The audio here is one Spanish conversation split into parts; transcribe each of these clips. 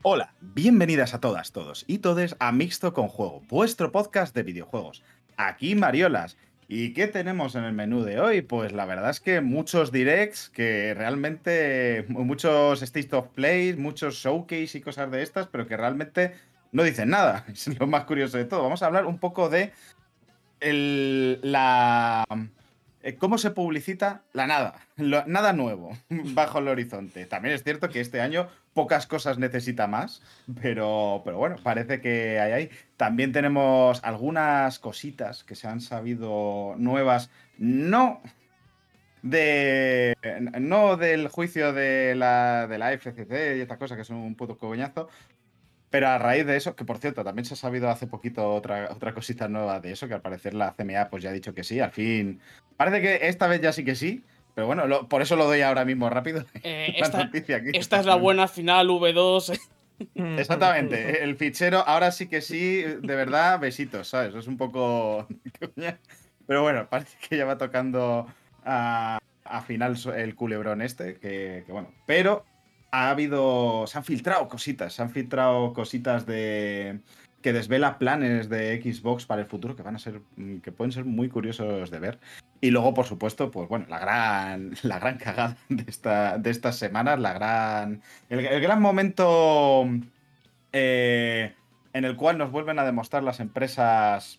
Hola, bienvenidas a todas, todos y todes a Mixto con Juego, vuestro podcast de videojuegos. Aquí Mariolas. ¿Y qué tenemos en el menú de hoy? Pues la verdad es que muchos directs, que realmente muchos state of play, muchos showcase y cosas de estas, pero que realmente no dicen nada. Es lo más curioso de todo. Vamos a hablar un poco de el, la, eh, cómo se publicita la nada, nada nuevo bajo el horizonte. También es cierto que este año pocas cosas necesita más, pero, pero bueno, parece que hay ahí. También tenemos algunas cositas que se han sabido nuevas, no de no del juicio de la, de la FCC y estas cosas que son un puto coñazo, pero a raíz de eso, que por cierto, también se ha sabido hace poquita otra, otra cosita nueva de eso, que al parecer la CMA pues ya ha dicho que sí, al fin. Parece que esta vez ya sí que sí, pero bueno, lo- por eso lo doy ahora mismo rápido. Eh, esta, noticia aquí. esta es la buena final V2. Exactamente, el fichero, ahora sí que sí, de verdad, besitos, ¿sabes? Es un poco. Pero bueno, parece que ya va tocando a, a final el culebrón este, que, que bueno. Pero ha habido. Se han filtrado cositas, se han filtrado cositas de. que desvela planes de Xbox para el futuro que van a ser. mm, que pueden ser muy curiosos de ver. Y luego, por supuesto, pues bueno, la gran, la gran cagada de, esta, de estas semanas, la gran. El, gran momento eh, en el cual nos vuelven a demostrar las empresas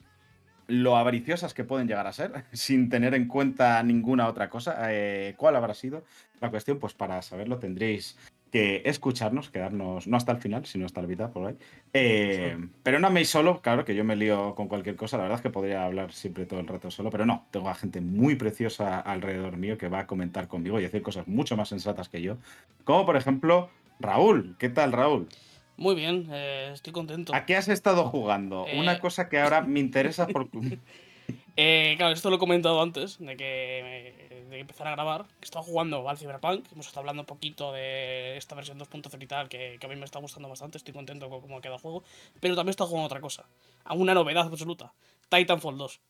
lo avariciosas que pueden llegar a ser, sin tener en cuenta ninguna otra cosa. Eh, ¿Cuál habrá sido la cuestión? Pues para saberlo tendréis que escucharnos, quedarnos, no hasta el final, sino hasta la mitad por ahí. Eh, Pero no me solo, claro que yo me lío con cualquier cosa, la verdad es que podría hablar siempre todo el rato solo, pero no, tengo a gente muy preciosa alrededor mío que va a comentar conmigo y decir cosas mucho más sensatas que yo. Como por ejemplo, Raúl. ¿Qué tal, Raúl? Muy bien, eh, estoy contento. ¿A qué has estado jugando? Eh. Una cosa que ahora me interesa por... Eh, claro, esto lo he comentado antes de que, de empezar a grabar. Que estaba jugando al Cyberpunk. Hemos estado hablando un poquito de esta versión 2.0 y tal, que, que a mí me está gustando bastante. Estoy contento con cómo queda el juego. Pero también he estado jugando otra cosa. A una novedad absoluta: Titanfall 2.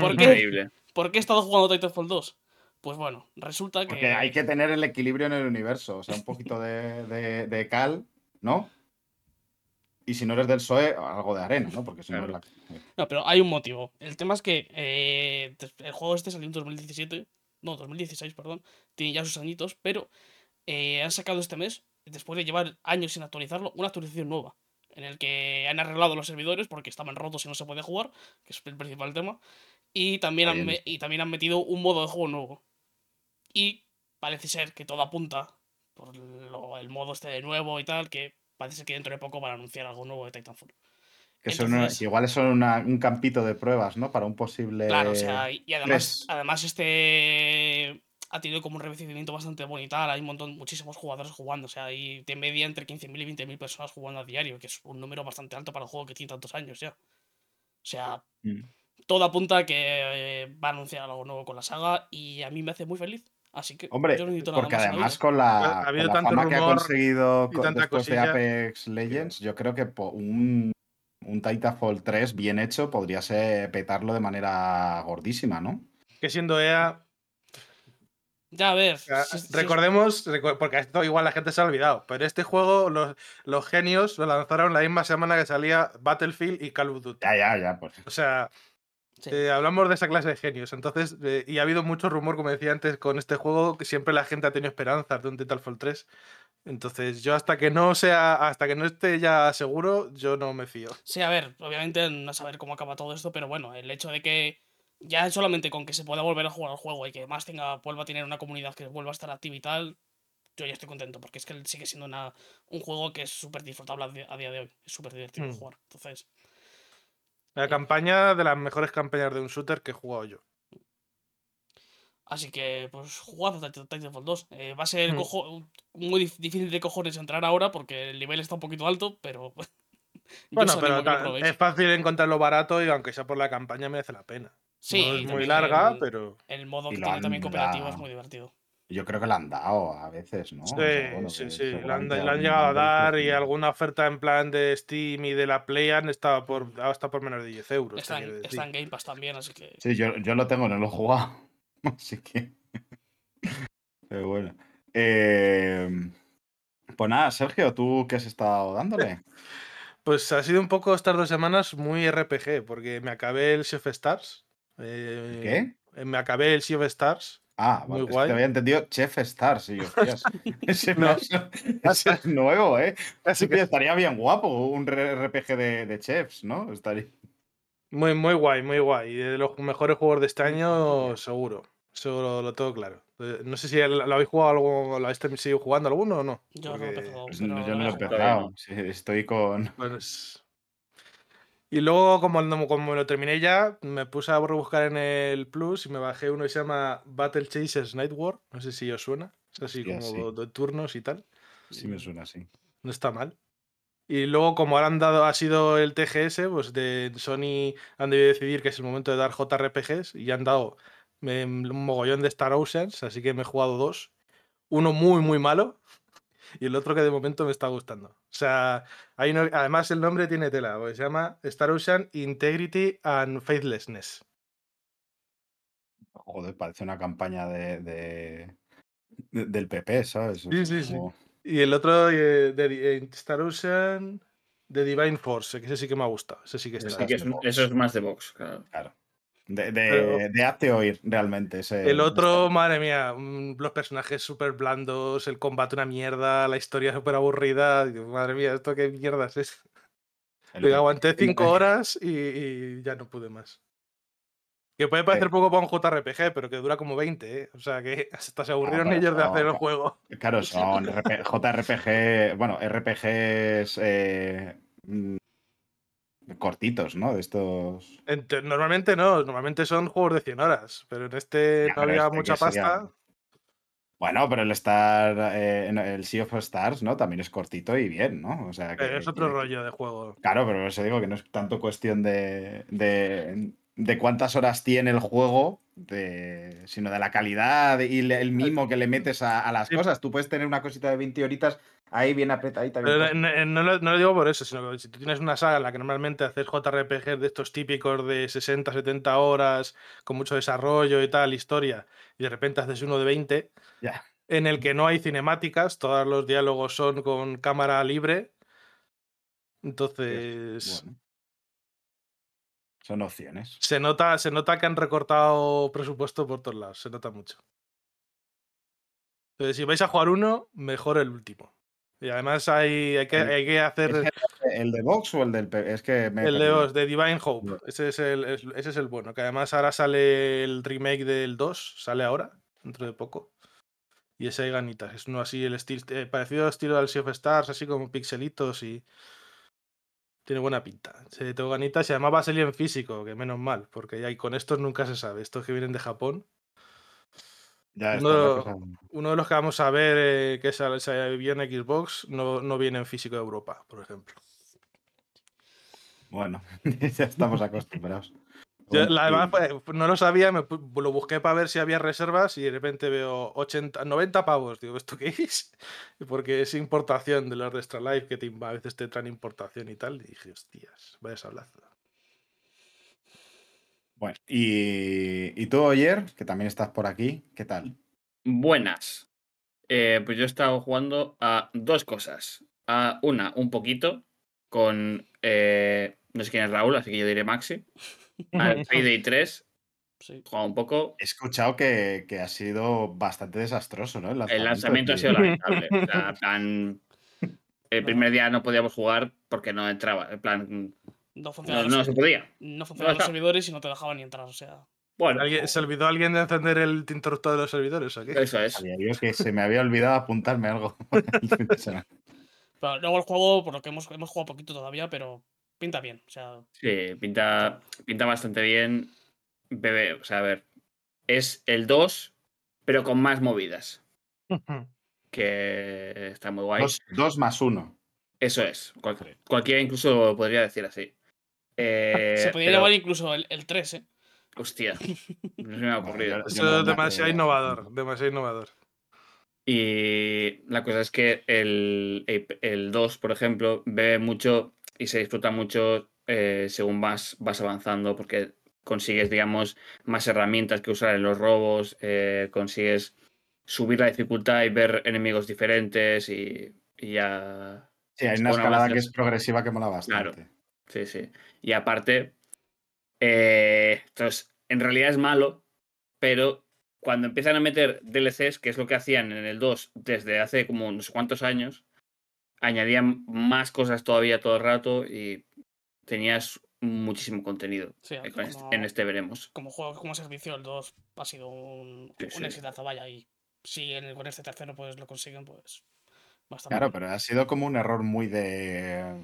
¿Por qué? Increíble. ¿Por qué he estado jugando Titanfall 2? Pues bueno, resulta que. Porque hay que tener el equilibrio en el universo, o sea, un poquito de, de- de cal, ¿no? Y si no eres del PSOE, algo de arena, ¿no? Porque si no es la... No, pero hay un motivo. El tema es que eh, el juego este salió en 2017. No, 2016, perdón. Tiene ya sus añitos, pero eh, han sacado este mes, después de llevar años sin actualizarlo, una actualización nueva. En el que han arreglado los servidores porque estaban rotos y no se puede jugar, que es el principal tema. Y también, han, y también han metido un modo de juego nuevo. Y parece ser que todo apunta por lo- el modo este de nuevo y tal, que parece que dentro de poco van a anunciar algo nuevo de Titanfall. Que son Entonces- una- igual son una- un campito de pruebas, ¿no? Para un posible... Claro, o sea, y además, tres. además este ha tenido como un recibimiento bastante tal. Hay un montón, muchísimos jugadores jugando. O sea, hay de media entre 15.000 y 20.000 personas jugando a diario, que es un número bastante alto para un juego que tiene tantos años ya. O sea, Mm. todo apunta a que eh, va a anunciar algo nuevo con la saga y a mí me hace muy feliz. Así que Hombre, yo no necesito nada porque más además con la, Ha con la tanto fama que ha conseguido y co- tanta después de. Apex Legends, yo creo que un, un Titanfall 3 bien hecho podría ser petarlo de manera gordísima, ¿no? Que siendo EA, Ya, a ver. recordemos, porque esto igual la gente se ha olvidado, pero este juego los, los genios lo lanzaron la misma semana que salía Battlefield y Call of Duty. Ya, ya, ya, pues. O sea, sí. eh, hablamos de esa clase de genios. Entonces, eh, y ha habido mucho rumor, como decía antes, con este juego, que siempre la gente ha tenido esperanzas de un Titanfall 3. Entonces, yo hasta que no sea, hasta que no esté ya seguro, yo no me fío. Sí, a ver, obviamente no saber cómo acaba todo esto, pero bueno, el hecho de que ya solamente con que se pueda volver a jugar al juego y que más tenga, vuelva a tener una comunidad que vuelva a estar activa y tal, yo ya estoy contento, porque es que sigue siendo una, un juego que es súper disfrutable a, día de hoy, es súper divertido Mm. jugar. Entonces, La campaña de las mejores campañas de un shooter que he jugado yo. así que, pues, jugad a Tit- Titanfall 2. Eh, va a ser Mm. cojo- muy dif- difícil de cojones entrar ahora porque el nivel está un poquito alto, pero... Bueno, pero es fácil encontrarlo barato y aunque sea por la campaña merece la pena. Sí, no es muy larga, el- pero El modo que tiene también cooperativo es muy divertido. Yo creo que la han dado a veces, ¿no? O Sí, sea, bueno, sí, sí. Le han, llegado a dar y alguna oferta en plan de Steam y de la Play han estado por, ha estado por menos de 10 euros. Está en, decir. está en Game Pass también, así que. Sí, yo, yo lo tengo, no lo he jugado. Así que. Pero bueno. Eh, Pues nada, Sergio, ¿tú qué has estado dándole? Pues ha sido un poco estas dos semanas muy RPG, porque me acabé el of Stars. eh, ¿Qué? Me acabé el Sea of Stars. Ah, vale, guay. te había entendido Chef Stars. Y hostias, ese, No. ese es nuevo, ¿eh? Así Sí, que estaría bien guapo un RPG de, de chefs, ¿no? Estaría... muy, muy guay, muy guay. Y de los mejores juegos de este año, seguro. Eso lo, lo tengo claro. Eh, No sé si lo lo habéis jugado algo, lo habéis seguido jugando alguno o no. Yo no he Porque, empezado, pero lo yo no lo he empezado. Sí, estoy con. Pues... Y luego, como, como lo terminé ya, me puse a rebuscar en el Plus y me bajé uno que se llama Battle Chasers Night War. No sé si os suena. Es así como sí. de turnos y tal. Sí, me suena así. No está mal. Y luego, como ahora han dado, ha sido el TGS, pues de Sony han debido decidir que es el momento de dar JRPGs y han dado em, un mogollón de Star Oceans, así que me he jugado dos. Uno muy, muy malo y el otro que de momento me está gustando. O sea, hay uno- además el nombre tiene tela, porque se llama Star Ocean Integrity and Faithlessness. Joder, parece una campaña de, de- de- del PP, ¿sabes? Sí, sí, sí. Y el otro eh, de, eh, Star Ocean de Divine Force, que ese sí que me ha gustado. Ese sí que está. Que es eso es más de box, claro. Claro. De, de, Pero- de oír, realmente. ese- El otro, madre mía, los personajes súper blandos, el combate una mierda, la historia súper aburrida. Madre mía, ¿esto qué mierdas es? Le aguanté cinco horas y, y ya no pude más. Que puede parecer poco para un JRPG, pero que dura como 20, ¿eh? O sea que hasta se aburrieron ellos de hacer el juego. Claro, son RP JRPG, bueno, RPGs eh, cortitos, ¿no? De estos. Ent- Normalmente no, normalmente son juegos de 100 horas, pero en este Ya, no había este mucha sería- pasta. Bueno, pero el Star, eh, el Sea of Stars, ¿no? También es cortito y bien, ¿no? O sea, que, pero es otro que- rollo de juego. Claro, pero eso digo que no es tanto cuestión de, de, de cuántas horas tiene el juego, de, sino de la calidad y le- el mimo que le metes a, a las cosas. Tú puedes tener una cosita de 20 horitas ahí bien apretadita. bien Pero cosita. no, no- no lo, no lo digo por eso, sino que si tú tienes una saga en la que normalmente haces JRPG de estos típicos de 60, 70 horas, con mucho desarrollo y tal, historia, y de repente haces uno de 20, Ya. en el que no hay cinemáticas, todos los diálogos son con cámara libre. Entonces, Bueno. Son opciones. se, nota, se nota que han recortado presupuesto por todos lados, se nota mucho. Entonces, si vais a jugar uno, mejor el último. Y además hay, hay, que, hay que hacer... ¿Es el, de Vox o el del P? Es que me El de, os- de Divine Hope. No. Ese es, el, es- ese es el bueno. Que además ahora sale el remake del 2. Sale ahora, dentro de poco. Y ese hay ganitas. Es uno así, el estilo, eh, parecido al estilo del Sea of Stars, así como pixelitos y. Tiene buena pinta. Sí, tengo ganitas y además va a salir en físico, que menos mal, porque ya y con estos nunca se sabe. Estos que vienen de Japón. Ya está no- la cosa. Uno de los que vamos a ver, eh, que sale, se viene en Xbox, no, no viene en físico de Europa, por ejemplo. Bueno, ya estamos acostumbrados. Yo, la- además, pues, no lo sabía, me lo busqué para ver si había reservas y de repente veo 80, 90 pavos. Digo, ¿esto qué es? Porque es importación de los de Extra Life que te, a veces te traen importación y tal. Y dije, hostias, vaya sablazo. Bueno, y, y tú, Oyer, que también estás por aquí, ¿qué tal? Buenas. Eh, pues yo he estado jugando a dos cosas. A una, un poquito, con. eh, no sé quién es Raúl, así que yo diré Maxi. Al Payday 3, Sí. jugado un poco. He escuchado que, que ha sido bastante desastroso, ¿no? El lanzamiento ha sido lamentable. O sea, plan, El primer día no podíamos jugar porque no entraba. En plan, No se podía. no funcionaban los servidores y no te dejaban ni entrar. O sea, Bueno, ¿Alguien- ¿Se olvidó alguien de encender el interruptor de los servidores? ¿o qué? eso es. Yo que se me había olvidado apuntarme algo. pero luego el juego, por lo que hemos, hemos jugado poquito todavía, pero pinta bien. O sea, Sí, pinta, pinta bastante bien. Bebé, o sea, a ver. Es el 2, pero con más movidas. Que está muy guay. dos, dos más uno. Eso es. cual- cualquiera incluso podría decir así. Eh, se podría pero- llamar incluso el, el 3, ¿eh? Hostia. No se me ha ocurrido. Eso es demasiado innovador, demasiado innovador. Y la cosa es que el, el- el 2, por ejemplo, ve mucho y se disfruta mucho eh, según vas, vas avanzando, porque consigues, digamos, más herramientas que usar en los robos, eh, consigues subir la dificultad y ver enemigos diferentes y, y ya... Sí, hay una escalada que es progresiva que mola Claro. bastante. Sí, sí. Y aparte, eh, entonces, en realidad es malo, pero cuando empiezan a meter DLCs, que es lo que hacían en el 2 desde hace como no sé cuántos años, añadían más cosas todavía todo el rato y tenías muchísimo contenido. Sí, con como- En este veremos. Como juego, como servicio, el 2 ha sido un, Sí, un sí. exitazo, vaya. Y si en, con este tercero pues lo consiguen, pues bastante. Claro, bien. pero ha sido como un error muy de.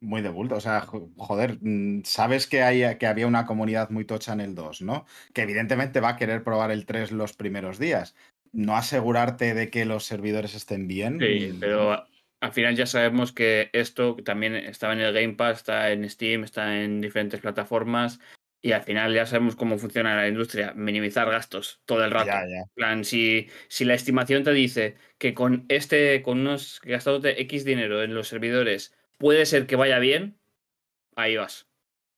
Muy de bulto. O sea, jo- joder, mm, sabes que, hay, que había una comunidad muy tocha en el 2, ¿no? Que evidentemente va a querer probar el 3 los primeros días. No asegurarte de que los servidores estén bien. Sí, mm, pero al final ya sabemos que esto también estaba en el Game Pass, está en Steam, está en diferentes plataformas y al final ya sabemos cómo funciona la industria, minimizar gastos todo el rato. Ya, ya. Plan, si, si la estimación te dice que con este, con unos gastados de X dinero en los servidores puede ser que vaya bien, ahí vas.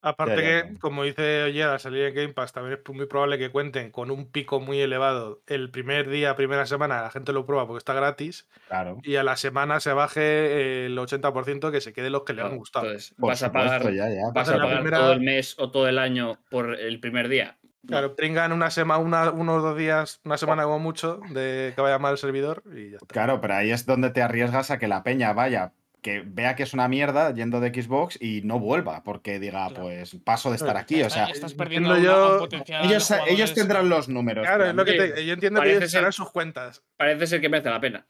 Aparte Ya, ya, que, ya. como dice Oyer, al salir en Game Pass también es muy probable que cuenten con un pico muy elevado. El primer día, primera semana, la gente lo prueba porque está gratis Claro. y a la semana se baje el 80% que se quede los que le han gustado. Entonces, Por vas a pagar, ya, ya. vas a pagar primera- todo el mes o todo el año por el primer día. Claro, tengan una semana, una, unos dos días, una semana como mucho, de que vaya mal el servidor y ya está. Claro, pero ahí es donde te arriesgas a que la peña vaya, que vea que es una mierda yendo de Xbox y no vuelva, porque diga, Claro. pues paso de estar aquí. O sea, estás entiendo perdiendo yo- un ellos, ellos tendrán los números. Claro, es lo que te- yo entiendo que ellos harán sus cuentas. Parece ser que merece la pena.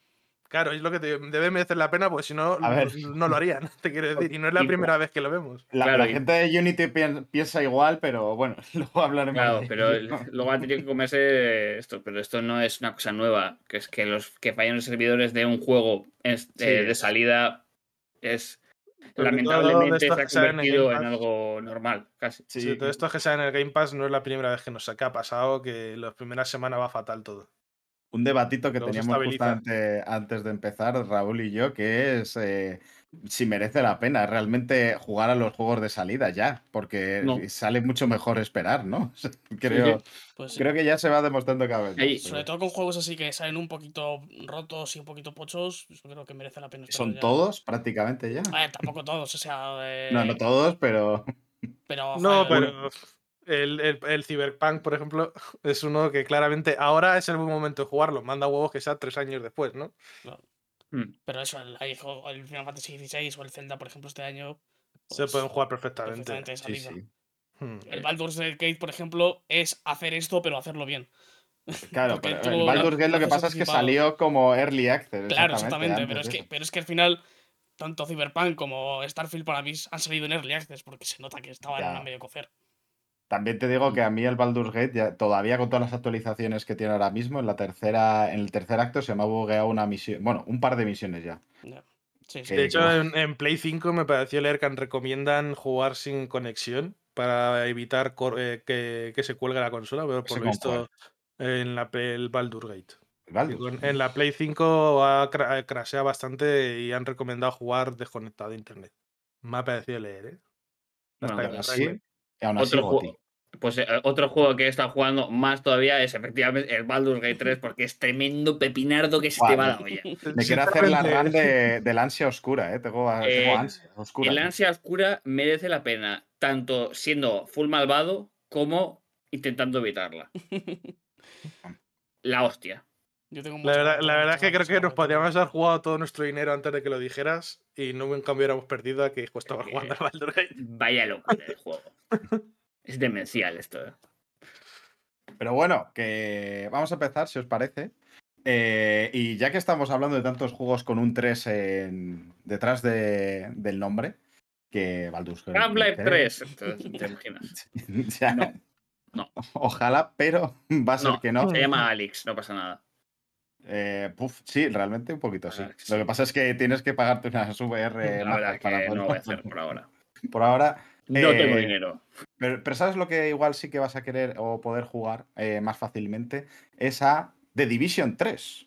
Claro, es lo que te, debe merecer la pena, porque si no, no, lo harían, te quiero decir. Y no es la Y- primera vez que lo vemos. La, Claro, la gente de Unity pien- piensa igual, pero bueno, luego hablaremos Claro, de pero el- luego han tenido que comerse esto, pero esto no es una cosa nueva, que es que los que fallan los servidores de un juego es- Sí, eh, de salida es lamentablemente se ha en algo normal, casi. Sí, Sí, todo esto que sale en el Game Pass no es la primera vez que nos que ha pasado, que las primeras semanas va fatal todo. un debatito que Luego teníamos estabiliza. justamente antes de empezar, Raúl y yo, que es eh, si merece la pena realmente jugar a los juegos de salida ya, porque No. sale mucho mejor esperar, ¿no? Creo, Pues sí. creo que ya se va demostrando cada vez más. Ahí- pero Sobre todo con juegos así que salen un poquito rotos y un poquito pochos, yo creo que merece la pena. esperar ¿Son ya. todos prácticamente ya? A ver, tampoco todos, o sea. eh, No, no todos, pero Pero, No, joder, pero el, el, el Cyberpunk, por ejemplo, es uno que claramente ahora es el buen momento de jugarlo. Manda huevos que sea tres años después, ¿no? Mm. Pero eso, el, Final Fantasy XVI o el Zelda, por ejemplo, este año. Se pues, pueden jugar perfectamente. perfectamente de sí, salida. sí. Hmm. El Baldur's Gate, por ejemplo, es hacer esto, pero hacerlo bien. Claro, pero tú el lo- Baldur's Gate lo que pasa es que salió como Early Access. Claro, exactamente, pero es, que, pero es que al final, tanto Cyberpunk como Starfield para mí han salido en Early Access, porque se nota que estaban Ya. a medio cocer. También te digo que a mí el Baldur's Gate, ya, todavía con todas las actualizaciones que tiene ahora mismo, en la tercera, en el tercer acto se me ha bugueado una misión, bueno, un par de misiones ya. Sí, sí. De hecho, en, en Play 5 me pareció leer que recomiendan jugar sin conexión para evitar cor- eh, que, que se cuelgue la consola, pero ¿Ese por lo visto en la el Baldur's Gate. En la Play 5 ha cra- crasheado bastante y han recomendado jugar desconectado de internet. Me ha parecido leer, ¿eh? Bueno, Hasta que Aún lo así, aún así, Otro. Pues eh, otro juego que he estado jugando más todavía es efectivamente el Baldur's Gate 3 porque es tremendo pepinardo que se te va la olla. Me quiero hacer la run de, del ansia oscura, ¿eh? Tengo, tengo Eh, ansia oscura. El ansia oscura merece la pena, tanto siendo full malvado como intentando evitarla. La hostia. Yo tengo La verdad, la verdad es que creo que nos podríamos haber jugado todo nuestro dinero antes de que lo dijeras y no en cambio hubiéramos perdido a que costaba Eh, jugando al Baldur's Gate. Vaya locura de juego. Es demencial esto. ¿eh? Pero bueno, que vamos a empezar, si os parece. Eh, y ya que estamos hablando de tantos juegos con un 3 en- detrás de- del nombre, que Baldur's Gate Half-Life 3, 3. entonces, ¿Te imaginas? ya, No, no. Ojalá, pero va a ser No, que no. Se llama Alex, no pasa nada. Eh, sí, realmente un poquito sí. Lo que pasa es que tienes que pagarte unas VR La verdad para no voy a hacer por ahora. Por ahora. No tengo Eh, dinero. Pero, pero ¿sabes lo que igual sí que vas a querer o poder jugar eh, más fácilmente? Es a The Division 3.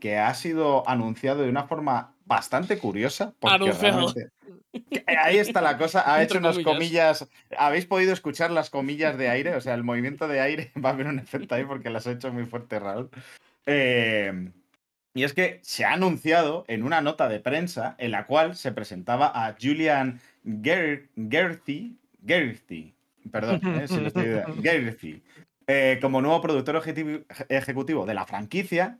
que ha sido anunciado de una forma bastante curiosa. Porque Anunciado. realmente- que Ahí está la cosa. Ha hecho unas comillas. comillas. ¿Habéis podido escuchar las comillas de aire? O sea, el movimiento de aire va a haber un efecto ahí porque las ha hecho muy fuerte Raúl. Eh, y es que se ha anunciado en una nota de prensa en la cual se presentaba a Julian Ger Gerthy, Gerthy, perdón, eh, si lo estoy Gerthy, eh, como nuevo productor ejecutivo- de la franquicia.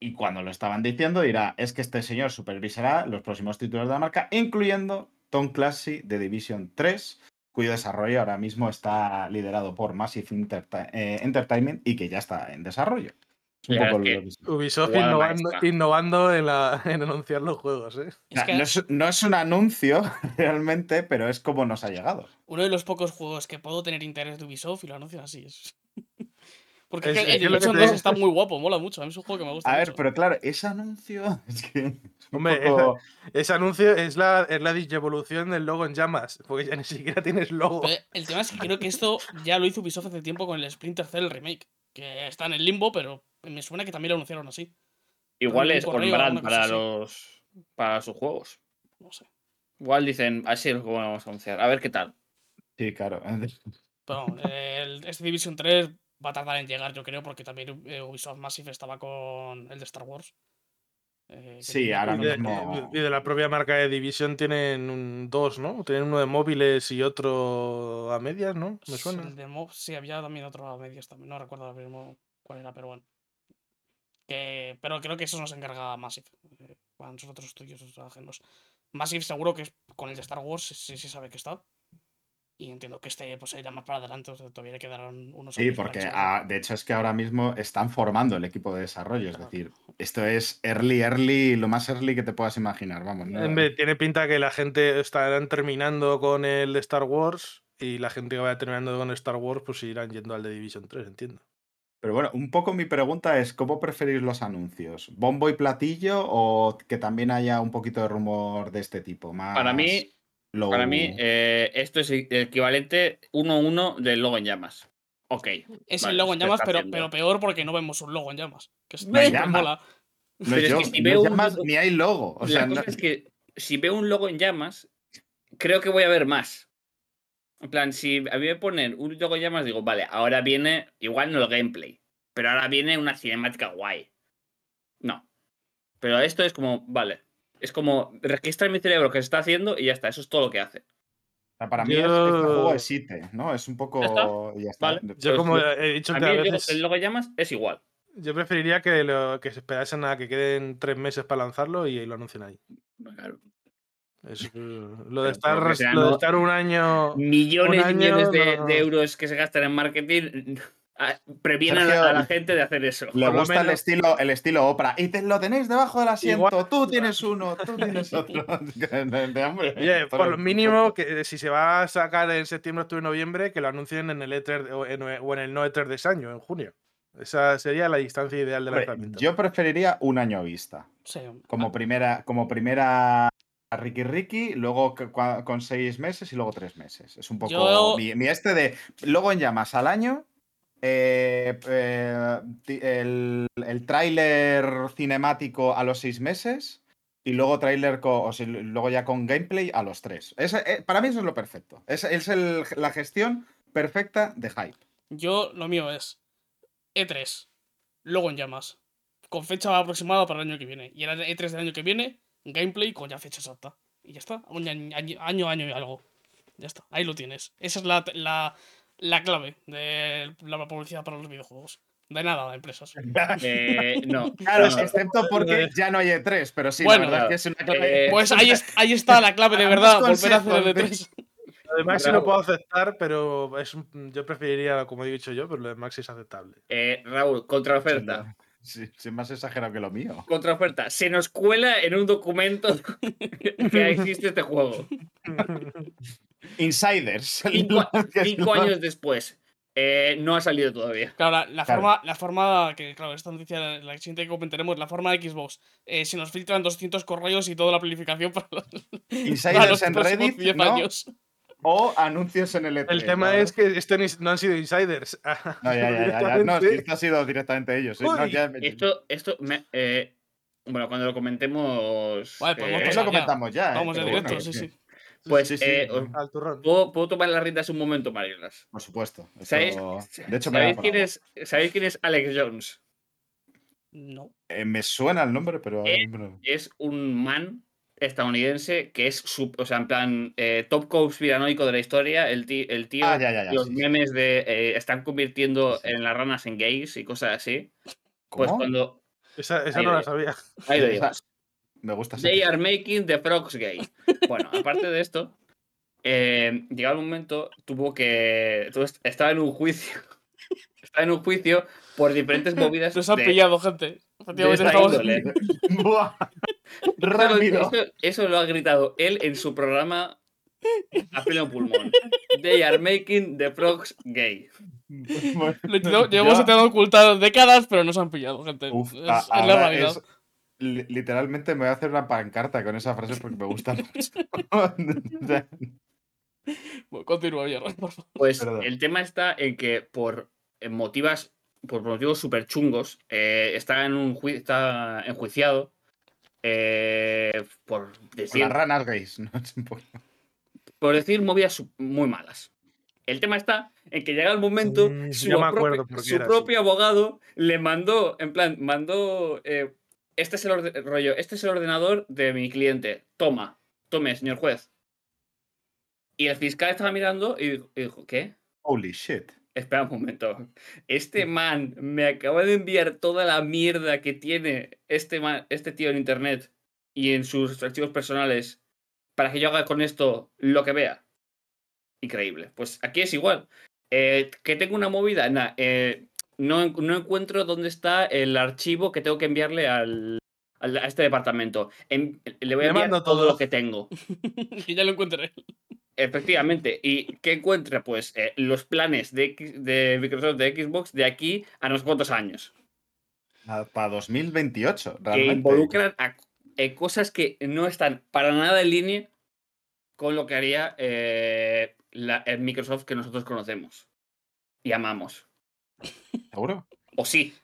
Y cuando lo estaban diciendo, dirá: es que este señor supervisará los próximos títulos de la marca, incluyendo Tom Clancy de Division 3, cuyo desarrollo ahora mismo está liderado por Massive eh, Entertainment y que ya está en desarrollo. Es un Ya, poco es que- lo que se- Ubisoft innovando, innovando en, la, en anunciar los juegos, ¿eh? Es que no, es, no es un anuncio realmente, pero es como nos ha llegado. uno de los pocos juegos que puedo tener interés de Ubisoft y lo anuncian así. Es... Porque Es- es que el Division te 2 digo- está muy guapo, mola mucho. A mí es un juego que me gusta A ver, mucho. pero claro, ese anuncio es que. Hombre, poco- Ese anuncio es la, es la digievolución del logo en llamas, porque ya ni siquiera tienes logo. Pero el tema es que creo que esto ya lo hizo Ubisoft hace tiempo con el Splinter Cell remake. Que está en el limbo, pero me suena que también lo anunciaron así. Igual es con brand para así. los para sus juegos. No sé. Igual dicen, así es lo que vamos a anunciar. A ver qué tal. Sí, claro. Pero el, este Division 3 va a tardar en llegar, yo creo, porque también eh, Ubisoft Massive estaba con el de Star Wars. Eh, Sí, ahora Y un- de, mismo- y de la propia marca de Division tienen un, dos, ¿no? Tienen uno de móviles y otro a medias, ¿no? Me suena. El de sí, había también otro a medias también. No recuerdo ahora mismo cuál era, pero bueno. Que, pero creo que eso nos encarga Massive. eh, Con sus otros estudios ajenos. Massive seguro que es- con el de Star Wars sí sí se sabe que está. Y entiendo que este pues irá más para adelante. o sea, todavía le quedarán unos Sí, años para porque ah, de hecho es que ahora mismo están formando el equipo de desarrollo. Es decir, esto es early, early, lo más early que te puedas imaginar. Vamos, ¿no? Tiene pinta que la gente estarán terminando con el de Star Wars y la gente que vaya terminando con Star Wars pues irán yendo al de Division 3, entiendo. Pero bueno, un poco mi pregunta es: ¿cómo preferís los anuncios? ¿Bombo y platillo o que también haya un poquito de rumor de este tipo? Más Para mí, low- para mí eh, esto es el equivalente 1-1 del logo en llamas. Ok. Es vale, el logo en llamas, pero, pero peor porque no vemos un logo en llamas. Que es No hay mola. no pero es yo, que si no veo un llamas ni hay logo. O la sea, cosa no- es que si veo un logo en llamas, creo que voy a ver más. En plan, si a mí me ponen un llamas, digo, vale, ahora viene, igual no el gameplay, pero ahora viene una cinemática guay. No. Pero esto es como, vale, es como registra en mi cerebro que se está haciendo y ya está, eso es todo lo que hace. O sea, para mí es, este juego Yo- es IT, ¿no? Es un poco. ¿Ya está? ya está. Vale. Yo como he dicho A que mí a veces el logo llamas es igual. yo preferiría que, lo, que se esperasen a que queden tres meses para lanzarlo y lo anuncien ahí. Claro. Es, eh, lo, de estar, lo de estar un año... Millones Un y millones de, año no- de euros que se gastan en marketing ah, previenen a la- Sergio, a la gente de hacer eso. Le gusta el estilo, el estilo Oprah. Y te lo tenéis debajo del asiento. Igual- Tú tienes uno, tú tienes otro. De- de hambre. Oye, por lo mínimo, que si se va a sacar en septiembre, octubre, noviembre, que lo anuncien en el E3 o en, o en el no E3 de ese año, en junio. Esa sería la distancia ideal de lanzamiento. Yo preferiría un año vista. Sí. Como primera, como primera Ricky Ricky, luego con seis meses y luego tres meses. Es un poco Yo- mi, mi este de luego en llamas al año. eh, eh, el, el tráiler cinemático a los seis meses y luego tráiler o sea, luego ya con gameplay a los tres. Ese, eh, para mí eso es lo perfecto. Es, es el- la gestión perfecta de hype. Yo, lo mío es E3, logo en llamas, con fecha aproximada para el año que viene. Y el E3 del año que viene, gameplay con ya fecha exacta. Y ya está, un año, año, y algo. Ya está, ahí lo tienes. Esa es la, la, la clave de la publicidad para los videojuegos. De nada, empresas. Eh, no. Claro, no. excepto porque ya no hay E3, pero sí, Bueno, la verdad es que es una clave. eh, Pues ahí, es- ahí está la clave de verdad, volver a hacer el consejos, E3. Lo de Maxi Bravo. lo puedo aceptar, pero es un- yo preferiría, como he dicho yo, pero lo de Maxi es aceptable. Eh, Raúl, contraoferta. Sí, sí, más exagerado que lo mío. Contraoferta. Se nos cuela en un documento que existe este juego. Insiders. Cinco, es años después. Eh, no ha salido todavía. Claro, la, la Claro. forma, la forma que, claro, esta noticia, la siguiente que comentaremos, la forma de Xbox. Eh, se nos filtran 200 correos y toda la planificación para los, para Insiders los en Reddit 10 ¿no? años. O anuncios en el E3. El tema ¿no? es que esto ni- no han sido insiders. No, ya, ya, ya, ya. No, esto ha sido directamente ellos. ¿eh? No, Uy, ya- Esto, esto me- eh, Bueno, cuando lo comentemos. Vale, Eso pasar lo comentamos ya. ¿eh? Vamos en directo, bueno, sí, sí. Pues, sí, sí, eh, os-. ¿puedo, puedo tomar las riendas un momento, Mariolas? Por supuesto. Esto- ¿Sabéis, De hecho, ¿sabéis, quién es, ¿sabéis quién es Alex Jones? No. Eh, me suena el nombre, pero. Eh. Es un man estadounidense que es, sub- o sea, en plan, eh, top conspiranoico de la historia. El, tío, Ah, ya, ya, ya, los sí, sí. memes de eh, están convirtiendo Sí, en las ranas en gays y cosas así. Pues cuando. Esa, esa no lo la sabía. Ahí lo digo. esa- Me gusta They are making the frogs gay. Bueno, aparte de esto, eh, llegado un momento, tuvo que. estaba en un juicio. estaba en un juicio por diferentes movidas. Nos han de- pillado, gente. Esta índole. Rápido. eso- eso lo ha gritado él en su programa a pleno pulmón. They are making the frogs gay. Bueno, Lo Llevamos ya- intentando ocultar décadas, pero nos han pillado, gente. Uf, es, a- es la realidad. es- literalmente me voy a hacer una pancarta con esa frase porque me gusta mucho. Bueno, Continúa, Jerry, por favor. Pues Perdón. el tema está en que por eh, motivas, por motivos súper chungos, eh, está en un está enjuiciado eh, por decir las ranas gays. ¿no? Es un poco- por decir movidas muy malas. El tema está en que llega el momento, Mm, su, me propio- acuerdo por qué su propio abogado le mandó, en plan, mandó, eh, este es el orde- rollo, este es el ordenador de mi cliente, toma, tome, señor juez. Y el fiscal estaba mirando y dijo, y dijo, ¿qué? Holy shit. Espera un momento. Este man me acaba de enviar toda la mierda que tiene este, man- este tío en internet y en sus archivos personales para que yo haga con esto lo que vea. Increíble. Pues aquí es igual. Eh, que tengo una movida. Nah, eh, no, no encuentro dónde está el archivo que tengo que enviarle al- a este departamento. En- le voy a enviar mando todo lo que tengo. que ya lo encontraré. Efectivamente. ¿Y qué encuentra? Pues eh, los planes de, X- de Microsoft de Xbox de aquí a no sé cuántos años. Nada, Para 2028, Que realmente. involucran a eh, cosas que no están para nada en línea con lo que haría eh, la, el Microsoft que nosotros conocemos y amamos. ¿Seguro? O sí.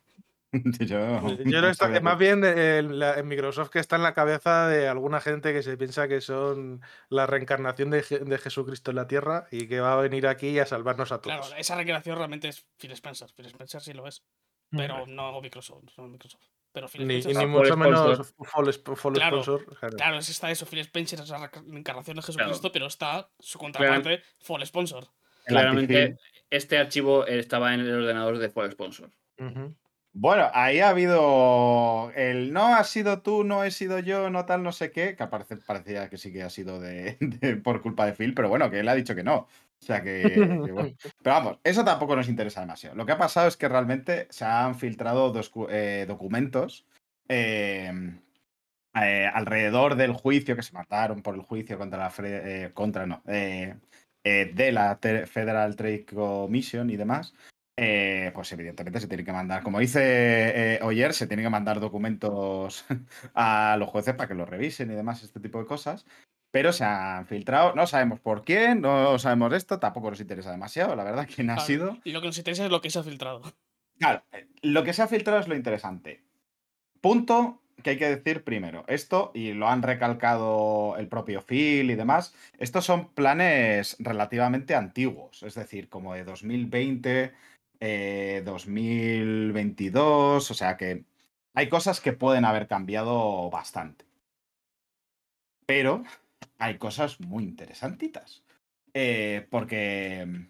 Yo, Yo no está- sabía más que- bien en, la- en Microsoft que está en la cabeza de alguna gente que se piensa que son la reencarnación de, de Jesucristo en la tierra y que va a venir aquí a salvarnos a Claro, todos. esa recreación realmente es Phil Spencer. Phil Spencer sí lo es. Pero no Microsoft. No Microsoft. Pero Phil Ni, Spencer sí. ni Full mucho menos full Claro, sponsor. claro. Claro, es está eso. Phil Spencer es la reencarnación de Jesucristo, pero está su Claro. contraparte, Full Sponsor. Claramente este archivo estaba en el ordenador de Full Sponsor. Ujú. Bueno, ahí ha habido el no ha sido tú, no he sido yo, no tal, no sé qué, que parece, parecía que sí que ha sido de, por culpa de Phil, pero bueno, que él ha dicho que no. O sea que. Pero vamos, eso tampoco nos interesa demasiado. Lo que ha pasado es que realmente se han filtrado dos eh, documentos eh, eh, alrededor del juicio que se mataron por el juicio contra la Fre- eh, contra no de la Federal Trade Commission y demás. Eh, pues evidentemente se tiene que mandar, como dice eh, Oyer, se tiene que mandar documentos a los jueces para que los revisen y demás, este tipo de cosas. Pero se han filtrado, no sabemos por quién, no sabemos esto, tampoco nos interesa demasiado, la verdad, quién ha Claro, sido. Y lo que nos interesa es lo que se ha filtrado. Claro, eh, lo que se ha filtrado es lo interesante. Punto que hay que decir primero. Esto, y lo han recalcado el propio Phil y demás, estos son planes relativamente antiguos, es decir, como de 2020, eh, 2022, o sea que hay cosas que pueden haber cambiado bastante. Pero hay cosas muy interesantitas. Eh, porque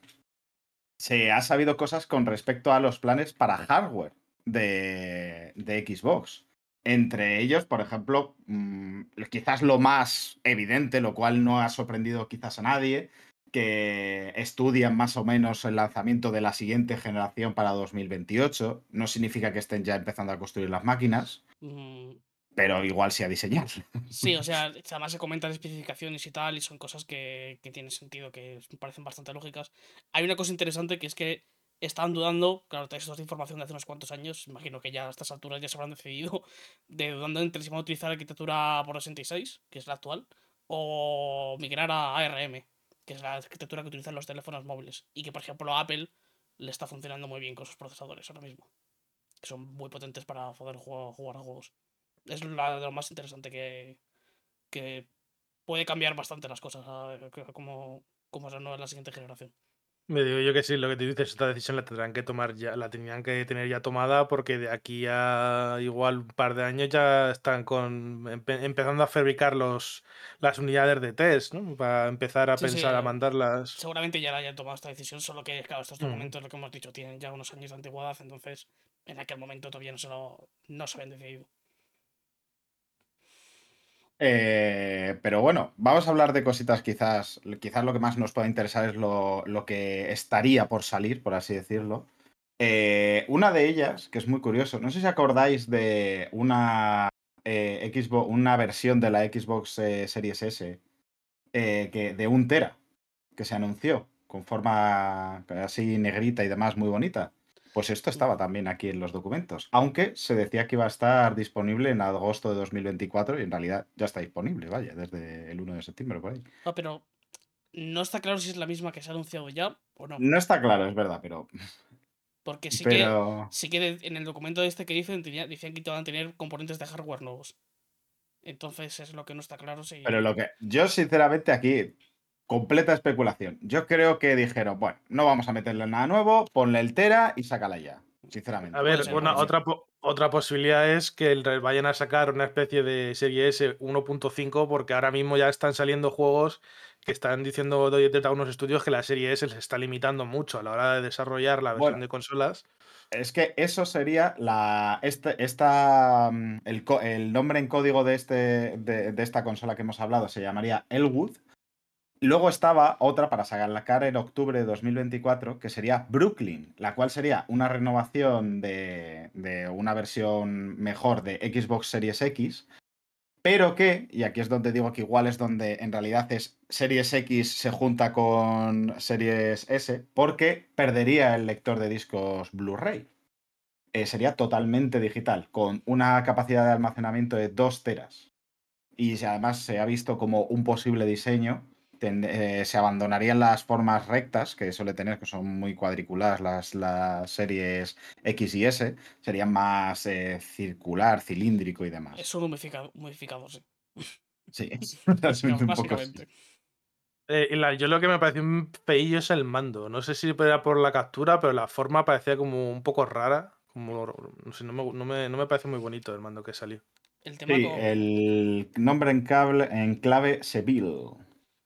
se ha sabido cosas con respecto a los planes para hardware de, de Xbox. Entre ellos, por ejemplo, mm, quizás lo más evidente, lo cual no ha sorprendido quizás a nadie, que estudian más o menos el lanzamiento de la siguiente generación para 2028. No significa que estén ya empezando a construir las máquinas, Mm, pero igual sí a diseñar. Sí, o sea, además se comentan especificaciones y tal, y son cosas que, que tienen sentido, que parecen bastante lógicas. Hay una cosa interesante que es que estaban dudando, claro, esto es de información de hace unos cuantos años, imagino que ya a estas alturas ya se habrán decidido, de dudando entre si van a utilizar arquitectura por 66, que es la actual, o migrar a ARM, que es la arquitectura que utilizan los teléfonos móviles, y que por ejemplo a Apple le está funcionando muy bien con sus procesadores ahora mismo, que son muy potentes para poder jugar, a juegos. Es la- de lo más interesante que, que puede cambiar bastante las cosas a, a como, como será la siguiente generación. Me digo yo que sí, lo que te dices, esta decisión la tendrán que tomar ya, la tenían que tener ya tomada porque de aquí a igual un par de años ya están con empe- empezando a fabricar los las unidades de test, ¿no? Para empezar a Sí, sí, pensar a eh, mandarlas. Seguramente ya la hayan tomado esta decisión, solo que, claro, estos Mm. documentos, lo que hemos dicho, tienen ya unos años de antigüedad, entonces en aquel momento todavía no se, lo, no se habían decidido. Eh, pero bueno, vamos a hablar de cositas quizás, quizás lo que más nos pueda interesar es lo, lo que estaría por salir, por así decirlo. Eh, una de ellas, que es muy curioso, no sé si acordáis de una, eh, Xbox, una versión de la Xbox Series S que, de un tera que se anunció con forma así negrita y demás muy bonita. Pues esto estaba también aquí en los documentos, aunque se decía que iba a estar disponible en agosto de 2024 y en realidad ya está disponible, vaya, desde el 1 de septiembre por ahí. Ah, pero no está claro si es la misma que se ha anunciado ya o no. No está claro, es verdad, pero... Porque sí que, sí que de- en el documento este que dicen, decían que iban a tener componentes de hardware nuevos. Entonces es lo que no está claro si... Pero lo que. Yo, sinceramente, aquí. Completa especulación. Yo creo que dijeron, bueno, no vamos a meterle nada nuevo, ponle el Tera y sácala ya. Sinceramente. A ver, una, otra, po- otra posibilidad es que el- vayan a sacar una especie de serie S 1.5 porque ahora mismo ya están saliendo juegos que están diciendo de de algunos estudios que la serie S les está limitando mucho a la hora de desarrollar la versión Bueno. de consolas. Es que eso sería la. Este, esta. mm, El, co- el nombre en código de, este, de, de esta consola que hemos hablado se llamaría Elwood. Luego estaba otra para sacar en octubre de 2024, que sería Brooklyn, la cual sería una renovación de, una versión mejor de Xbox Series X, pero que, y aquí es donde digo que igual es donde en realidad es Series X se junta con Series S, porque perdería el lector de discos Blu-ray. Eh, sería totalmente digital, con una capacidad de almacenamiento de 2 teras. Y además se ha visto como un posible diseño, ten- eh, se abandonarían las formas rectas que suele tener, que son muy cuadriculadas las, las series X y S, serían más eh, circular, cilíndrico y demás. Es un humidificador, humidificador, sí. Sí, Básicamente- un poco. Eh, la- yo lo que me pareció un feillo es el mando. No sé si era por la captura, pero la forma parecía como un poco rara. Como, no, sé, no, me, no, me, no me parece muy bonito el mando que salió. El tema Sí, con- el nombre en, cable, en clave Seville,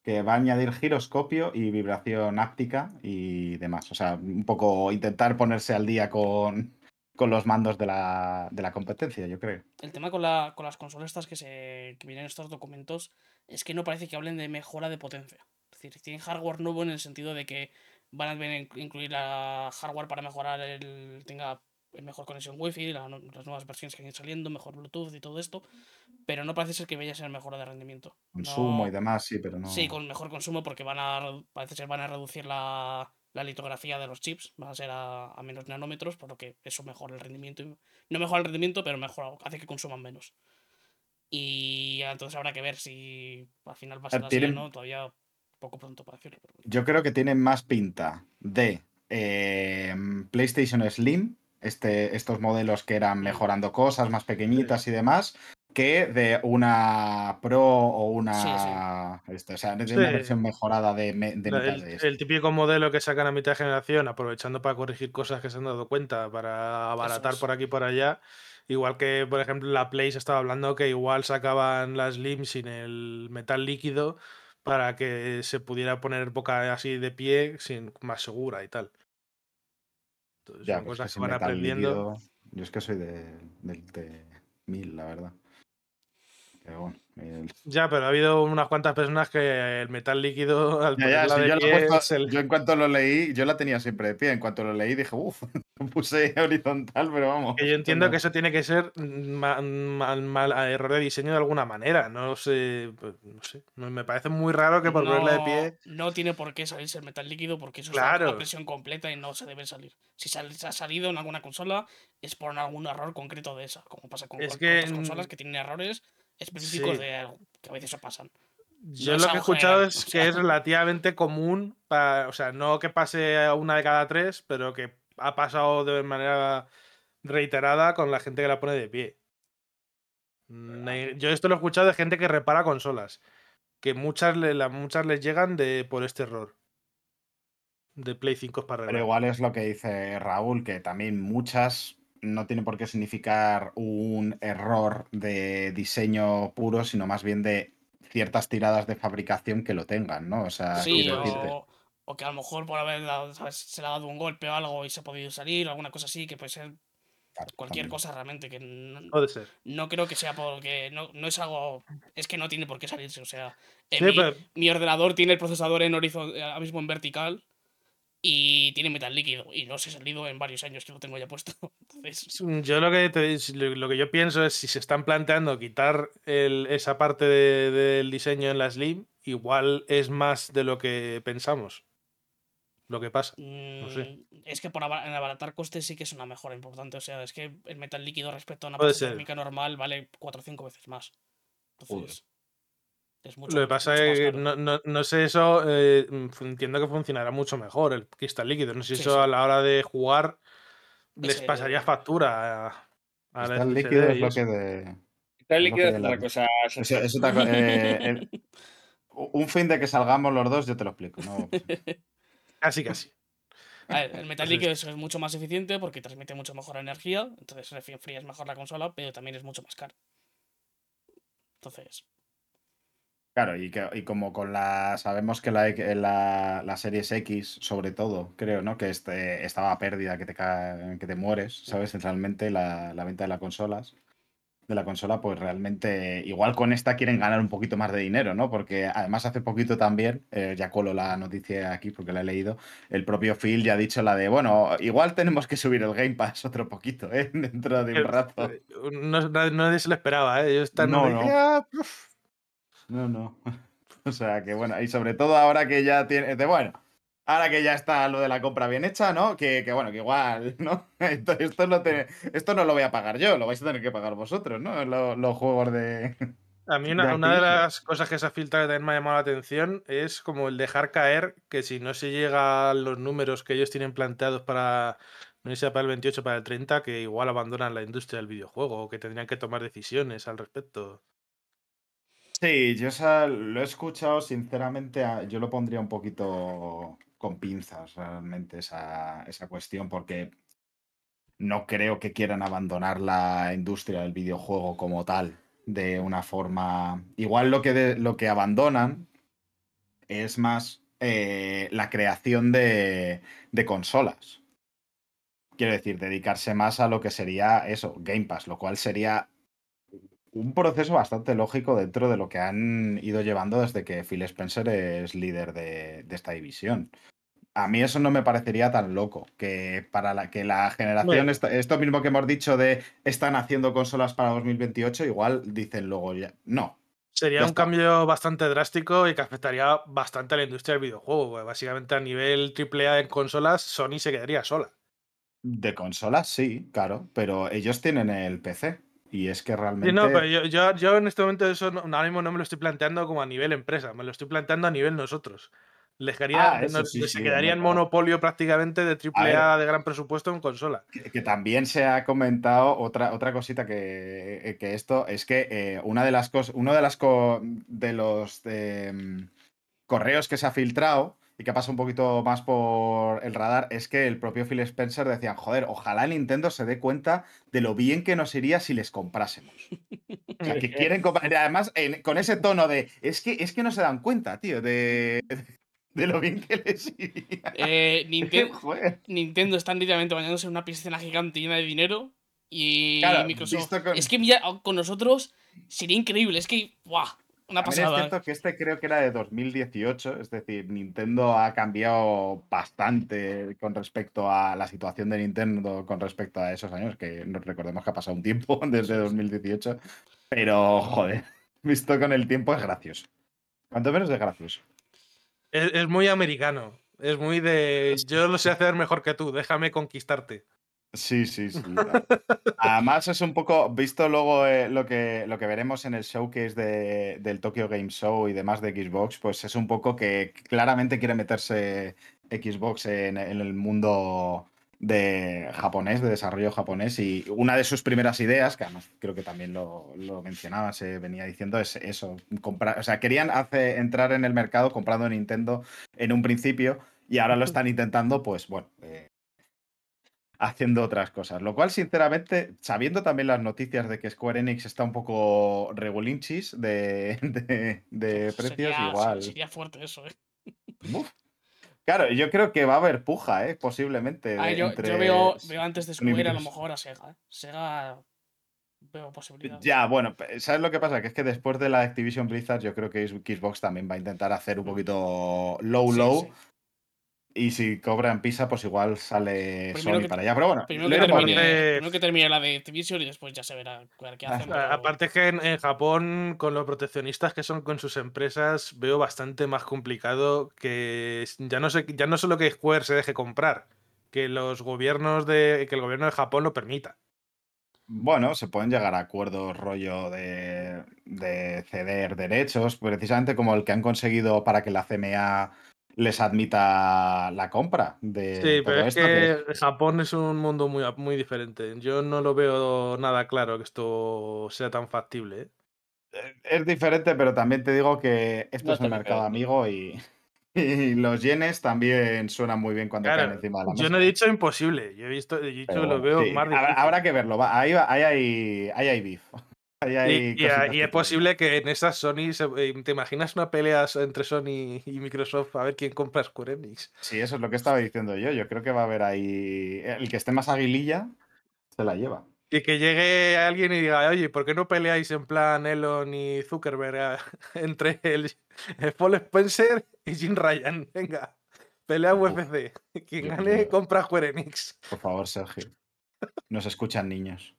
que va a añadir giroscopio y vibración áptica y demás. O sea, un poco intentar ponerse al día con, con los mandos de la, de la competencia, yo creo. El tema con, la, con las consolas estas que, se, que vienen en estos documentos es que no parece que hablen de mejora de potencia. Es decir, tienen hardware nuevo en el sentido de que van a incluir hardware para mejorar el. tenga mejor conexión wifi, la las nuevas versiones que han ido saliendo, mejor Bluetooth y todo esto. Pero no parece ser que vaya a ser mejora de rendimiento. Consumo No- y demás, sí, pero no. Sí, con mejor consumo porque van a parece ser van a reducir la, la litografía de los chips, van a ser a, a menos nanómetros, por lo que eso mejora el rendimiento. No mejora el rendimiento, pero mejora, hace que consuman menos. Y entonces habrá que ver si al final va a ser así o tienen- no, todavía poco pronto para decirlo. pero. Yo creo que tiene más pinta de eh, PlayStation Slim, este, estos modelos que eran mejorando cosas más pequeñitas y demás, que de una Pro o una. este, o sea, de una Sí. versión mejorada de, de La- mitad el, de esto. el típico modelo que sacan a mitad de generación, aprovechando para corregir cosas que se han dado cuenta, para abaratar es. por aquí y por allá. Igual que, por ejemplo, la Play se estaba hablando que igual sacaban la Slim sin el metal líquido para que se pudiera poner boca así de pie sin, más segura y tal. Entonces, Ya, son pues que cosas que sin van aprendiendo. líquido, Yo es que soy de, del de 1000, la verdad. Pero bueno. el- Ya, pero ha habido unas cuantas personas que el metal líquido, al Ya, ya, ponerla si de yo, pie, puesto- yo en cuanto lo leí, yo la tenía siempre de pie. En cuanto lo leí dije, uff, lo puse horizontal, pero vamos. Que yo entiendo no. que eso tiene que ser ma- mal, mal- a error de diseño de alguna manera. No sé, pues, no sé. Me parece muy raro que por ponerla de pie. No tiene por qué salirse el metal líquido porque eso es Claro. presión completa y no se debe salir. Si sal- se ha salido en alguna consola es por algún error concreto de esa, como pasa con, Es con que, otras consolas que tienen errores específicos Sí. de algo, que a veces se pasan. Yo No lo que he escuchado general, es o que sea. es relativamente común, pa- o sea, no que pase una de cada tres, pero que ha pasado de manera reiterada con la gente que la pone de pie. Eh, Yo esto lo he escuchado de gente que repara consolas. Que muchas, le- muchas les llegan de, por este error. De Play 5 para Pero arreglar. igual es lo que dice Raúl, que también muchas no tienen por qué significar un error de diseño puro, sino más bien de ciertas tiradas de fabricación que lo tengan, ¿no? O sea, Sí, o, o que a lo mejor por haber dado, ¿sabes? se le ha dado un golpe o algo y se ha podido salir, o alguna cosa así, que puede ser Claro, cualquier también. cosa realmente, que no, Puede ser. no creo que sea porque no, no es algo, es que no tiene por qué salirse, o sea, en Sí, mi, pero- mi ordenador tiene el procesador en horizontal, ahora mismo en vertical y tiene metal líquido y no se ha salido en varios años que lo tengo ya puesto. Entonces, Yo lo que, te- lo que yo pienso es si se están planteando quitar el- esa parte de- del diseño en la Slim, igual es más de lo que pensamos. Lo que pasa. sé. mm, es que por abaratar costes sí que es una mejora importante, o sea, es que el metal líquido respecto a una térmica normal vale 4 o 5 veces más. Entonces, es mucho Lo que pasa es que no, no- no sé eso, eh, mm, entiendo que funcionará mucho mejor el cristal líquido. No sé si Sí, eso sí. a la hora de jugar les Ese- pasaría factura a, Está el líquido es lo que de. Lo líquido es otra cosa. Eso, eh, un fin de que salgamos los dos, yo te lo explico. ¿no? Casi, casi. A ver, el metal líquido es, es mucho más eficiente porque transmite mucho mejor energía, entonces enfrías mejor la consola, pero también es mucho más caro. Entonces, Claro, y, que, y como con la. Sabemos que la, la, la Series X, sobre todo, creo, ¿no? Que este, estaba a pérdida, que te, ca- que te mueres, ¿sabes? Realmente la, la venta de las consolas. De la consola, pues realmente. Igual con esta quieren ganar un poquito más de dinero, ¿no? Porque además hace poquito también, eh, ya colo la noticia aquí porque la he leído. El propio Phil ya ha dicho la de, bueno, igual tenemos que subir el Game Pass otro poquito, ¿eh? Dentro de un rato. Eh, No, nadie, se lo esperaba, ¿eh? Yo estaba No, no. "Ah, puf". No, no. O sea que bueno, y sobre todo ahora que ya tiene. De bueno, ahora que ya está lo de la compra bien hecha, ¿no? Que, que bueno, que igual, ¿no? Esto, esto, no te- esto no lo voy a pagar yo, lo vais a tener que pagar vosotros, ¿no? Lo- los juegos de. A mí de una, una de las cosas que se ha filtrado que también me ha llamado la atención es como el dejar caer que si no se llega a los números que ellos tienen planteados para, no sé para el 28 para el 30, que igual abandonan la industria del videojuego o que tendrían que tomar decisiones al respecto. Sí, yo lo he escuchado, sinceramente, yo lo pondría un poquito con pinzas realmente esa, esa cuestión, porque no creo que quieran abandonar la industria del videojuego como tal, de una forma... Igual lo que, lo que abandonan es más eh, la creación de consolas. Quiero decir, dedicarse más a lo que sería eso, Game Pass, lo cual sería un proceso bastante lógico dentro de lo que han ido llevando desde que Phil Spencer es líder de, de esta división. A mí eso no me parecería tan loco, que para la, que la generación, esto mismo que hemos dicho de están haciendo consolas para 2028, igual dicen luego ya, no. Sería Ya un está. cambio bastante drástico y que afectaría bastante a la industria del videojuego. Básicamente a nivel AAA en consolas, Sony se quedaría sola. De consolas sí, claro, pero ellos tienen el PC y es que realmente... Sí, no, pero yo, yo, yo en este momento eso no- ahora mismo no me lo estoy planteando como a nivel empresa, me lo estoy planteando a nivel nosotros. Les quedaría- Ah, sí, se sí, quedaría en monopolio prácticamente de AAA de gran presupuesto en consola. Que, que también se ha comentado otra, otra cosita que, que esto es que eh, una de las cosas, uno de las co- de los em, correos que se ha filtrado y que pasa un poquito más por el radar es que el propio Phil Spencer decía, joder, ojalá Nintendo se dé cuenta de lo bien que nos iría si les comprásemos. O sea, que quieren comprar. Además, en- con ese tono de, es que, es que no se dan cuenta, tío, de, de lo bien que les iría. eh, Ninten- Joder. Nintendo está literalmente bañándose en una piscina gigante llena de dinero y Claro, Microsoft. con- Es que mira, con nosotros sería increíble, es que, ¡buah! Una También es cierto que este creo que era de 2018, es decir, Nintendo ha cambiado bastante con respecto a la situación de Nintendo con respecto a esos años, que nos recordemos que ha pasado un tiempo desde 2018, pero joder, visto con el tiempo es gracioso. Cuanto menos es gracioso. Es, es muy americano, es muy de yo lo sé hacer mejor que tú, déjame conquistarte. Sí, sí, sí. Además es un poco, visto luego eh, lo, que, lo que veremos en el showcase de, del Tokyo Game Show y demás de Xbox, pues es un poco que claramente quiere meterse Xbox en, en el mundo de japonés, de desarrollo japonés, y una de sus primeras ideas, que además creo que también lo, lo mencionaba, se venía diciendo, es eso, comprar, o sea, querían hacer, entrar en el mercado comprando Nintendo en un principio, y ahora lo están intentando, pues bueno, eh, haciendo otras cosas. Lo cual, sinceramente, sabiendo también las noticias de que Square Enix está un poco regulinchis de, de, de precios, sería, igual. Sería fuerte eso, ¿eh? Uf. Claro, yo creo que va a haber puja, ¿eh? Posiblemente. Ah, yo, entre yo veo, veo antes de Square a lo mejor a Sega. ¿eh? Sega veo posibilidades. Ya, bueno, ¿sabes lo que pasa? Que es que después de la Activision Blizzard, yo creo que Xbox también va a intentar hacer un poquito low, Sí, low. sí. Y si cobran pisa, pues igual sale Primero Sony que- para allá. Pero bueno, Primero que, termine, primero que termine la de Activision y después ya se verá qué Ah, hacen. Pero- Aparte es que en, en Japón, con los proteccionistas que son con sus empresas, veo bastante más complicado que ya no sé, ya no solo que Square se deje comprar, que los gobiernos de, que el gobierno de Japón lo permita. Bueno, se pueden llegar a acuerdos rollo de, de ceder derechos, precisamente como el que han conseguido para que la CMA les admita la compra de Sí, todo pero es esto. que- que Japón es un mundo muy, muy diferente. Yo no lo veo nada claro que esto sea tan factible. ¿eh? Es diferente, pero también te digo que esto No es un mercado amigo y, y los yenes también suenan muy bien cuando Claro, caen encima de la mesa. yo no he dicho imposible, yo he visto, he dicho Pero que lo veo sí, más habrá, difícil. habrá que verlo. va, Ahí, va- ahí hay, ahí hay beef. Ahí Y, es posible que en esas Sony, se- eh, ¿te imaginas una pelea entre Sony y Microsoft a ver quién compra Square Enix? Sí, eso es lo que estaba diciendo yo. Yo creo que va a haber ahí. El que esté más aguililla se la lleva. Y que llegue alguien y diga, oye, ¿por qué no peleáis en plan Elon y Zuckerberg a- entre el, el Paul Spencer y Jim Ryan? Venga, pelea Uf, UFC. Quien gane, compra Square Enix. Por favor, Sergio. Nos escuchan niños.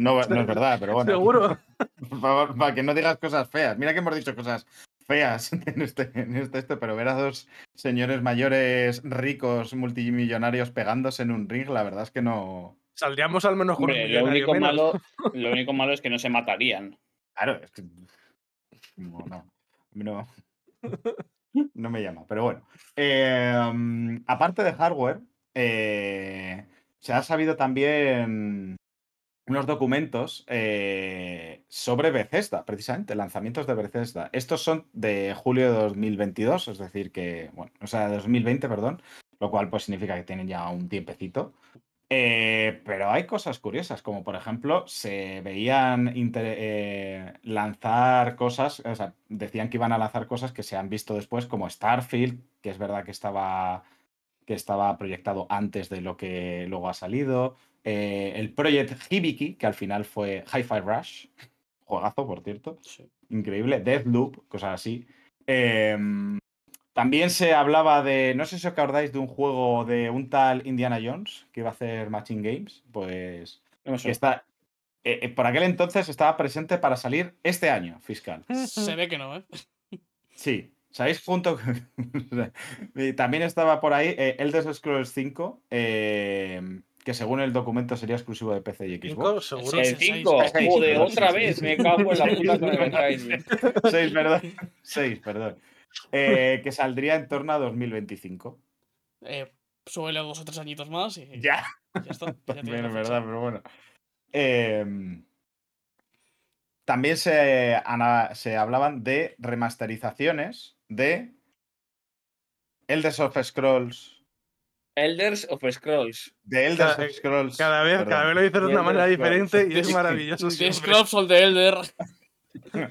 No, no es verdad, pero bueno. Seguro. Por favor, para que no digas cosas feas. Mira que hemos dicho cosas feas en este, en este, este, pero ver a dos señores mayores ricos multimillonarios pegándose en un ring, la verdad es que no. Saldríamos al menos con un lo único, menos. malo, lo único malo es que no se matarían. Claro, es que. No, no. No, no me llama, pero bueno. Eh, aparte de hardware, eh, se ha sabido también unos documentos eh, sobre Bethesda, precisamente, lanzamientos de Bethesda. Estos son de julio de 2022, es decir, que, bueno, o sea, de 2020, perdón, lo cual pues significa que tienen ya un tiempecito. Eh, pero hay cosas curiosas, como por ejemplo, se veían eh, lanzar cosas, o sea, decían que iban a lanzar cosas que se han visto después, como Starfield, que es verdad que estaba, que estaba proyectado antes de lo que luego ha salido. Eh, el Project Hibiki, que al final fue Hi-Fi Rush, juegazo, por cierto, Sí. increíble. Deathloop, cosas así. Em, también se hablaba de, no sé si os acordáis de un juego de un tal Indiana Jones que iba a hacer Machine Games, pues No está, eh, eh, por aquel entonces estaba presente para salir este año fiscal. Se ve que no, ¿eh? Sí, ¿sabéis junto? También estaba por ahí eh, Elder Scrolls 5, eh, que según el documento sería exclusivo de PC y Xbox. seguro. El sí, sí, 5, sí, sí, joder, otra vez, me cago en la puta con el timing. 6, perdón. 6, perdón. Eh, que saldría en torno a 2025. Eh, súbele dos o tres añitos más y Ya. ya está. ya También es verdad, pero bueno. Em, también se, ana- se hablaban de remasterizaciones de Elder Scrolls. Elders of Scrolls. De Elder Cada- Scrolls. Cada vez, cada vez lo dices de una manera diferente y es maravilloso. The. Scrolls of the Elder.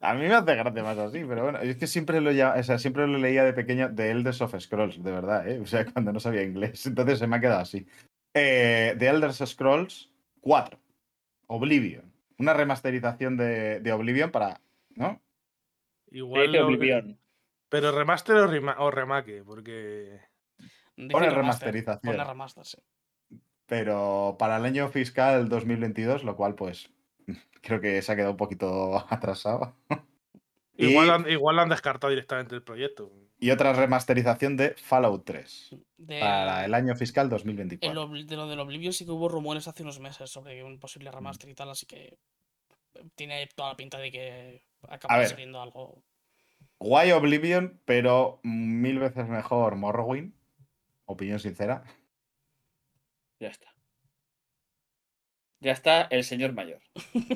A mí me hace gracia más así, pero bueno, es que siempre lo, ya, o sea, siempre lo leía de pequeño de Elder of Scrolls, de verdad, ¿eh? O sea, cuando no sabía inglés. Entonces se me ha quedado así. Eh, de Elder Scrolls 4. Oblivion. Una remasterización de, de Oblivion para. ¿No? Igual Oblivion. Pero remaster o, rema- o remake, porque Pone remaster, remasterización. Pone remaster, sí. Pero para el año fiscal 2022, lo cual, pues. Creo que se ha quedado un poquito atrasado. Y- igual, han, igual han descartado directamente el proyecto. Y otra remasterización de Fallout 3 De, para el año fiscal el 2024. Obli- de lo del Oblivion sí que hubo rumores hace unos meses sobre un posible Mm. remaster y tal, así que tiene toda la pinta de que A acaba ver. saliendo algo. Guay Oblivion, pero mil veces mejor Morrowind. Opinión sincera. Ya está. Ya está el señor mayor.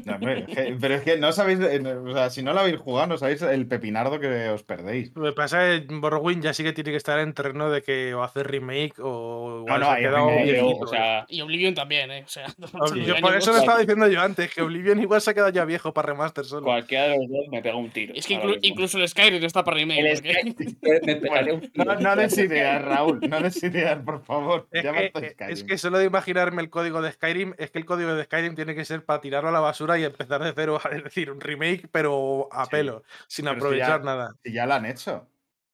No, pero es que no sabéis, eh, no- o sea, si no lo habéis jugado, no sabéis el pepinardo que os perdéis. Lo que pasa es que Morrowind ya sí que tiene que estar en terreno de que o hacer remake o igual no, se ha hay quedado remake, Pero, viejito. o sea, Y Oblivion también, ¿eh? O sea, yo por eso lo estaba diciendo yo antes, que Oblivion igual se ha quedado ya viejo para remaster solo. cualquiera de los dos me pega un tiro. Es que ahora inclu- mismo. incluso el Skyrim está para remake. El porque- Sky- me pegaré un No, tiro. no des ideas, Raúl, no des ideas, por favor. Es que, eh, Skyrim. es que solo de imaginarme el código de Skyrim, es que el código de Skyrim tiene que ser para tirarlo a la basura y empezar de cero, es decir, un remake, pero a Sí, pelo, sin pero es que aprovechar ya- nada. Si ya lo han hecho.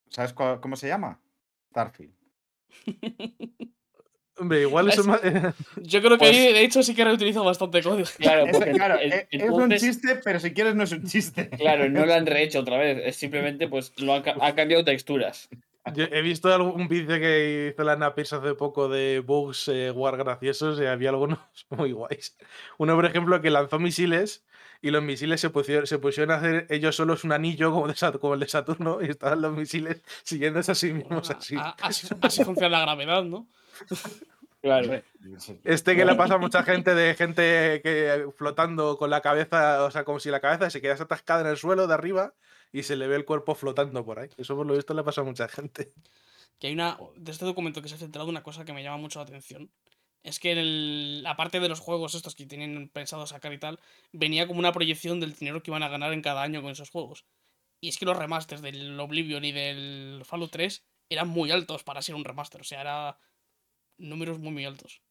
¿Sabes cómo se llama? Starfield. Hombre, igual Es- más. Yo creo que Pues- ahí, de hecho, sí que reutilizo bastante código. Claro, Es, porque claro, el- es, es un chiste, pero si quieres no es un chiste. Claro, no lo han rehecho otra vez. Es simplemente, pues, lo han, han cambiado texturas. Yo he visto algún vídeo que hizo la Napers hace poco de bugs eh, war graciosos y había algunos muy guays. Uno, por ejemplo, que lanzó misiles y los misiles se pusieron, se pusieron a hacer ellos solos un anillo como, de Sat- como el de Saturno y estaban los misiles siguiéndose a sí mismos así. A- así, así funciona la gravedad, ¿no? Claro. Este que le pasa a mucha gente de gente que flotando con la cabeza, o sea, como si la cabeza se quedase atascada en el suelo de arriba y se le ve el cuerpo flotando por ahí. Eso por lo visto le pasa a mucha gente. Que hay una. De este documento que se ha centrado, una cosa que me llama mucho la atención. Es que en el, aparte de los juegos estos que tienen pensado sacar y tal, venía como una proyección del dinero que iban a ganar en cada año con esos juegos. Y es que los remasters del Oblivion y del Fallout 3 eran muy altos para ser un remaster. O sea, era números muy, muy altos.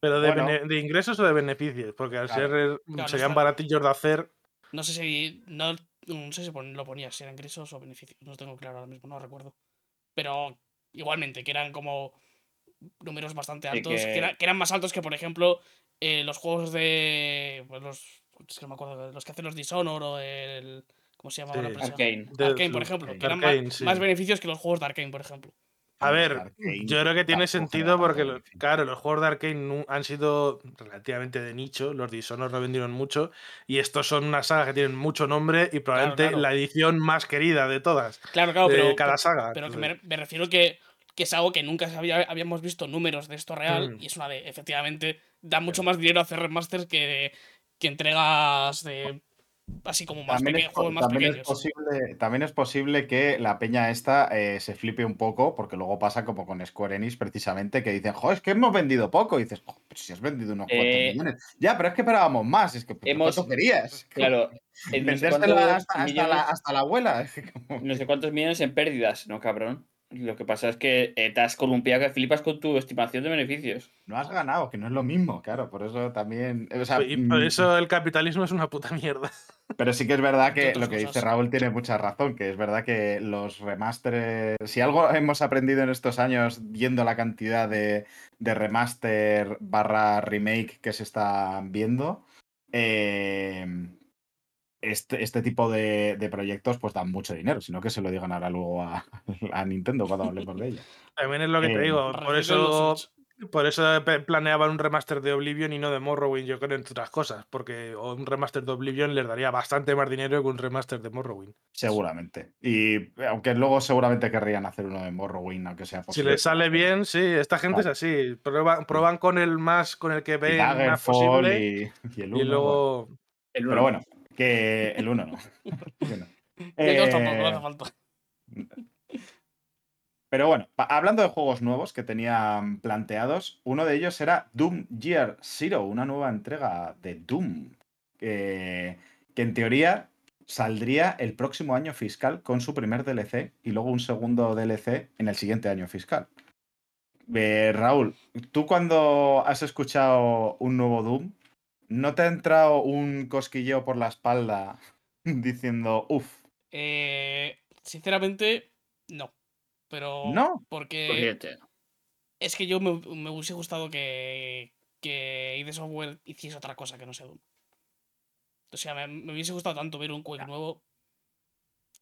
Pero de, Bueno. bene- de ingresos o de beneficios, porque al Claro. ser Claro, serían baratillos de hacer. No sé si. No, no sé si lo ponía, si eran ingresos o beneficios. No tengo claro ahora mismo, no recuerdo. Pero igualmente, que eran como números bastante Sí, altos. Que... que- era- que eran más altos que, por ejemplo, eh, los juegos de. Pues los. Es que no me acuerdo. Los que hacen los Dishonor o el. ¿Cómo se llama la Sí. de- Arkane, por lo- ejemplo. Que eran más, sí. más beneficios que los juegos de Arkane, por ejemplo. A ver, yo creo que tiene sentido porque, claro, los juegos de Arkane han sido relativamente de nicho, los Dishonored no vendieron mucho, y estos son una saga que tienen mucho nombre y probablemente claro. la edición más querida de todas, Claro, claro, de pero. cada saga. Pero que me, me refiero que, que es algo que nunca había- habíamos visto números de esto real. Mm. Y es una de. Efectivamente, da mucho más dinero hacer remasters que, que entregas de. Así como más También, peque- es, más también es pequeños. posible, también es posible que la peña esta eh, se flipe un poco, porque luego pasa como con Square Enix precisamente, que dicen, joder, es que hemos vendido poco. Y dices, "Jo, pero si has vendido unos cuantos Eh, millones. Ya, pero es que esperábamos más. Es que ¿pero hemos- ¿cuánto querías? Claro. no sé cuántos hasta, hasta la, millones- hasta la abuela. Es no sé cuántos millones en pérdidas, ¿no, cabrón? Lo que pasa es que eh, te has columpiado que flipas con tu estimación de beneficios. No has ganado, que no es lo mismo, claro. Por eso también. o sea, Y por mm, eso el capitalismo es una puta mierda. Pero sí que es verdad que lo que dice. Raúl tiene mucha razón, que es verdad que los remasteres, si algo hemos aprendido en estos años viendo la cantidad de, de remaster barra remake que se están viendo, eh, este, este tipo de, de proyectos pues dan mucho dinero, sino que se lo digan ahora luego a, a Nintendo cuando hablemos de ella. También es lo que Eh, te digo, por eso, por eso planeaban un remaster de Oblivion y no de Morrowind, yo creo, entre otras cosas, porque un remaster de Oblivion les daría bastante más dinero que un remaster de Morrowind. Seguramente. Y aunque luego seguramente querrían hacer uno de Morrowind, aunque sea Si posible. les sale bien, sí, esta gente Vale. es así. Prueban, prueban con el más, con el que Y ven más posible. y, y el Y, uno, bueno. luego. El Pero bueno, que el 1 no. Tampoco, no Eh, hace falta. pero bueno, hablando de juegos nuevos que tenían planteados, uno de ellos era Doom Year Zero, una nueva entrega de Doom, que, que en teoría saldría el próximo año fiscal con su primer DLC y luego un segundo DLC en el siguiente año fiscal. Eh, Raúl, tú cuando has escuchado un nuevo Doom, ¿no te ha entrado un cosquilleo por la espalda diciendo, uff, Eh, sinceramente, no. Pero. no? Porque. Pues. Es que yo me, me hubiese gustado que. Que ID Software hiciese otra cosa que no sea Doom. O sea, me, me hubiese gustado tanto ver un Quake nuevo.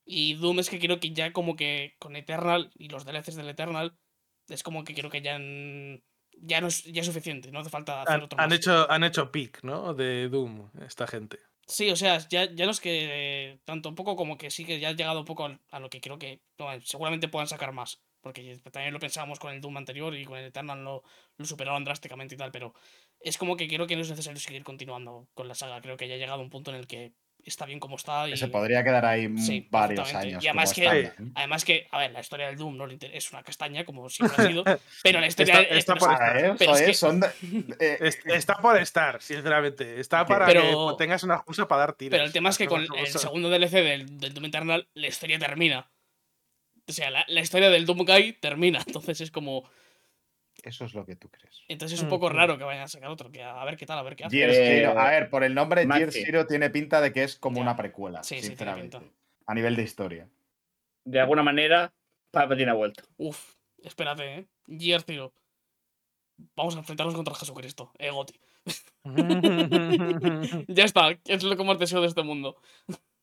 Y Doom es que creo que ya como que con Eternal y los DLCs del Eternal. Es como que creo que ya. han- Ya no es, ya es suficiente, no hace falta hacer Han, otro han más. hecho, han hecho pick, ¿no? De Doom, esta gente. Sí, o sea, ya, ya no es que tanto un poco como que sí que ya ha llegado un poco a lo que creo que no, seguramente puedan sacar más. Porque también lo pensábamos con el Doom anterior y con el Eternal lo, lo superaron drásticamente y tal, pero es como que creo que no es necesario seguir continuando con la saga. Creo que ya ha llegado un punto en el que está bien como está. Y... Se podría quedar ahí Sí, varios años. Y además como que-. Además que, a ver, la historia del Doom no es una castaña, como siempre ha sido, pero la historia... Está- está por Ah, ¿eh? pero es Joder, que- son de- eh, Es- Está por estar, sinceramente. Está para Pero- que tengas una excusa para dar tiros. Pero el tema es que con el segundo DLC del, del Doom Eternal, la historia termina. O sea, la, la historia del Doom Guy termina. Entonces es como. Eso es lo que tú crees. Entonces es un Mm, poco mm. raro que vayan a sacar otro. Que a, ver qué tal, a ver qué hace. Eh, a ver, por el nombre, Gear Maxi. Zero tiene pinta de que es como Ya. una precuela, Sí, sí, tiene sinceramente. pinta. A nivel de historia. De alguna manera, Palpatine ha vuelto. Uf, espérate, ¿eh? Gear Zero. Vamos a enfrentarnos contra Jesucristo. Eh, Goti. Ya está. Es lo que más deseo de este mundo.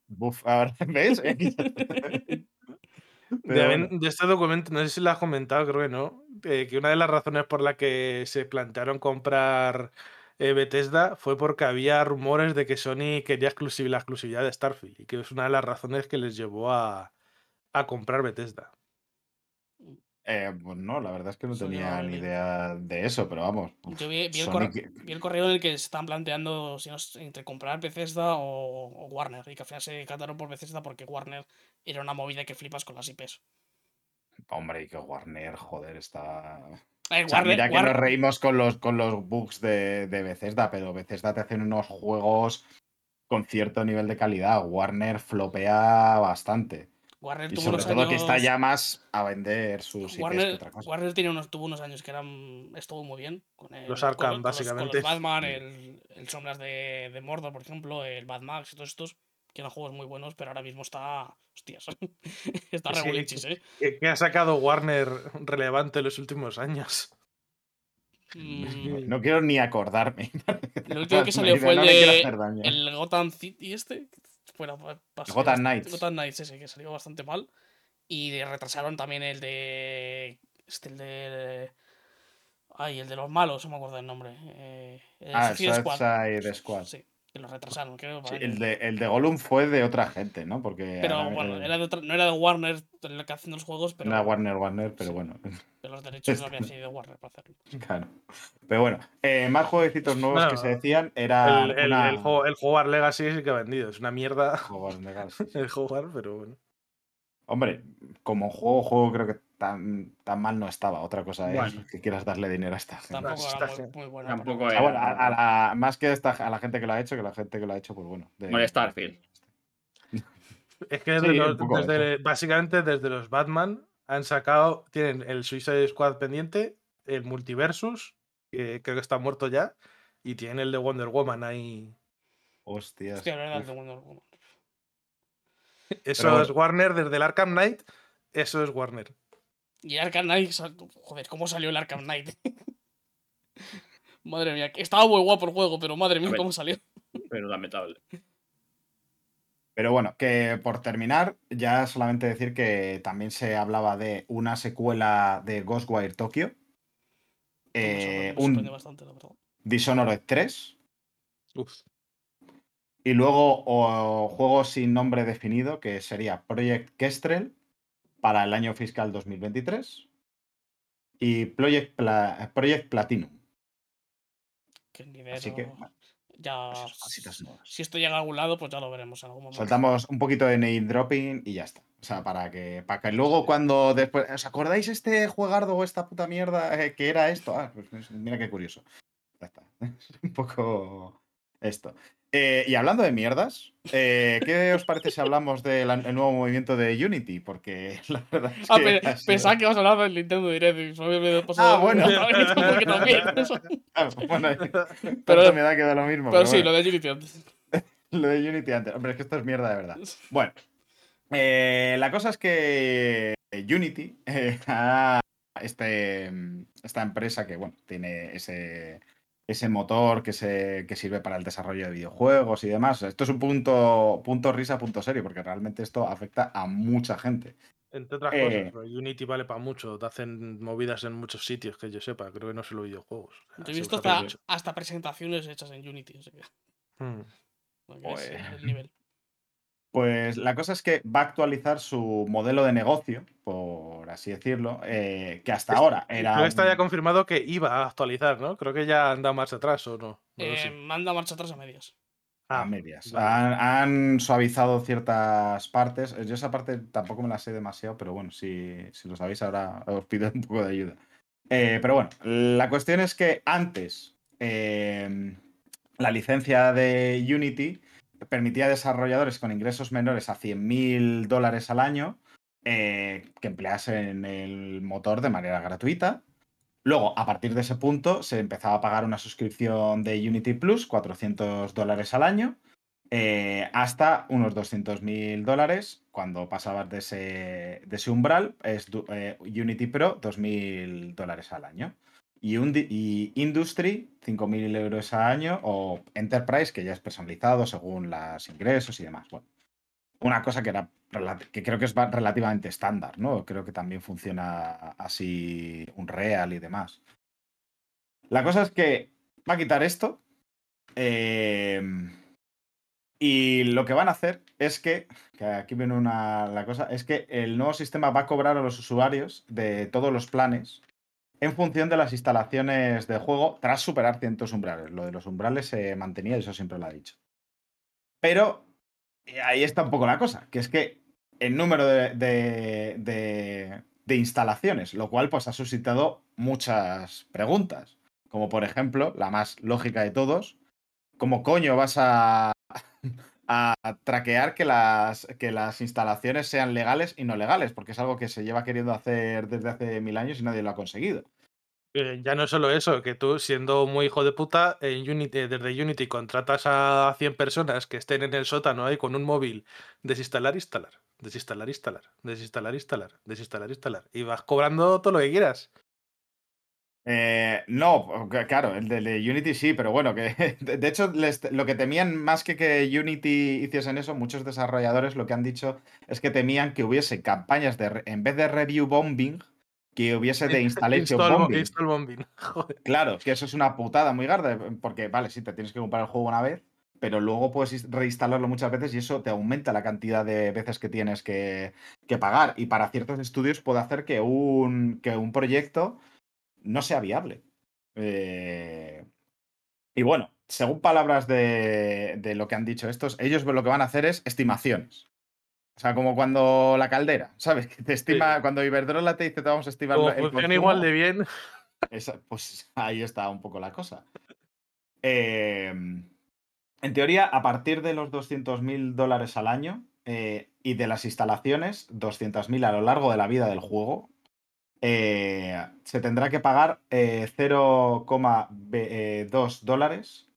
Buf, ahora, ¿ves? De, Pero este documento, no sé si lo has comentado, creo que no, eh, que una de las razones por la que se plantearon comprar eh, Bethesda fue porque había rumores de que Sony quería exclusiv- la exclusividad de Starfield y que es una de las razones que les llevó a, a comprar Bethesda. Eh, pues no, la verdad es que no tenía ni idea de eso, pero vamos. Yo vi, vi el vi correo en el que se están planteando si no entre comprar Bethesda o, o Warner. Y que al final se decantaron por Bethesda porque Warner era una movida que flipas con las IPs. Hombre, y que Warner, joder, está. Eh, O sea, Warner- mira que Warner- nos reímos con los, con los bugs de, de Bethesda, pero Bethesda te hacen unos juegos con cierto nivel de calidad. Warner flopea bastante. Warner Y tuvo sobre unos todo años... que está ya más a vender sus IPs que Warner, otra cosa. Warner tiene unos, tuvo unos años que eran estuvo muy bien. Con el, Los con Arkham, con los- con los básicamente. Batman, Sí. el, el Sombras de, de Mordor, por ejemplo, el Bad Max y todos estos, que eran juegos muy buenos, pero ahora mismo está. Hostias. está Sí, regulinchis, ¿eh? ¿Qué, qué ha sacado Warner relevante en los últimos años? Mm, No quiero ni acordarme. Lo último que salió fue el. El Gotham City este. Fuera, Gotham Knights. Gotham Knights ese, que salió bastante mal. Y retrasaron también el de. Este, el de. Ay, el de los malos, no me acuerdo el nombre. Eh, el Ah, Suicide Squad. Squad. Sí, que lo retrasaron, creo. Sí, el, de, el de Gollum fue de otra gente, ¿no? Porque Pero ahora, bueno, eh, era de otra- no era de Warner el que haciendo los juegos, pero no era Warner Warner, pero Sí. bueno, de los derechos lo había cedido Warner para hacerlo. claro. Pero bueno, eh, más jueguecitos nuevos que se decían era El, el, una... el, juego, el Hogwarts Legacy sí que ha vendido. Es una mierda sí, sí. el Hogwarts, pero bueno. Hombre, como juego, juego creo que tan, tan mal no estaba. Otra cosa es Bueno. que quieras darle dinero a esta gente. Tampoco está era muy, bueno. Tampoco O sea, era. bueno, a, a la, más que esta, a la gente que lo ha hecho, que la gente que lo ha hecho, pues bueno. de- el Starfield. Es que desde Sí, los- un poco desde- básicamente desde los Batman han sacado, tienen el Suicide Squad pendiente, el Multiversus, que creo que está muerto ya, y tienen el de Wonder Woman ahí. Hostias. Hostia, la verdad, uf. de Wonder Woman. Eso es Warner desde el Arkham Knight, eso es Warner. Y Arkham Knight, sal- joder, ¿cómo salió el Arkham Knight? madre mía, que estaba muy guapo el juego, pero madre mía. ¿cómo salió? Pero lamentable. Pero bueno, que por terminar, ya solamente decir que también se hablaba de una secuela de Ghostwire Tokyo. Me eh, sorprende- me sorprende un bastante, la verdad. Dishonored 3. Uf. Y luego o, juego sin nombre definido, que sería Project Kestrel para el año fiscal 2023. Y Project, Pla- Project Platinum. Que ni idea, Así que, no- bueno, ya. Si esto llega a algún lado, pues ya lo veremos en algún momento. Soltamos un poquito de name dropping y ya está. O sea, para que, para que luego cuando después. ¿Os acordáis este juegardo o esta puta mierda eh, que era esto? Ah, pues mira qué curioso. Ya está. Es un poco esto. Eh, y hablando de mierdas, eh, ¿qué os parece si hablamos del nuevo movimiento de Unity? Porque la verdad es que. Ah, pe- sido- pensaba que ibas a hablar del Nintendo Direct. pasado Ah, bueno. porque también. Ah, bueno, Pero- me da que da lo mismo. Pero sí, bueno. lo de Unity antes. Lo de Unity antes. Hombre, es que esto es mierda de verdad. Bueno, eh, la cosa es que Unity, eh, este, esta empresa que bueno, tiene ese, ese motor que, se, que sirve para el desarrollo de videojuegos y demás. Esto es un punto, punto risa, punto serio, porque realmente esto afecta a mucha gente. Entre otras Eh. cosas, Unity vale para mucho, te hacen movidas en muchos sitios que yo sepa, creo que no solo videojuegos. Yo he visto hasta, hasta presentaciones hechas en Unity. O sea que, Mm. porque es Joder. el nivel. Pues la cosa es que va a actualizar su modelo de negocio, por así decirlo, eh, que hasta ahora era. Creo que está ya confirmado que iba a actualizar, ¿no? Creo que ya han dado marcha atrás o no. No Eh, manda marcha atrás a medias. a Ah, medias. vale. Han, han suavizado ciertas partes. Yo esa parte tampoco me la sé demasiado, pero bueno, si, si lo sabéis ahora os pido un poco de ayuda. Eh, pero bueno, la cuestión es que antes eh, la licencia de Unity permitía a desarrolladores con ingresos menores a 100.000 dólares al año eh, que empleasen el motor de manera gratuita. Luego, a partir de ese punto, se empezaba a pagar una suscripción de Unity Plus, 400 dólares al año, eh, hasta unos 200.000 dólares. Cuando pasabas de ese, umbral, es eh, Unity Pro, 2.000 dólares al año. Y, Undi- y Industry, 5.000 euros al año, o Enterprise, que ya es personalizado según los ingresos y demás. Bueno, una cosa que, era, que creo que es relativamente estándar, ¿no? Creo que también funciona así un real y demás. La cosa es que va a quitar esto. eh, y lo que van a hacer es que aquí viene una, la cosa, es que el nuevo sistema va a cobrar a los usuarios de todos los planes en función de las instalaciones de juego tras superar ciertos umbrales. Lo de los umbrales se mantenía, eso siempre lo ha dicho. Pero eh, ahí está un poco la cosa, que es que el número de, de- instalaciones, lo cual pues ha suscitado muchas preguntas, como por ejemplo, la más lógica de todos, ¿cómo coño vas a, a traquear que las, que las instalaciones sean legales y no legales? Porque es algo que se lleva queriendo hacer desde hace mil años y nadie lo ha conseguido. Eh, ya no es solo eso, que tú, siendo muy hijo de puta, eh, desde Unity contratas a 100 personas que estén en el sótano ahí con un móvil, desinstalar, instalar, desinstalar, instalar, desinstalar, instalar, desinstalar, instalar. Y vas cobrando todo lo que quieras. Eh, no, claro, el de, de Unity sí, pero bueno, que de, hecho les- lo que temían más que que Unity hiciesen eso, muchos desarrolladores lo que han dicho es que temían que hubiese campañas de, en vez de review bombing, que hubiese de installation Install, bo- bombing. install bombing. Joder. Claro, que eso es una putada muy grande, porque vale, sí, te tienes que comprar el juego una vez, pero luego puedes reinstalarlo muchas veces y eso te aumenta la cantidad de veces que tienes que, que pagar. Y para ciertos estudios puede hacer que un, que un proyecto no sea viable. Eh, Y bueno, según palabras de, de lo que han dicho estos, ellos lo que van a hacer es estimaciones. O sea, como cuando la caldera, ¿sabes? Que te estima, cuando Iberdrola te dice te vamos a estimar Como el funciona igual de bien. esa- pues ahí está un poco la cosa. Eh, en teoría, a partir de los 200.000 dólares al año eh, y de las instalaciones, 200.000 a lo largo de la vida del juego, eh, se tendrá que pagar eh, 0,2 dólares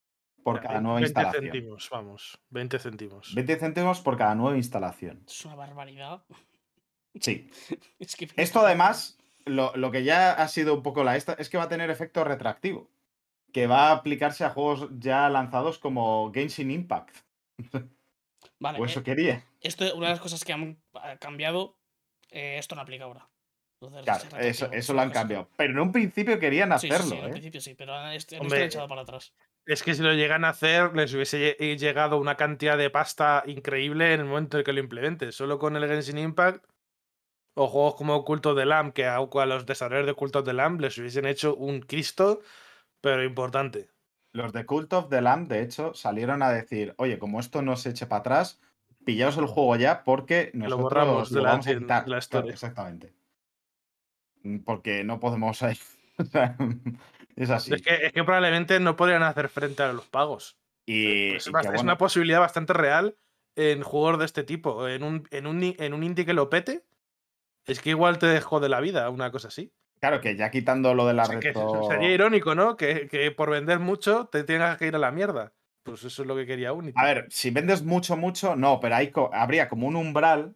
por cada nueva 20 instalación. céntimos, vamos. 20 céntimos. 20 céntimos por cada nueva instalación. Es una barbaridad. Sí. Es que Esto además, lo, lo que ya ha sido un poco la esta, es que va a tener efecto retroactivo. Que va a aplicarse a juegos ya lanzados como Genshin Impact. Vale, O eso eh, quería. esto, una de las cosas que han eh, cambiado, eh, esto no aplica ahora. Claro, eso, eso es lo han cambiado. Pero en un principio querían Sí, sí, hacerlo, sí, en ¿eh? principio sí, pero este, en Hombre, este han echado para atrás. Es que si lo llegan a hacer, les hubiese lle- llegado una cantidad de pasta increíble en el momento en que lo implementen. Solo con el Genshin Impact o juegos como Culto de Lamb, que a, a los desarrolladores de Culto de Lamb les hubiesen hecho un Cristo, pero importante. Los de Cult of the Lamb, de hecho, salieron a decir, oye, como esto no se eche para atrás, pillaos el juego ya porque lo nosotros de lo la vamos a tien- quitar. de la Claro, historia. exactamente. Mm, Porque no podemos... es así. Es, que, es que probablemente no podrían hacer frente a los pagos. y, es y que, es bueno, una posibilidad bastante real en juegos de este tipo. En un, en un, en un indie que lo pete, es que igual te dejó de la vida, una cosa así. Claro, que ya quitando lo de la O sea, sería irónico, ¿no? Que, que por vender mucho te tengas que ir a la mierda. Pues eso es lo que quería Unity. A ver, si vendes mucho, mucho, no, pero hay co- habría como un umbral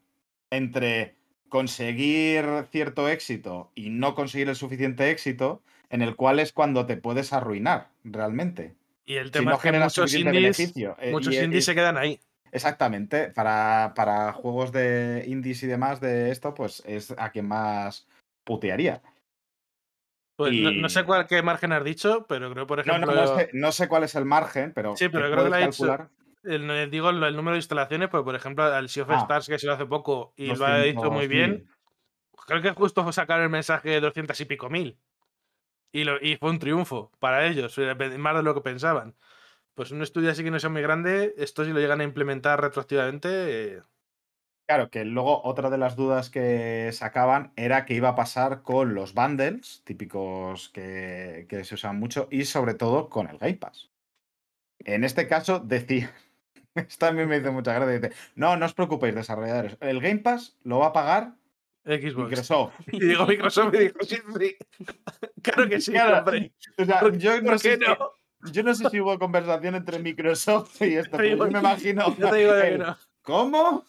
entre conseguir cierto éxito y no conseguir el suficiente éxito, en el cual es cuando te puedes arruinar realmente. y el Si tema no es que muchos indies, beneficio. eh, muchos y- y- indies se quedan ahí. Exactamente, para, para juegos de indies y demás de esto, pues es a quien más putearía. Pues no, no sé cuál qué margen has dicho, pero creo, por ejemplo, no, no sé, no sé cuál es el margen, pero, Sí, pero creo que lo dicho- calcular. El, el- digo el, número de instalaciones, pues por ejemplo, al Sea of Ah. Stars que se lo hace poco y lo ha dicho muy bien, creo que justo sacar el mensaje de 200 y pico mil. Y, lo, y fue un triunfo para ellos, eh, más de lo que pensaban. Pues un estudio así que no sea muy grande, esto si lo llegan a implementar retroactivamente, eh, Claro, que luego otra de las dudas que sacaban era qué iba a pasar con los bundles, típicos que, que se usan mucho, y sobre todo con el Game Pass. En este caso decía, esto también me hizo mucha gracia, dice, no, no os preocupéis, desarrolladores, el Game Pass lo va a pagar Xbox. Microsoft. Y digo Microsoft y dijo, sí, sí. Claro que sí, Claro, hombre. O sea, ¿Por- yo no, ¿Por sé qué si, no? yo no sé si hubo conversación entre Microsoft y esto, pero yo me imagino. Yo te digo de que no. ¿Cómo?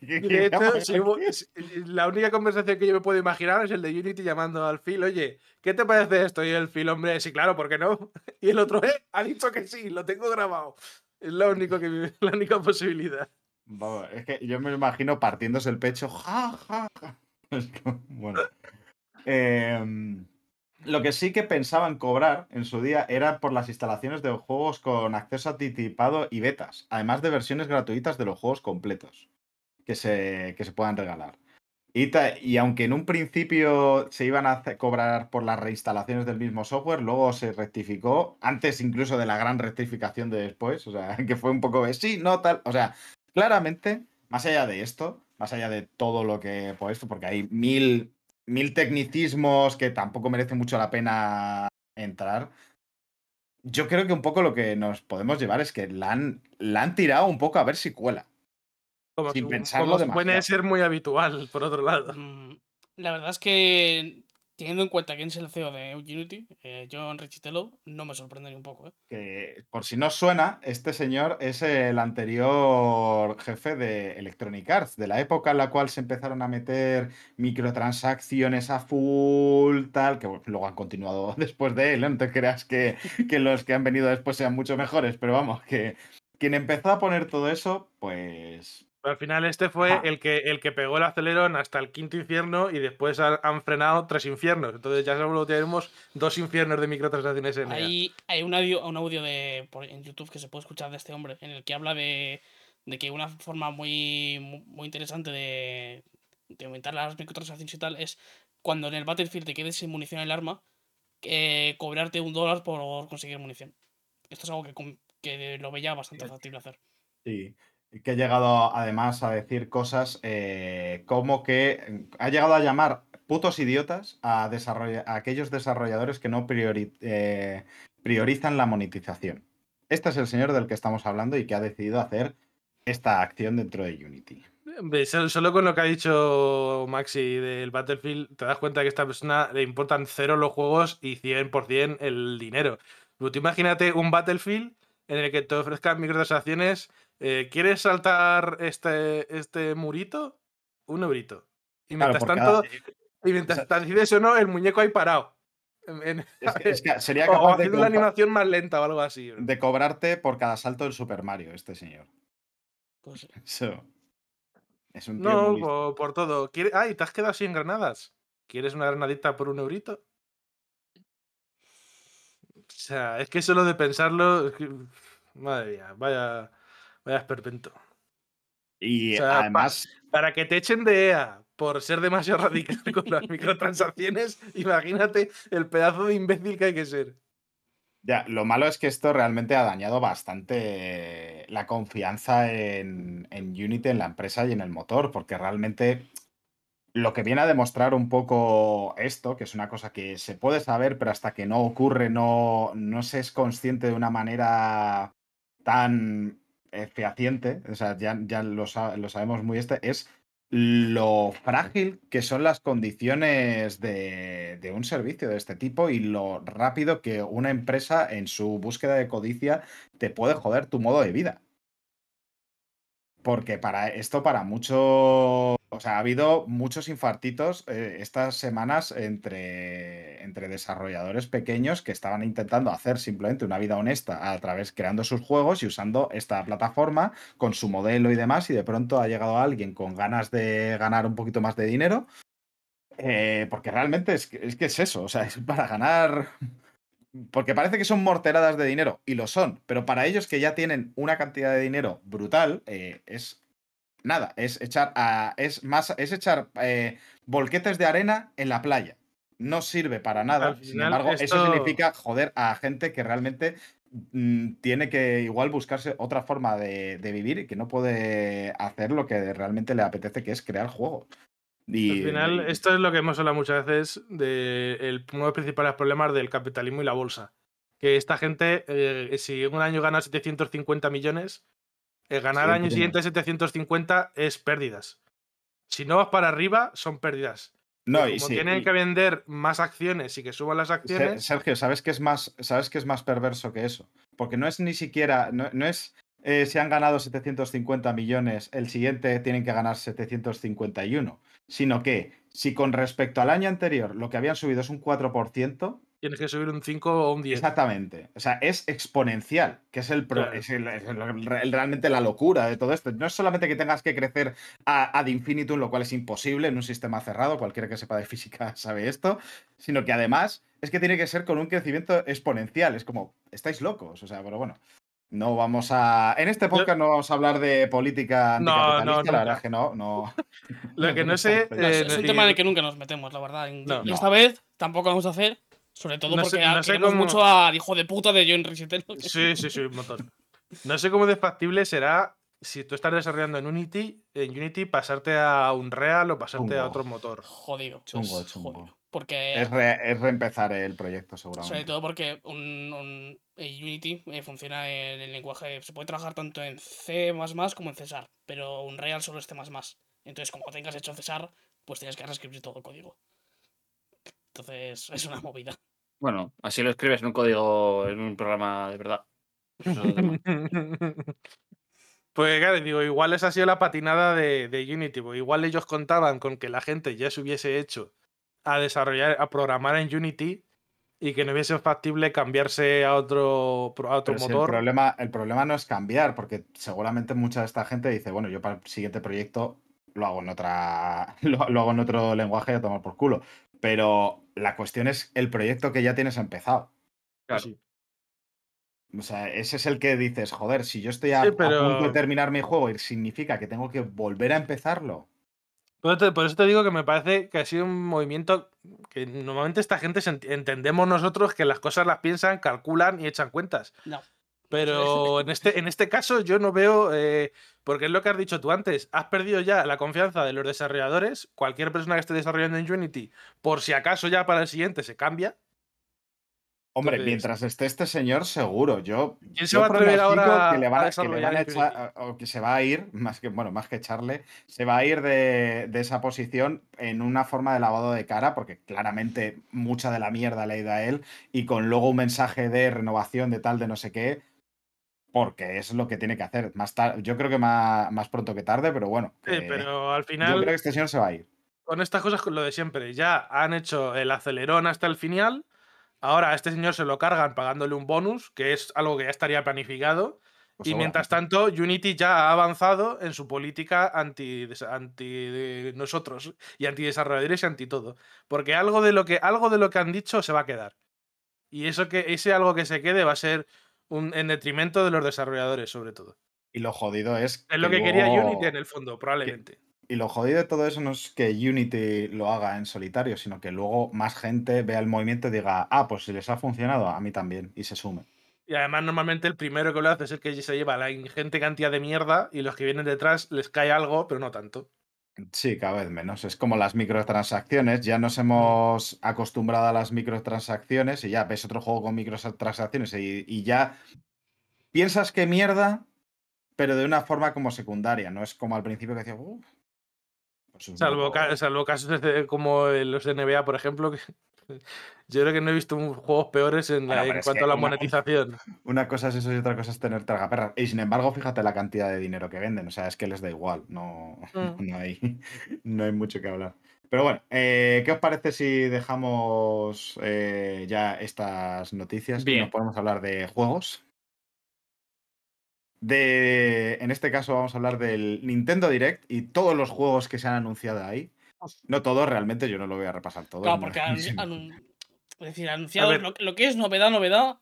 Y de hecho, si hubo- si- la única conversación que yo me puedo imaginar es el de Unity llamando al Phil, oye, ¿qué te parece esto? Y el Phil, hombre, sí, claro, ¿por qué no? Y el otro, eh, ha dicho que sí, lo tengo grabado. Es lo único que me- la única posibilidad. Vamos, es que yo me imagino partiéndose el pecho. Ja, ja, ja. Bueno. Em, lo que sí que pensaban cobrar en su día era por las instalaciones de juegos con acceso anticipado y betas, además de versiones gratuitas de los juegos completos que se, que se puedan regalar. Y, aunque en un principio se iban a cobrar por las reinstalaciones del mismo software, luego se rectificó, antes incluso de la gran rectificación de después, o sea, que fue un poco de sí, no, tal, o sea, claramente, más allá de esto, más allá de todo lo que por esto, porque hay mil, mil tecnicismos que tampoco merece mucho la pena entrar. Yo creo que un poco lo que nos podemos llevar es que la han, la han tirado un poco a ver si cuela. Como, Sin su- pensarlo como demasiado. ser muy habitual, por otro lado. Mm, La verdad es que, teniendo en cuenta quién es el CEO de Unity, eh, John Richitello, no me sorprende ni un poco. ¿eh? Que, por si no suena, este señor es el anterior jefe de Electronic Arts, de la época en la cual se empezaron a meter microtransacciones a full, tal, que bueno, luego han continuado después de él, ¿eh? no te creas que, que los que han venido después sean mucho mejores, pero vamos, que quien empezó a poner todo eso, pues Pero al final este fue el que, el que pegó el acelerón hasta el quinto infierno y después han, han frenado tres infiernos. Entonces ya solo tenemos dos infiernos de microtransacciones en Hay, hay un audio, un audio de, por- en YouTube que se puede escuchar de este hombre, en el que habla de, de que una forma muy, mu- muy interesante de, de aumentar las microtransacciones y tal es cuando en el Battlefield te quedes sin munición en el arma, eh, cobrarte un dólar por conseguir munición. Esto es algo que, que lo veía bastante factible hacer. Sí, que ha llegado además a decir cosas eh, como que ha llegado a llamar putos idiotas a, aquellos desarrolladores que no eh, priorizan la monetización. Este es el señor del que estamos hablando y que ha decidido hacer esta acción dentro de Unity. Solo con lo que ha dicho Maxi del Battlefield, te das cuenta que a esta persona le importan cero los juegos y 100% el dinero. Tú imagínate un Battlefield en el que te ofrezcan microtransacciones. Eh, ¿Quieres saltar este, este murito? Un eurito. Y mientras tanto, cada- y mientras o sea- decides o no, el muñeco ahí parado. En- en- es que- es que sería o capaz de, haciendo una compa- animación más lenta o algo así. de cobrarte por cada salto del Super Mario, este señor. Pues, Eso. Es un tío No, muy por, por todo. ¿Quiere- Ay, te has quedado sin granadas. ¿Quieres una granadita por un eurito? O sea, es que solo de pensarlo. es que- Madre mía, vaya, vaya esperpento. Y o sea, pa- además, Para que te echen de EA por ser demasiado radical con las microtransacciones, imagínate el pedazo de imbécil que hay que ser. Ya, lo malo es que esto realmente ha dañado bastante la confianza en, en Unity, en la empresa y en el motor, porque realmente lo que viene a demostrar un poco esto, que es una cosa que se puede saber, pero hasta que no ocurre no, no se es consciente de una manera tan fehaciente, o sea, ya, ya lo, lo sabemos muy este, es lo frágil que son las condiciones de, de un servicio de este tipo y lo rápido que una empresa en su búsqueda de codicia te puede joder tu modo de vida. Porque para esto, para mucho. O sea, ha habido muchos infartitos eh, estas semanas entre, entre desarrolladores pequeños que estaban intentando hacer simplemente una vida honesta a través creando sus juegos y usando esta plataforma con su modelo y demás. Y de pronto ha llegado alguien con ganas de ganar un poquito más de dinero. eh, porque realmente es, que- es eso. O sea, es para ganar porque parece que son morteradas de dinero, y lo son, pero para ellos que ya tienen una cantidad de dinero brutal, eh, es nada, es echar a, es más, es echar eh, volquetes de arena en la playa. No sirve para nada. Sin embargo, esto- eso significa joder a gente que realmente mm, tiene que igual buscarse otra forma de, de vivir y que no puede hacer lo que realmente le apetece, que es crear juegos. Y, Al final, esto es lo que hemos hablado muchas veces de el, uno de los principales problemas del capitalismo y la bolsa. Que esta gente, eh, si un año gana 750 millones, eh, ganar Sí, al año siguiente 750 es pérdidas. Si no vas para arriba, son pérdidas. no, Como y sí, tienen y- que vender más acciones y que suban las acciones, Sergio, ¿sabes qué es más, sabes qué es más perverso que eso? Porque no es ni siquiera, no, no es eh, si han ganado 750 millones, el siguiente tienen que ganar 751, sino que si con respecto al año anterior lo que habían subido es un 4%, tienes que subir un 5 o un 10. exactamente, o sea, es exponencial, que es, el, pro- Claro. es el- es el- el- realmente la locura de todo esto. No es solamente que tengas que crecer a- ad infinitum, lo cual es imposible en un sistema cerrado, cualquiera que sepa de física sabe esto, sino que además es que tiene que ser con un crecimiento exponencial. Es como, estáis locos. O sea, pero bueno, no vamos a. En este podcast no vamos a hablar de política No, no, la verdad es que no. no Lo que no sé, es, eh, es un y- tema en el que nunca nos metemos, la verdad. Y- No. y esta vez tampoco vamos a hacer. Sobre todo No porque no sé cómo- mucho al hijo de puta de John Resetelo. Sí, sí, sí, un montón. No sé cómo de factible será si tú estás desarrollando en Unity, en Unity pasarte a Unreal o pasarte a otro motor. Jodido. Chungo, es chungo. jodido. Porque. es, re- es reempezar el proyecto, Sobre seguramente. todo porque un, un- Unity eh, funciona en el lenguaje. Se puede trabajar tanto en C como en César, pero Unreal solo es C. Entonces, como tengas hecho César, pues tienes que reescribir todo el código. Entonces, es una movida. Bueno, así lo escribes en un código, en un programa de verdad. Pues claro, digo, igual esa ha sido la patinada de, de Unity. igual ellos contaban con que la gente ya se hubiese hecho a desarrollar, a programar en Unity y que no hubiese factible cambiarse a otro, pro- a otro Pero si el, motor. problema, el problema no es cambiar, porque seguramente mucha de esta gente dice, bueno, yo para el siguiente proyecto lo hago en otra. Lo, lo hago en otro lenguaje y a tomar por culo. Pero la cuestión es el proyecto que ya tienes empezado. Claro. Sí. O sea, ese es el que dices, joder, si yo estoy a, Sí, a punto de terminar mi juego y significa que tengo que volver a empezarlo. Por eso, te, por eso te digo que me parece que ha sido un movimiento que normalmente esta gente se ent- entendemos nosotros que las cosas las piensan, calculan y echan cuentas. No. Pero en este, en este caso yo no veo, eh, porque es lo que has dicho tú antes, has perdido ya la confianza de los desarrolladores, cualquier persona que esté desarrollando en Unity, por si acaso ya para el siguiente se cambia. Hombre, Entonces- mientras esté este señor, seguro. Yo, ¿Quién se yo va a atrever ahora que le van a que le van a echar, o que se va a ir, más que, bueno, más que echarle, se va a ir de, de esa posición en una forma de lavado de cara, porque claramente mucha de la mierda le ha ido a él, y con luego un mensaje de renovación de tal, de no sé qué, porque es lo que tiene que hacer. Más yo creo que más, más pronto que tarde, pero bueno. Sí, pero al yo final, creo que este señor se va a ir. con estas cosas, con lo de siempre, ya han hecho el acelerón hasta el final. Ahora a este señor se lo cargan pagándole un bonus, que es algo que ya estaría planificado. Pues y mientras tanto, Unity ya ha avanzado en su política anti, anti nosotros y anti desarrolladores y anti todo. Porque algo de lo que, algo de lo que han dicho se va a quedar. Y eso que, ese algo que se quede va a ser un, en detrimento de los desarrolladores, sobre todo. Y lo jodido es. Es lo que quería luego- Unity en el fondo, probablemente. Y lo jodido de todo eso no es que Unity lo haga en solitario, sino que luego más gente vea el movimiento y diga, ah, pues si les ha funcionado, a mí también, y se sume. Y además, normalmente el primero que lo hace es el que se lleva la ingente cantidad de mierda y los que vienen detrás les cae algo, pero no tanto. Sí, cada vez menos. Es como las microtransacciones. Ya nos hemos acostumbrado a las microtransacciones y ya ves otro juego con microtransacciones y, y ya piensas que mierda, pero de una forma como secundaria. No es como al principio que decías, "Uf". Pues es un Salvo, poco- ca- salvo casos de- como los de NBA, por ejemplo, que yo creo que no he visto juegos peores en, la- Bueno, en cuanto a la una- monetización. Una cosa es eso y otra cosa es tener tragaperras. Y sin embargo, fíjate la cantidad de dinero que venden. O sea, es que les da igual. No, Mm. no, hay, no hay mucho que hablar. Pero bueno, eh, ¿qué os parece si dejamos eh, ya estas noticias y Bien. nos podemos hablar de juegos? De, en este caso vamos a hablar del Nintendo Direct y todos los juegos que se han anunciado ahí. No todos, realmente yo no lo voy a repasar todo. Claro, porque es decir, lo, lo que es novedad, novedad,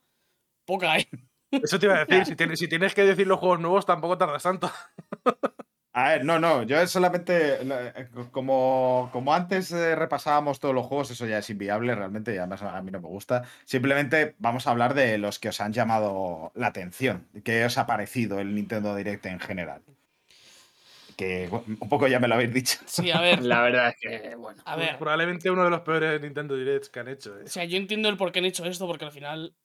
poca hay. Eso te iba a decir, si tienes, si tienes que decir los juegos nuevos, tampoco tardas tanto. A ver, no, no, yo es solamente, eh, como, como antes eh, repasábamos todos los juegos, eso ya es inviable realmente, y además a mí no me gusta. Simplemente vamos a hablar de los que os han llamado la atención, que os ha parecido el Nintendo Direct en general. Que un poco ya me lo habéis dicho. Sí, a ver. La verdad es que, bueno. A ver. Probablemente uno de los peores Nintendo Directs que han hecho. ¿eh? O sea, yo entiendo el por qué han hecho esto, porque al final.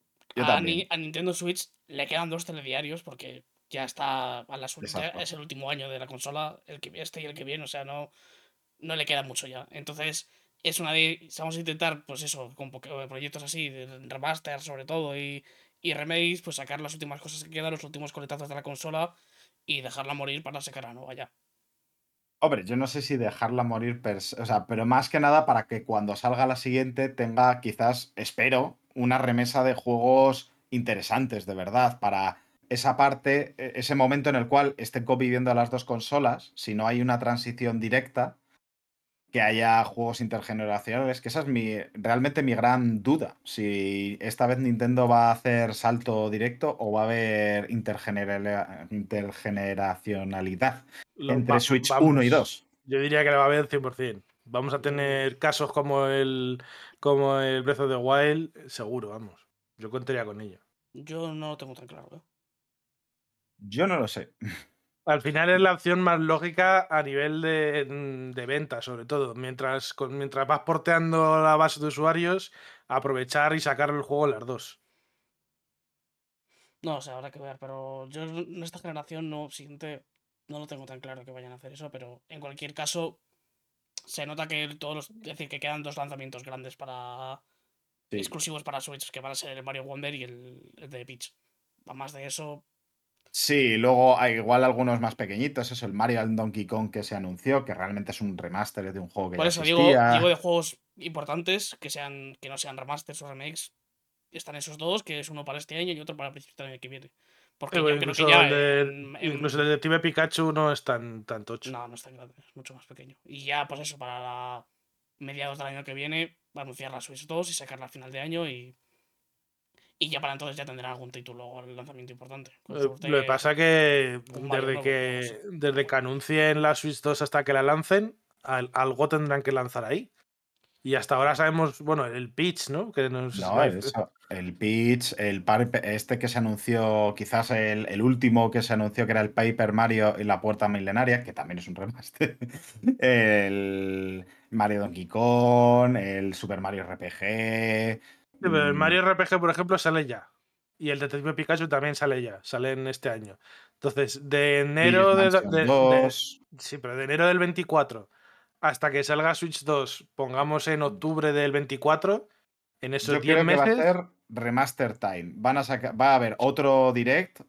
Ni- a Nintendo Switch le quedan dos telediarios, porque ya está a las es el último año de la consola, el que este y el que viene, o sea, no, no le queda mucho ya. Entonces, es una de. Vamos a intentar, pues eso, con poque- proyectos así, de remaster sobre todo, y, y remakes, pues sacar las últimas cosas que quedan, los últimos coletazos de la consola y dejarla morir para sacar la nueva ya. Hombre, yo no sé si dejarla morir, per o sea, pero más que nada para que cuando salga la siguiente tenga quizás, espero, una remesa de juegos interesantes, de verdad, para esa parte, e- ese momento en el cual estén conviviendo las dos consolas, si no hay una transición directa, que haya juegos intergeneracionales, que esa es mi, realmente mi gran duda, si esta vez Nintendo va a hacer salto directo o va a haber intergenera- intergeneracionalidad Lo- entre va- Switch vamos, 1 y 2. Yo diría que lo va a haber 100%. Vamos a tener casos como el, como el Breath of the Wild, seguro, vamos. Yo contaría con ello. Yo no lo tengo tan claro, ¿eh? Yo no lo sé. Al final es la opción más lógica a nivel de, mm, de venta, sobre todo. Mientras, con- mientras vas porteando la base de usuarios, aprovechar y sacar el juego las dos. No, o sea, habrá que ver, pero yo en esta generación no, siguiente, no lo tengo tan claro que vayan a hacer eso, pero en cualquier caso, se nota que todos los, es decir, que quedan dos lanzamientos grandes para Sí. exclusivos para Switch, que van a ser el Mario Wonder y el, el de Peach. A más de eso, Sí, luego hay igual algunos más pequeñitos, eso, el Mario and Donkey Kong que se anunció, que realmente es un remaster de un juego que por ya eso digo, de juegos importantes que sean que no sean remasters o remakes. Están esos dos, que es uno para este año y otro para principios del año que viene. Porque yo creo que incluso, ya el de- en- en- incluso el Detective Pikachu no es tan, tan tocho. No, no es tan grande, es mucho más pequeño. Y ya, pues eso, para la- mediados del año que viene, va a anunciar la Switch 2 y sacarla a final de año y. Y ya para entonces ya tendrán algún título al lanzamiento importante. Eh, suerte, Lo que pasa que desde que, desde que anuncien la Switch 2 hasta que la lancen, al- algo tendrán que lanzar ahí. Y hasta ahora sabemos, bueno, el pitch, ¿no? Que no sé si No, eso, el Peach, el par- este que se anunció, quizás el, el último que se anunció que era el Paper Mario y la Puerta Milenaria, que también es un remaster. el Mario Donkey Kong, el Super Mario RPG. Pero el Mario RPG, por ejemplo, sale ya. Y el Detective Pikachu también sale ya. Sale en este año. Entonces, de enero de, de- de- Mansion 2. Sí, pero de enero del 24 hasta que salga Switch 2, pongamos en octubre del 24, en esos Yo 10 creo que va a meses. ser remaster time. Van a sacar, va a haber otro direct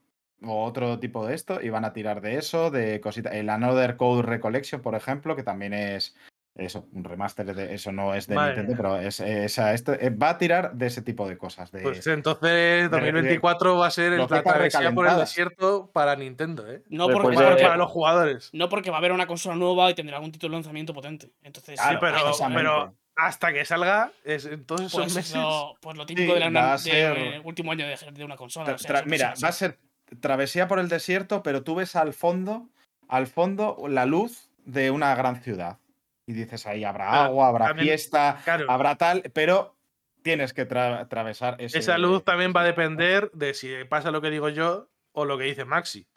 o otro tipo de esto y van a tirar de eso, de cositas. El Another Code Recollection, por ejemplo, que también es eso, un remaster de eso no es de Madre Nintendo, mía. pero es, esa- eh, va a tirar de ese tipo de cosas. De, Pues entonces 2024 va a ser el- la travesía por el desierto para Nintendo, ¿eh? No Pues- porque, pues va a haber- para los jugadores. no porque va a haber una consola nueva y tendrá algún título de lanzamiento potente. Entonces, Claro, pero- hasta que salga, es, en todos esos pues, meses. lo, pues lo típico Sí, del va a de, ser- eh, último año de, de una consola. Tra- o sea, tra- siempre mira, va a ser travesía por el desierto, pero tú ves al fondo, al fondo, la luz de una gran ciudad. Y dices, ahí habrá agua, habrá también- fiesta, Claro, habrá tal, pero tienes que tra- atravesar ese. esa luz también va a depender de si pasa lo que digo yo o lo que dice Maxi.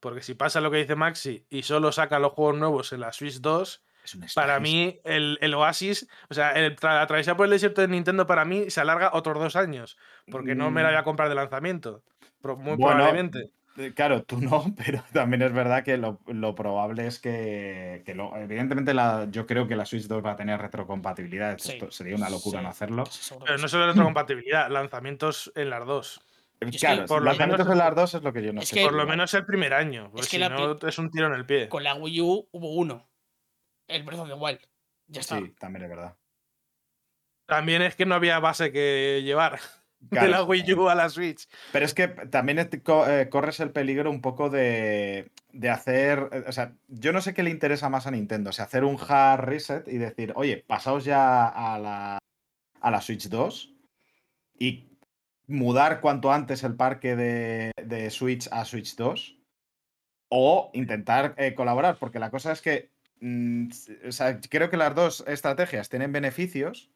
Porque si pasa lo que dice Maxi y solo saca los juegos nuevos en la Switch 2, Es un para mí el, el Oasis, o sea, el la travesía por el desierto de Nintendo para mí se alarga otros dos años. Porque no me la voy a comprar de lanzamiento. Muy Mm. Bueno, probablemente. Eh, Claro, tú no, pero también es verdad que lo, lo probable es que, que lo- evidentemente la, yo creo que la Switch 2 va a tener retrocompatibilidad. Sí, Esto sería una locura sí, no hacerlo. Pero no solo retrocompatibilidad, lanzamientos en las dos. es que, claro, por lo lanzamientos menos- de las dos es lo que yo no es sé. que- Por lo menos el primer año. Pues Es que si la no, es un tiro en el pie. Con la Wii U hubo uno. El Breath of the Wild. Ya está. Sí, también es verdad. También es que no había base que llevar de la Wii U a la Switch. Pero es que también eh, corres el peligro un poco de, de hacer. eh, O sea, yo no sé qué le interesa más a Nintendo. O sea, hacer un hard reset y decir, oye, pasaos ya a la, a la Switch 2 y mudar cuanto antes el parque de, de Switch a Switch 2. o intentar eh, colaborar, porque la cosa es que mm, o sea, creo que las dos estrategias tienen beneficios,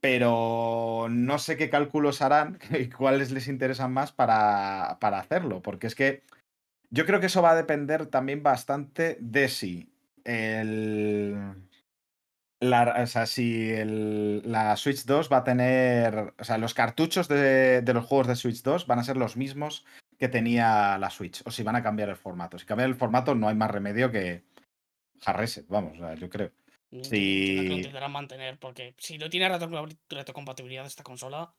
pero no sé qué cálculos harán y cuáles les interesan más para, para hacerlo, porque es que yo creo que eso va a depender también bastante de si el... La, o sea, si el- la Switch 2 va a tener. O sea, los cartuchos de, de los juegos de Switch 2 van a ser los mismos que tenía la Switch. O si van a cambiar el formato. Si cambian el formato, no hay más remedio que hard reset, vamos, yo creo. Entiendo que Sí. lo intentarán mantener, porque si no tiene reto- retrocompatibilidad esta consola,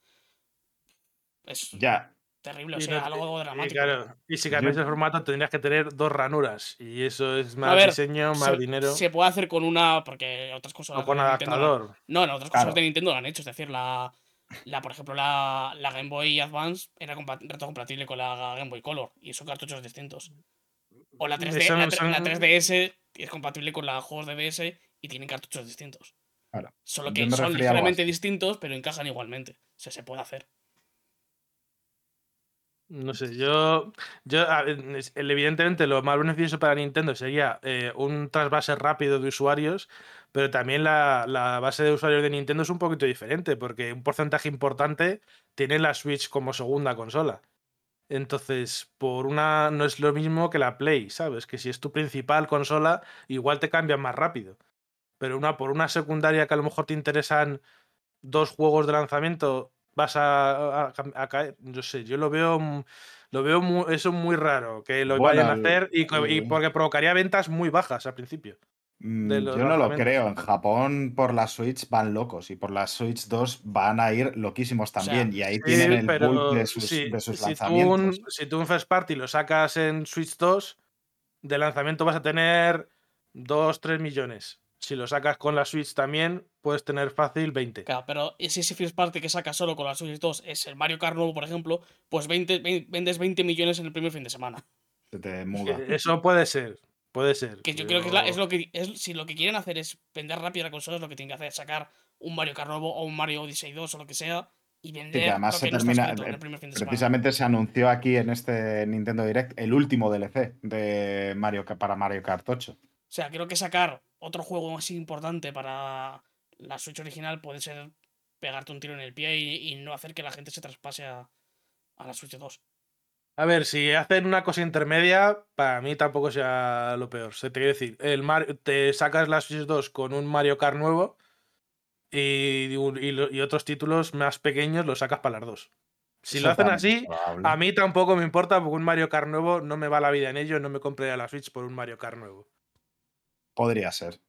es Ya. terrible, o Y sea, no- algo y dramático. claro, y si cambias el formato tendrías que tener dos ranuras. Y eso es más ver, diseño, más se, dinero. se puede hacer con una, porque otras consolas o con de Nintendo lo- adaptador. No, no, otras cosas Claro. de Nintendo lo han hecho. Es decir, la, la por ejemplo, la, la Game Boy Advance era compa- retrocompatible con la Game Boy Color y son cartuchos distintos. O la 3D, Son- la, tre- la son- 3DS es compatible con la juegos de DS y tienen cartuchos distintos. Claro. Solo que son ligeramente distintos, pero encajan igualmente. O sea, se puede hacer. No sé, yo, yo evidentemente lo más beneficioso para Nintendo sería eh, un trasvase rápido de usuarios, pero también la, la base de usuarios de Nintendo es un poquito diferente, porque un porcentaje importante tiene la Switch como segunda consola. Entonces, por una no es lo mismo que la Play, ¿sabes? Que si es tu principal consola, igual te cambian más rápido. Pero una por una secundaria que a lo mejor te interesan dos juegos de lanzamiento, vas a, a- a caer. Yo sé, yo lo veo, lo veo mu- eso muy raro que lo Bueno, vayan a hacer y, porque provocaría ventas muy bajas al principio. Mm, de Yo no lo creo. En Japón, por la Switch van locos y por la Switch 2 van a ir loquísimos sea, también. y ahí Sí, tienen el pero de sus, de sus si tú lanzamientos. un, si tú un first party lo sacas en Switch 2, de lanzamiento vas a tener 2, 3 millones. Si lo sacas con la Switch también, puedes tener fácil 20. Claro, pero si ese first party que saca solo con la Switch 2 es el Mario Kart nuevo, por ejemplo, pues 20, vein- vendes 20 millones en el primer fin de semana. Se te muda. Eh, Eso puede ser, puede ser. Que yo creo que es, la- es pero- lo que es, si lo que quieren hacer es vender rápido la consola, es lo que tienen que hacer, sacar un Mario Kart nuevo o un Mario Odyssey 2 o lo que sea y Sí, vender que además lo se no termina. en eh, el primer fin de semana. Precisamente se anunció aquí en este Nintendo Direct el último DLC de Mario para Mario Kart 8. O sea, creo que sacar otro juego así importante para la Switch original puede ser pegarte un tiro en el pie y, y no hacer que la gente se traspase a, a la Switch 2. A ver, si hacen una cosa intermedia, para mí tampoco sea lo peor. Se te quiere decir, el Mario, te sacas la Switch 2 con un Mario Kart nuevo y, y otros títulos más pequeños los sacas para las dos. Si Eso lo hacen así, probable. a mí tampoco me importa porque un Mario Kart nuevo no me va la vida en ello, no me compraría la Switch por un Mario Kart nuevo. Podría ser.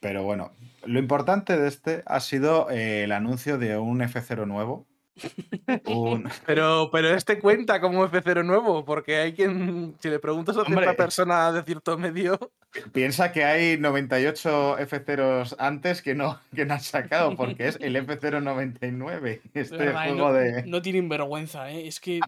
Pero bueno, lo importante de este ha sido eh, el anuncio de un F0 nuevo. Un- Pero, pero este cuenta como F0 nuevo, porque hay quien, si le preguntas a cierta Hombre. persona de cierto medio, Piensa que hay 98 F0s antes que no, que no han sacado, porque es el F099. De Este verdad, juego no, de. no tienen vergüenza, ¿eh? Es que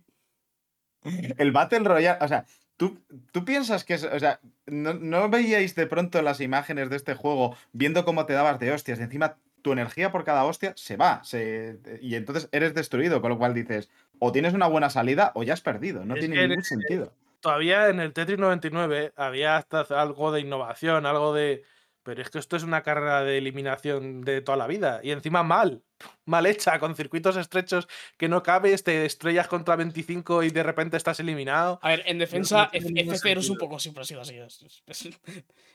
El Battle Royale, o sea, ¿tú, tú piensas que es, o sea, ¿no, no veíais de pronto las imágenes de este juego viendo cómo te dabas de hostias y encima tu energía por cada hostia se va se, y entonces eres destruido, con lo cual dices, o tienes una buena salida o ya has perdido, no Es tiene ningún sentido. todavía en el Tetris 99 había hasta algo de innovación, algo de... Pero es que esto es una carrera de eliminación de toda la vida. Y encima mal, mal hecha, con circuitos estrechos que no cabes, te estrellas contra 25 y de repente estás eliminado. A ver, en defensa, ningún F0 es un poco siempre ha sido así. o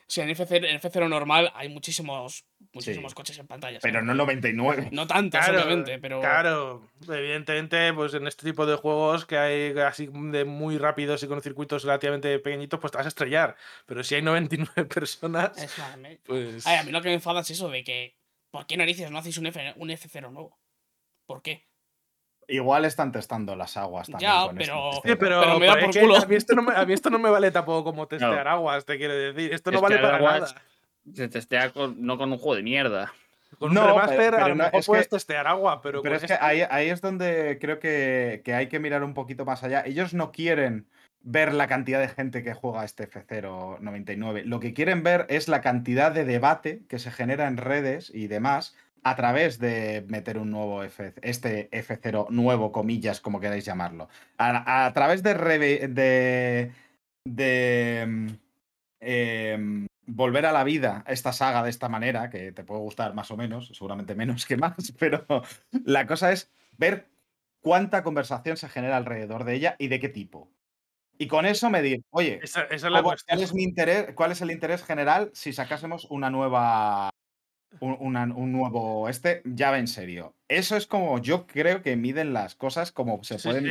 sea, en F0, en F0 normal hay muchísimos, muchísimos coches en pantalla. Pero ¿sabes? no 99. No tantos, Claro, obviamente, pero. Claro, evidentemente, pues en este tipo de juegos que hay así de muy rápidos y con circuitos relativamente pequeñitos, pues te vas a estrellar. Pero si hay 99 personas, Es me- pues... Ay, a mí lo que me enfada es eso de que. ¿Por qué narices no hacéis un, F, un F0 nuevo? ¿Por qué? Igual están testando las aguas también. Ya, con pero- F0. Sí, pero, Pero me da pero por es que culo. A mí, esto no me, a mí esto no me vale tampoco como testear aguas, te quiero decir. Esto no Es vale para aguas- nada. Se testea con- no con un juego de mierda. Con No, un remaster pero- a pero lo no, mejor es puedes que- testear agua, pero, Pero es que ahí, ahí es donde creo que, que hay que mirar un poquito más allá. Ellos no quieren ver la cantidad de gente que juega este F099. Lo que quieren ver es la cantidad de debate que se genera en redes y demás a través de meter un nuevo F, este F0 nuevo, comillas, como queráis llamarlo. A, a través de, de, de mm, em, volver a la vida esta saga de esta manera, que te puede gustar más o menos, seguramente menos que más, pero la cosa es ver cuánta conversación se genera alrededor de ella y de qué tipo. Y con eso medir, oye, Esa, esa es la ¿cómo- cuestión. ¿cuál es, mi interés, ¿cuál es el interés general si sacásemos una nueva. Un, una- un nuevo este, ya va en serio. Eso es como yo creo que miden las cosas como se Sí, pueden.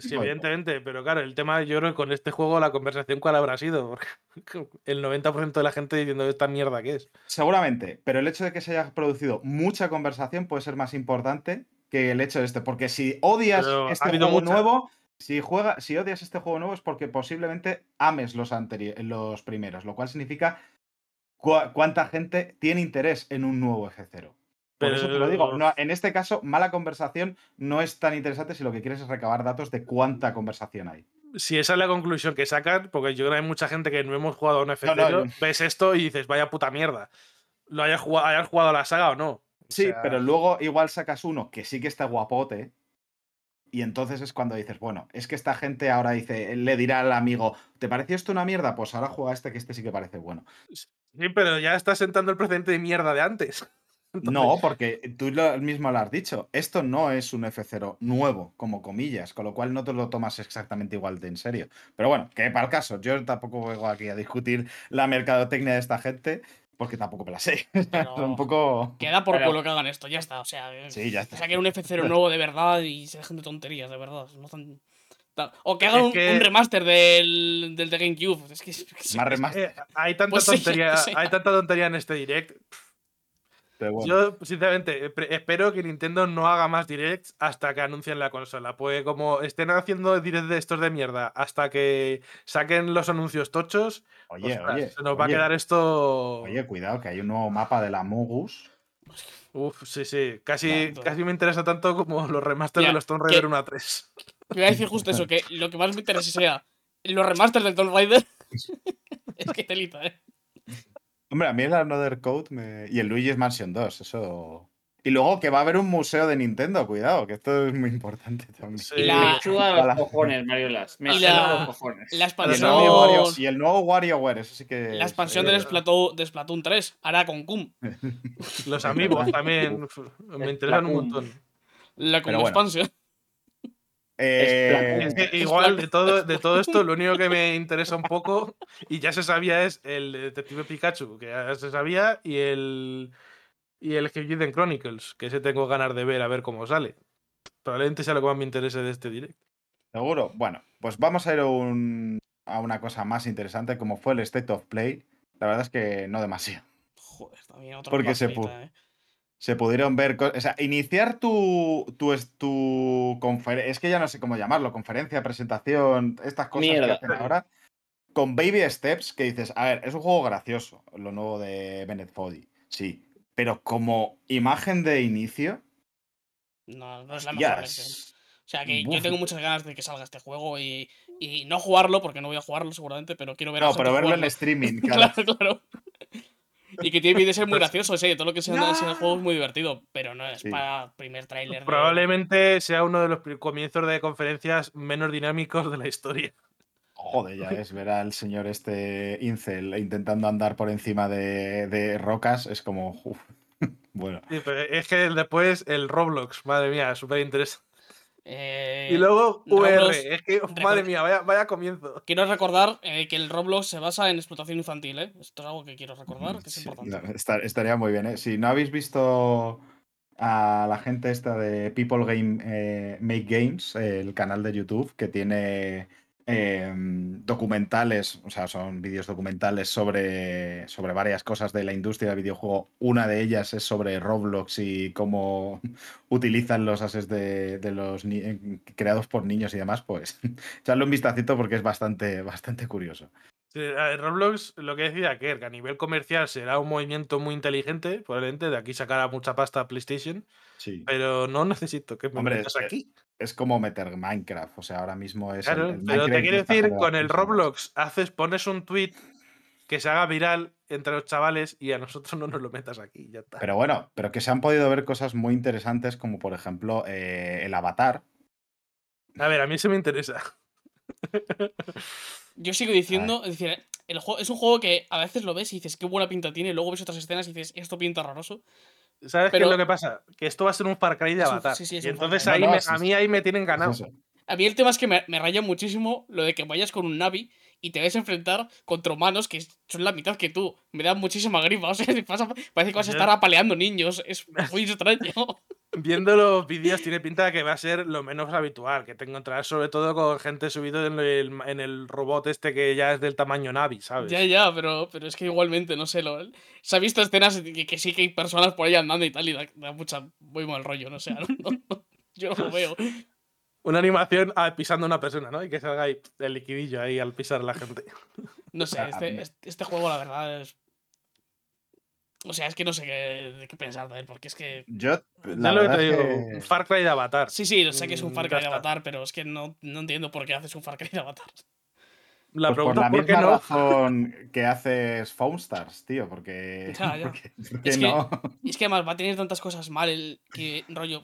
sí, hacer evidentemente, pero claro, el tema, yo creo que con este juego la conversación cuál habrá sido, el 90% de la gente diciendo esta mierda que es. Seguramente, pero el hecho de que se haya producido mucha conversación puede ser más importante que el hecho de este. Porque si odias Pero este juego mucha. nuevo, si, juega, si odias este juego nuevo es porque posiblemente ames los, los primeros, lo cual significa cuánta gente tiene interés en un nuevo F0. Por eso te lo digo, Pero- no, en este caso, mala conversación no es tan interesante si lo que quieres es recabar datos de cuánta conversación hay. Si esa es la conclusión que sacan, porque yo creo que hay mucha gente que no hemos jugado a un F0, no, yo- ves esto y dices, vaya puta mierda. Lo hayas jugado, hayas jugado a la saga o no. O Sí, sea, pero luego igual sacas uno que sí que está guapote. Y entonces es cuando dices, bueno, es que esta gente ahora dice, le dirá al amigo, ¿te pareció esto una mierda? Pues ahora juega este que este sí que parece bueno. Sí, pero ya estás sentando el precedente de mierda de antes. Entonces, No, porque tú lo mismo lo has dicho. Esto no es un F0 nuevo, como comillas, con lo cual no te lo tomas exactamente igual de en serio. Pero bueno, que para el caso, yo tampoco vengo aquí a discutir la mercadotecnia de esta gente, porque tampoco me la sé. Pero- un poco. Queda por culo que hagan esto, ya está. O sea, eh, Sí, ya que está. saquen un F0 nuevo de verdad y se dejen de tonterías, de verdad. no tan- tan- O que hagan Es un, que- un remaster del, del de GameCube. Es que, es que- Más remaster. eh, hay tanta Pues tontería, sí. hay tanta tontería en este direct. Bueno. Yo, sinceramente, eh, espero que Nintendo no haga más directs hasta que anuncien la consola. Pues como estén haciendo directs de estos de mierda hasta que saquen los anuncios tochos, Oye, ostras, oye. se nos va a quedar esto. Oye, cuidado, que hay un nuevo mapa de la Mogus. Uf, sí, sí. Casi, Tanto. casi me interesa tanto como los remasters Mira, de los Tomb Raider 1 a 3. Te iba a decir justo eso, que lo que más me interesa sea los remasters del Tomb Raider. es que telita, ¿eh? Hombre, a mí el Another Code me... y el Luigi's Mansion 2, eso. Y luego que va a haber un museo de Nintendo, cuidado, que esto es muy importante también. Sí. Y la- Me chuda los cojones, Mariolas. Me Y chuda la- los cojones. La Y el, expansión, nuevo Wario, y el nuevo WarioWare, eso sí que. la expansión eh, del, Splatoon, de Splatoon 3, ahora con Cum. Los amigos también me interesan un montón. La Cum bueno. expansión. Eh, Es que Es igual de todo, de todo esto, lo único que me interesa un poco, y ya se sabía, es el Detective Pikachu, que ya se sabía, y el y el Hidden Chronicles, que ese tengo ganas de ver a ver cómo sale. Probablemente sea lo que más me interese de este direct. Seguro. Bueno, pues vamos a ir a, un- a una cosa más interesante, como fue el State of Play. La verdad es que no demasiado. Joder, también otra Porque se pu- ¿eh? Se pudieron ver. O sea, iniciar tu. tu, es- tu confer- Es que ya no sé cómo llamarlo. Conferencia, presentación, estas cosas que hacen ahora. Con Baby Steps, que dices, a ver, es un juego gracioso, lo nuevo de Bennett Foddy. Sí. Pero como imagen de inicio. No, no es la mejor es- O sea, que yo tengo muchas ganas de que salga este juego y, y no jugarlo, porque no voy a jugarlo seguramente, pero quiero ver No, pero verlo en streaming, claro. claro, claro. Y que tiene de ser muy Pues- gracioso, sí, todo lo que sea ¡No! ese juego es muy divertido, pero no es Sí. para primer tráiler. de- Probablemente sea uno de los comienzos de conferencias menos dinámicos de la historia. Joder, ya ves, ver al señor este Incel intentando andar por encima de, de rocas es como. uf. Bueno, Sí, pero es que después el Roblox, madre mía, súper interesante. Eh, Y luego VR, Roblox, es que, madre mía, vaya, vaya comienzo. Quiero recordar eh, que el Roblox se basa en explotación infantil, ¿eh? Esto es algo que quiero recordar, que es sí, importante. no, estaría muy bien, ¿eh? Si no habéis visto a la gente esta de People Game eh, Make Games, eh, el canal de YouTube, que tiene eh, documentales, o sea, son vídeos documentales sobre, sobre varias cosas de la industria del videojuego. Una de ellas es sobre Roblox y cómo utilizan los assets de, de los eh, creados por niños y demás, pues echadle un vistacito porque es bastante, bastante curioso. Sí, Roblox, lo que decía que a nivel comercial será un movimiento muy inteligente, probablemente de aquí sacará mucha pasta a PlayStation, Sí. pero no necesito que me Hombre, metas aquí. Es como meter Minecraft, o sea, ahora mismo es. el- Claro, el pero te quiero decir, con el Roblox haces, pones un tweet que se haga viral entre los chavales y a nosotros no nos lo metas aquí, ya está. Pero bueno, pero que se han podido ver cosas muy interesantes, como por ejemplo eh, el avatar. A ver, a mí eso me interesa. Yo sigo diciendo, es decir, el juego, es un juego que a veces lo ves y dices qué buena pinta tiene, y luego ves otras escenas y dices esto pinta horroroso. ¿Sabes qué es lo que pasa? Que esto va a ser un Far Cry de un- Avatar. sí, sí, es y entonces ahí No, no, me- sí, a mí ahí me tienen ganado. A mí el tema es que me, me raya muchísimo lo de que vayas con un Navi y te vayas a enfrentar contra humanos que son la mitad que tú. Me da muchísima gripa. O sea, pasa- parece que vas a estar apaleando niños. Es muy extraño. Viendo los vídeos tiene pinta de que va a ser lo menos habitual, que te encontrarás sobre todo con gente subido en el, en el robot este que ya es del tamaño Navi, ¿sabes? ya, ya, pero, pero es que igualmente, no sé. Lo, se ha visto escenas que, que sí que hay personas por ahí andando y tal y da, da mucha, muy mal rollo. No sé. no- no- yo no lo veo. Una animación ah, pisando a una persona, ¿no? Y que salga ahí el liquidillo ahí al pisar a la gente. No sé, Ah, este, este, este juego, la verdad, es. O sea, es que no sé qué, de qué pensar de él, porque es que. Yo, Ya la lo que verdad te es digo, que- un Far Cry de Avatar. Sí, sí, sé que es un Mm, Far Cry de. Avatar, pero es que no, no entiendo por qué haces un Far Cry de Avatar. La pues por pregunta la es por qué no. razón que haces Foamstars, tío, porque. Ya, ya. porque- porque Es que- no. Y es que además va a tener tantas cosas mal el que rollo.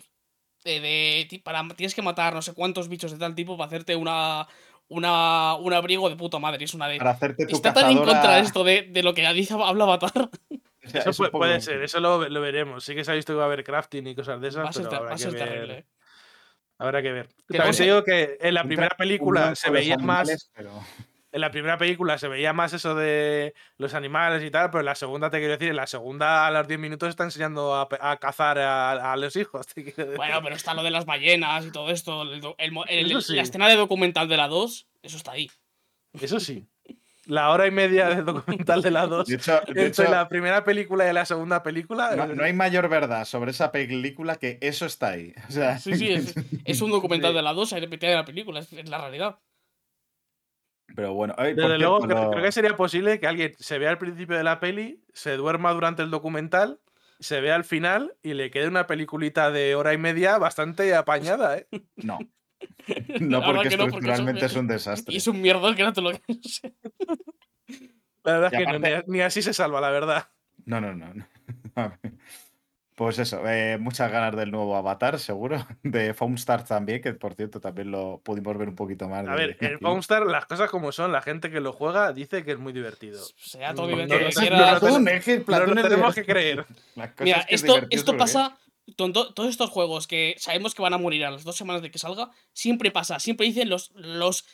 De, de- para, tienes que matar no sé cuántos bichos de tal tipo para hacerte una. Una, un abrigo de puta madre. Es una de. Para hacerte tu Está tan en contra cazadora- esto de, de lo que dice habla Avatar. o sea, Eso es un puede, poco- puede ser, eso lo, lo veremos. Sí que se ha visto que va a haber crafting y cosas de esas, Va a ser, pero habrá va a que ser ver. terrible. eh. Habrá que ver. Que También te digo que en la primera película se veía más. animales, pero- En la primera película se veía más eso de los animales y tal, pero en la segunda te quiero decir, en la segunda a los 10 minutos está enseñando a, cazar a, a los hijos. te quiero decir. Bueno, pero está lo de las ballenas y todo esto. el do- el mo- el- Eso sí. La escena de documental de la 2, eso está ahí. Eso sí. La hora y media de documental de la 2 De hecho, de hecho, la primera película y la segunda película. no, no hay mayor verdad sobre esa película que eso está ahí. O sea, Sí, sí, es, es un documental Sí. de la 2 ahí repetida de la película, es, es la realidad. Pero bueno, ay, Desde cierto, luego, creo, que sería posible que alguien se vea al principio de la peli, se duerma durante el documental, se vea al final y le quede una peliculita de hora y media bastante apañada, ¿eh? No. No, porque que no, porque estructuralmente eso- es un desastre. Y es un mierdón que no te lo crees. La verdad Y es que no, aparte- ni así se salva, la verdad. No, no, no. no. Pues eso, eh, muchas ganas del nuevo Avatar, seguro. De Foamstar también, que por cierto también lo pudimos ver un poquito más. A de- ver, el Foamstar, las cosas como son, la gente que lo juega dice que es muy divertido. Sea todo No, divertido no, que no, quiera. no, no, es es tenemos que creer. Mira, es que es esto, esto ¿eh? pasa. con to- todos estos juegos que sabemos que van a morir a las dos semanas de que salga, siempre pasa. Siempre dicen los, los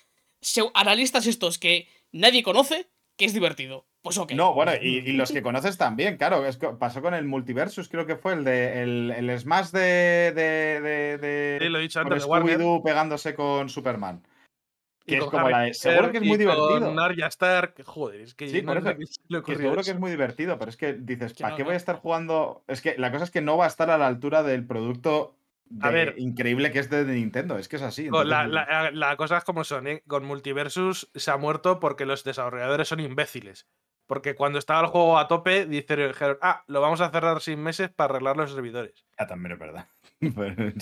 analistas estos que nadie conoce que es divertido. Pues ok. No, bueno, y, y los que conoces también, claro. Es que pasó con el Multiversus, creo que fue el de el, el Smash de. de, de, de- Sí, lo he dicho antes. Scooby-Doo pegándose con Superman. Que es como Harry la de. Seguro que es y muy divertido. Con Arya Stark, joder, es que Sí, no eso, qué se le Que ocurrió seguro que es muy divertido, pero es que dices, Que ¿para no, qué no. voy a estar jugando? Es que la cosa es que no va a estar a la altura del producto A de- ver. increíble que es de Nintendo. Es que es así. La, entonces- la, la cosa es como son, ¿eh? Con Multiversus se ha muerto porque los desarrolladores son imbéciles. Porque cuando estaba el juego a tope, dijeron, ah, lo vamos a cerrar seis meses para arreglar los servidores. Ah, también es verdad. También,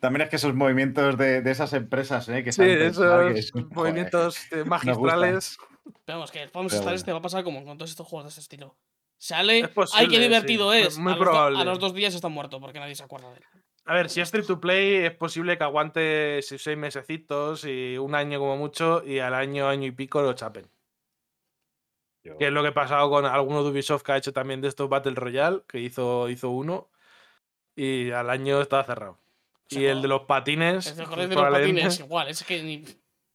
también es que esos movimientos de, de esas empresas, ¿eh? Que Sí, que esos es- joder. movimientos eh, magistrales. Pero vamos, que el Foam Pero Star bueno. este va a pasar como con todos estos juegos de este estilo. Sale, Es ay, posible, qué divertido sí, es. muy a, los do- a los dos días está muerto porque nadie se acuerda de él. A ver, si es free to play, es posible que aguante seis seis mesecitos y un año como mucho, y al año, año y pico lo chapen. Yo- Que es lo que ha pasado con alguno de Ubisoft que ha hecho también de estos Battle Royale, que hizo, hizo uno, y al año estaba cerrado. O sea, y el de los patines. El de los patines igual, es que ni.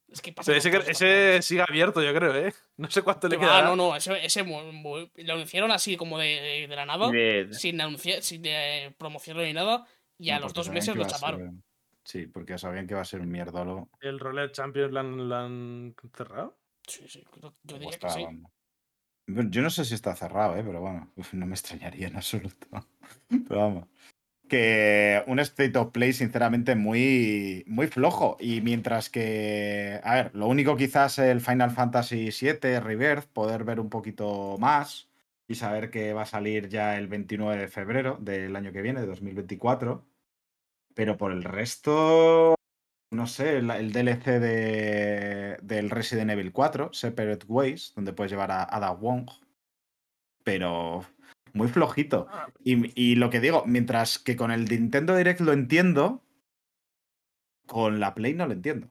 Es que pasa ese, sigue abierto, yo creo, ¿eh? No sé cuánto le Que queda. va, no, no, ese, lo anunciaron así como de, de la nada, sin anunciar, sin de promocionarlo ni nada, y a No, los dos meses lo iba ser- chaparon. Sí, porque sabían que va a ser un mierdolo. ¿El Roller Champions lo han, lo han cerrado? Sí, sí, yo, diría que sí. Bueno, Yo no sé si está cerrado, ¿eh? pero bueno, uf, no me extrañaría en absoluto. Pero vamos. Que un State of Play, sinceramente, muy, muy flojo. Y mientras que, a ver, lo único quizás el Final Fantasy VII Rebirth, poder ver un poquito más y saber que va a salir ya el 29 de febrero del año que viene, de 2024. Pero por el resto, no sé, el, el DLC de, del Resident Evil 4, Separate Ways, donde puedes llevar a Ada Wong. Pero muy flojito. Y, y lo que digo, mientras que con el Nintendo Direct lo entiendo, con la Play no lo entiendo.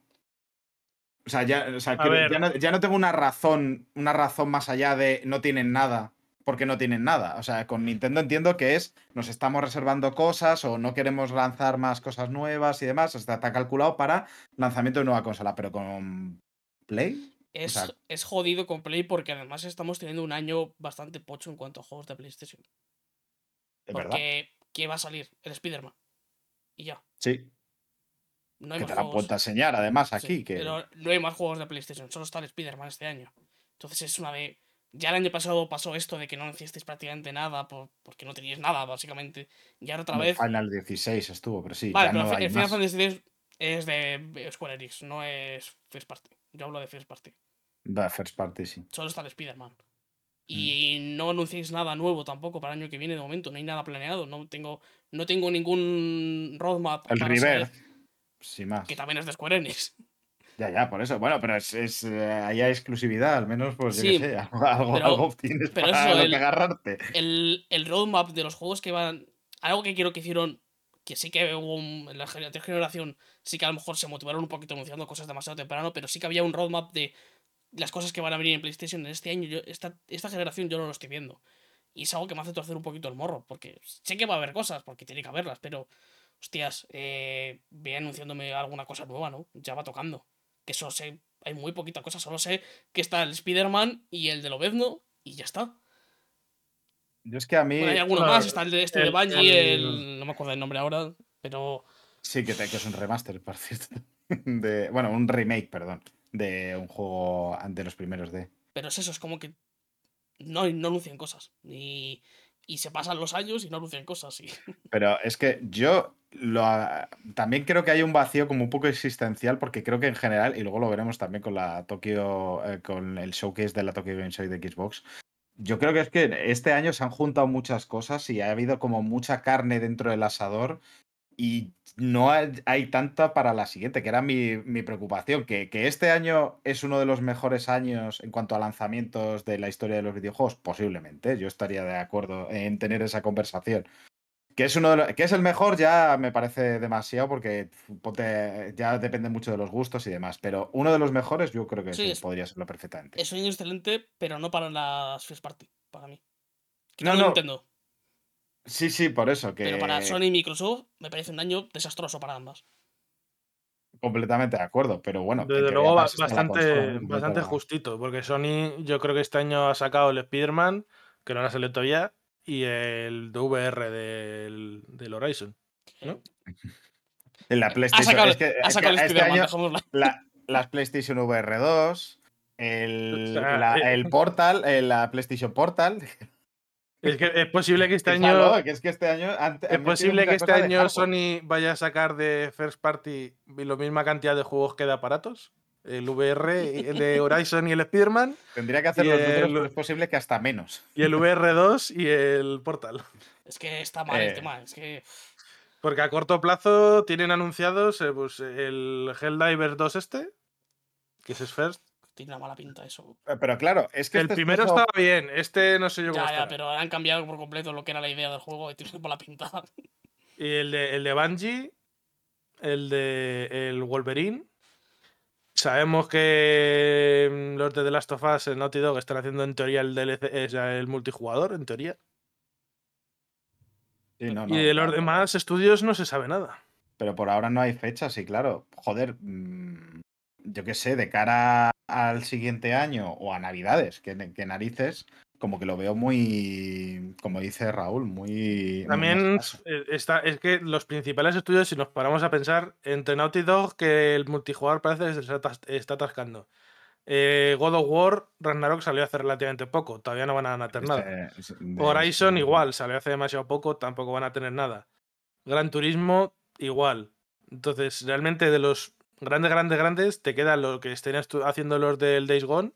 O sea, ya, o sea, A quiero- ver. ya, no, ya no tengo una razón, una razón más allá de no tienen nada, porque no tienen nada. O sea, con Nintendo entiendo que es nos estamos reservando cosas o no queremos lanzar más cosas nuevas y demás. Está, está calculado para lanzamiento de nueva consola, pero con Play. Es, sea- es jodido con Play porque además estamos teniendo un año bastante pocho en cuanto a juegos de PlayStation. Es verdad. Porque, ¿qué va a salir? El Spider-Man. Y ya. Sí. No hay Que más te la a enseñar, además, Sí, aquí. que... Pero no hay más juegos de PlayStation, solo está el Spider-Man este año. Entonces es una de. Ya el año pasado pasó esto de que no hicisteis prácticamente nada por- porque no teníais nada, básicamente. Y ahora otra vez. Final 16 estuvo, pero sí. Vale, ya pero no el Final. Fantasy X es de Square Enix, no es First Party. Yo hablo de First Party. Va, First Party, sí. Solo está el Spider-Man. Mm. Y no anunciéis nada nuevo tampoco para el año que viene de momento. No hay nada planeado. No tengo, no tengo ningún roadmap. El River. Sin más. Que también es de Square Enix. Ya, ya, por eso. Bueno, pero es, es eh, hay exclusividad, al menos, pues yo qué sé, algo, pero- algo tienes pero para eso, lo el- que agarrarte. el, el roadmap de los juegos que van. Algo que quiero que hicieron. Que sí que hubo un- en la anterior generación. Sí que a lo mejor se motivaron un poquito anunciando cosas demasiado temprano. Pero sí que había un roadmap de las cosas que van a venir en PlayStation en este año. Yo, esta, esta generación yo no lo estoy viendo. Y es algo que me hace torcer un poquito el morro. Porque sé que va a haber cosas, porque tiene que haberlas. Pero, hostias, eh, ve anunciándome alguna cosa nueva, ¿no? Ya va tocando. Que eso sé. Hay muy poquita cosa. Solo sé que está el Spider-Man y el de Lobezno. Y ya está. Yo es que a mí. Bueno, hay alguno más, está el de este de el- Bungie, el- el... no me acuerdo el nombre ahora, pero Sí, que, te- que es un remaster, por cierto. De, bueno, un remake, perdón. De un juego de los primeros de. pero es eso, es como que no, no anuncian cosas. Y, y se pasan los años y no anuncian cosas. Y... Pero es que yo lo, también creo que hay un vacío como un poco existencial, porque creo que en general, y luego lo veremos también con la Tokyo, eh, con el showcase de la Tokyo Game Show de Xbox. Yo creo que es que este año se han juntado muchas cosas y ha habido como mucha carne dentro del asador y no hay, hay tanta para la siguiente, que era mi, mi preocupación, que, que este año es uno de los mejores años en cuanto a lanzamientos de la historia de los videojuegos, posiblemente, yo estaría de acuerdo en tener esa conversación. Que es uno de los- que es el mejor ya me parece demasiado porque ponte- ya depende mucho de los gustos y demás, pero uno de los mejores yo creo que Sí, sí, es- podría serlo perfectamente. Es un año excelente, pero no para las First Party, para mí. No, Quitando no, Nintendo, Sí, sí, por eso, que pero para Sony y Microsoft me parece un año desastroso para ambas. completamente de acuerdo, pero bueno. Desde luego, bastante, consola, no bastante justito, porque Sony yo creo que este año ha sacado el Spider-Man, que no lo ha salido todavía, y el VR del, del Horizon. ¿no? En la PlayStation. sacado, es que, ha es sacado que el este año la- las PlayStation VR 2, el, O sea, la- eh, el Portal, eh, la PlayStation Portal. Es que es posible que este año. que es que este año. han Es posible que este año. Sony vaya a sacar de First Party la misma cantidad de juegos que de aparatos. El VR, el de Horizon y el Spider-Man, Tendría que hacer los números, el- posible que hasta menos. y el VR2 y el Portal. Es que está mal el Eh, tema, es que Porque a corto plazo tienen anunciados eh, pues, el Helldiver 2 este, que ese es First. tiene una mala pinta eso. Eh, Pero claro, es que el este es primero estaba bien, este no sé yo cómo Ya, ya, pero han cambiado por completo lo que era la idea del juego y tiene una mala pinta. Y el de, el de Bungie, el de el Wolverine. Sabemos que mm, los de The Last of Us en Naughty Dog están haciendo en teoría el DLC, o sea, el multijugador, en teoría. Sí, no, y de los claro. demás estudios no se sabe nada. Pero por ahora no hay fechas y claro, joder, mm, yo qué sé, de cara al siguiente año o a Navidades, que, que narices, como que lo veo muy, como dice Raúl, muy... También eh, está, es que los principales estudios, si nos paramos a pensar, entre Naughty Dog, que el multijugador parece que se está, atas- está atascando. Eh, God of War, Ragnarok salió hace relativamente poco, todavía no van a tener nada. Este- de- Horizon igual, salió hace demasiado poco, tampoco van a tener nada. Gran Turismo igual. Entonces, realmente de los grandes, grandes, grandes, te queda lo que estén haciendo los del Days Gone,